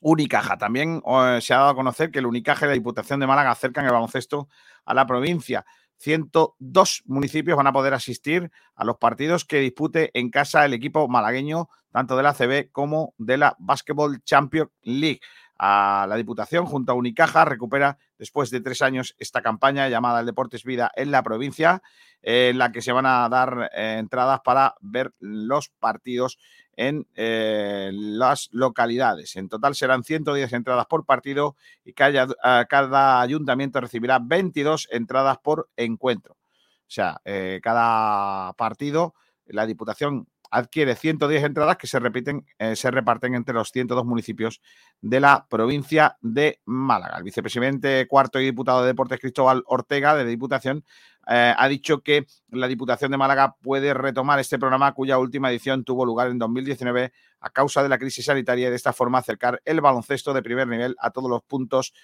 A: Unicaja. También eh, se ha dado a conocer que el Unicaja y la Diputación de Málaga acercan el baloncesto a la provincia. 102 municipios van a poder asistir a los partidos que dispute en casa el equipo malagueño, tanto de la CB como de la Basketball Champions League. A la Diputación, junto a Unicaja, recupera después de tres años esta campaña llamada El Deportes Vida en la provincia, eh, en la que se van a dar eh, entradas para ver los partidos en eh, las localidades. En total serán 110 entradas por partido y cada, a cada ayuntamiento recibirá 22 entradas por encuentro. O sea, cada partido, la Diputación adquiere 110 entradas que se repiten, eh, se reparten entre los 102 municipios de la provincia de Málaga. El vicepresidente cuarto y diputado de Deportes Cristóbal Ortega de Diputación eh, ha dicho que la Diputación de Málaga puede retomar este programa cuya última edición tuvo lugar en 2019 a causa de la crisis sanitaria y de esta forma acercar el baloncesto de primer nivel a todos los puntos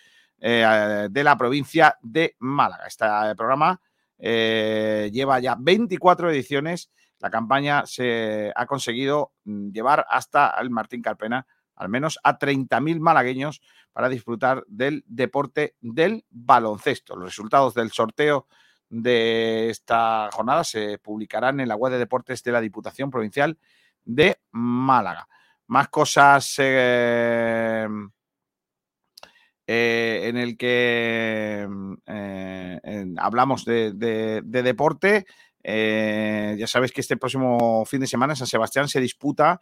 A: eh, de la provincia de Málaga. Este programa lleva ya 24 ediciones. La campaña se ha conseguido mm, llevar hasta el Martín Carpena al menos a 30.000 malagueños para disfrutar del deporte del baloncesto. Los resultados del sorteo de esta jornada se publicarán en la web de deportes de la Diputación Provincial de Málaga. Más cosas eh, eh, en el que eh, en- hablamos de deporte. Eh, ya sabéis que este próximo fin de semana en San Sebastián se disputa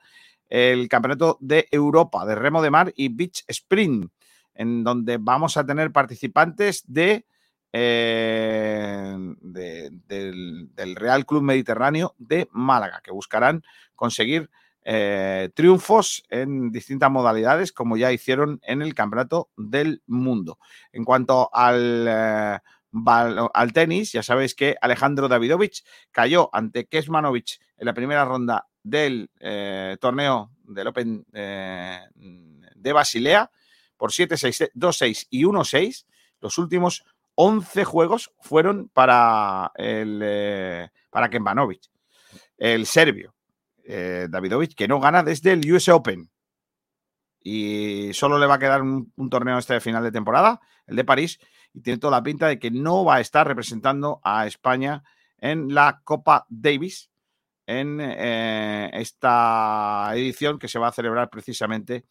A: el Campeonato de Europa de Remo de Mar y Beach Sprint, en donde vamos a tener participantes de, eh, de- del, Real Club Mediterráneo de Málaga, que buscarán conseguir eh, triunfos en distintas modalidades, como ya hicieron en el Campeonato del Mundo. En cuanto al, eh, al tenis, ya sabéis que Alejandro Davidovich cayó ante Kesmanovic en la primera ronda del eh, torneo del Open eh, de Basilea por 7-6, 2-6 y 1-6. Los últimos 11 juegos fueron para, el, eh, para Kembanovic, el serbio. Davidovich, que no gana desde el US Open. Y solo le va a quedar un torneo este final de temporada, el de París, y tiene toda la pinta de que no va a estar representando a España en la Copa Davis en eh, esta edición que se va a celebrar precisamente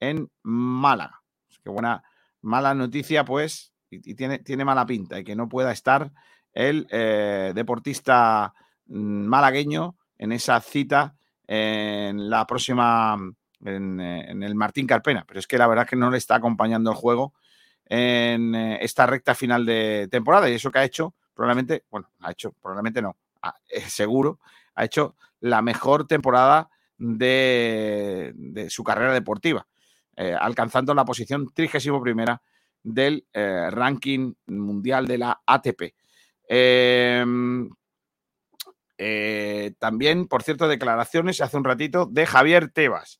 A: en Málaga. Así que buena, mala noticia, pues, y, tiene, tiene mala pinta, y que no pueda estar el eh, deportista mm, malagueño en esa cita en la próxima, en, eh, en el Martín Carpena. Pero es que la verdad es que no le está acompañando el juego en eh, esta recta final de temporada y eso que ha hecho, probablemente, bueno, ha hecho, probablemente no, ah, eh, seguro, ha hecho la mejor temporada de, su carrera deportiva, eh, alcanzando la posición 31 primera del ranking mundial de la ATP. Em, también, por cierto, declaraciones hace un ratito de Javier Tebas,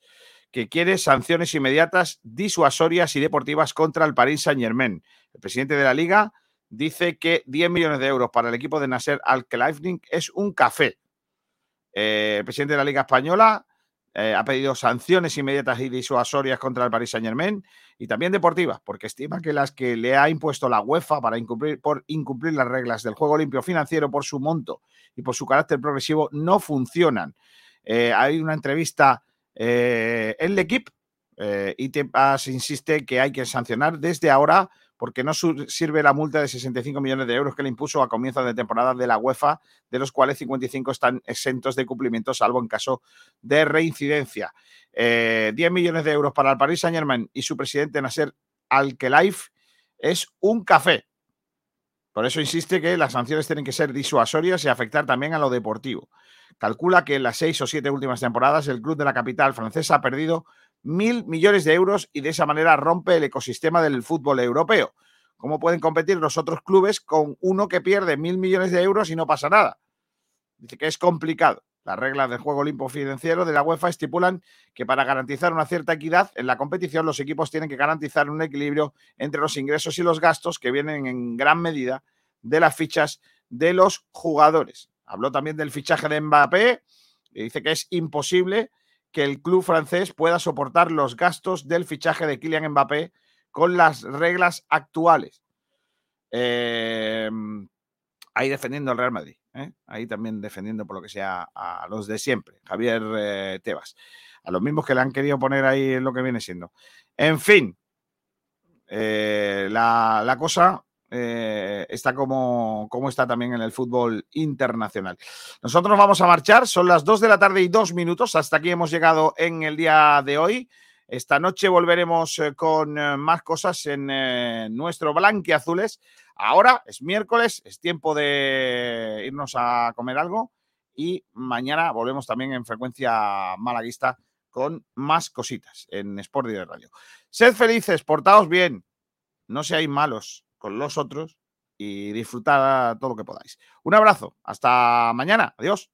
A: que quiere sanciones inmediatas, disuasorias y deportivas contra el Paris Saint-Germain. El presidente de la liga dice que 10 millones de euros para el equipo de Nasser Al-Khelaifi es un café. Eh, el presidente de la Liga Española eh, ha pedido sanciones inmediatas y disuasorias contra el Paris Saint-Germain y también deportivas, porque estima que las que le ha impuesto la UEFA para incumplir, por incumplir las reglas del juego limpio financiero por su monto y por su carácter progresivo no funcionan. Eh, hay una entrevista eh, en L'Equipe Eh, ITEPAS insiste que hay que sancionar desde ahora porque no sirve la multa de 65 millones de euros que le impuso a comienzo de temporada de la UEFA, de los cuales 55 están exentos de cumplimiento, salvo en caso de reincidencia. Eh, 10 millones de euros para el Paris Saint Germain y su presidente Nasser Al-Khelaifi es un café. Por eso insiste que las sanciones tienen que ser disuasorias y afectar también a lo deportivo. Calcula que en las seis o siete últimas temporadas el club de la capital francesa ha perdido mil millones de euros y de esa manera rompe el ecosistema del fútbol europeo. ¿Cómo pueden competir los otros clubes con uno que pierde mil millones de euros y no pasa nada? Dice que es complicado. Las reglas del juego limpo financiero de la UEFA estipulan que para garantizar una cierta equidad en la competición los equipos tienen que garantizar un equilibrio entre los ingresos y los gastos que vienen en gran medida de las fichas de los jugadores. Habló también del fichaje de Mbappé y dice que es imposible que el club francés pueda soportar los gastos del fichaje de Kylian Mbappé con las reglas actuales. Eh, ahí defendiendo al Real Madrid. ¿eh? Ahí también defendiendo por lo que sea a los de siempre. Javier eh, Tebas. A los mismos que le han querido poner ahí lo que viene siendo. En fin, eh, la, la cosa eh, está como, como está también en el fútbol internacional. Nosotros vamos a marchar, son las 2 de la tarde y dos minutos, hasta aquí hemos llegado en el día de hoy. Esta noche volveremos eh, con eh, más cosas en nuestro Blanquiazules. Ahora es miércoles, es tiempo de irnos a comer algo y mañana volvemos también en frecuencia malaguista con más cositas en Sport Direct Radio. Sed felices, portaos bien, no seáis malos con los otros y disfrutad todo lo que podáis. Un abrazo, hasta mañana, adiós.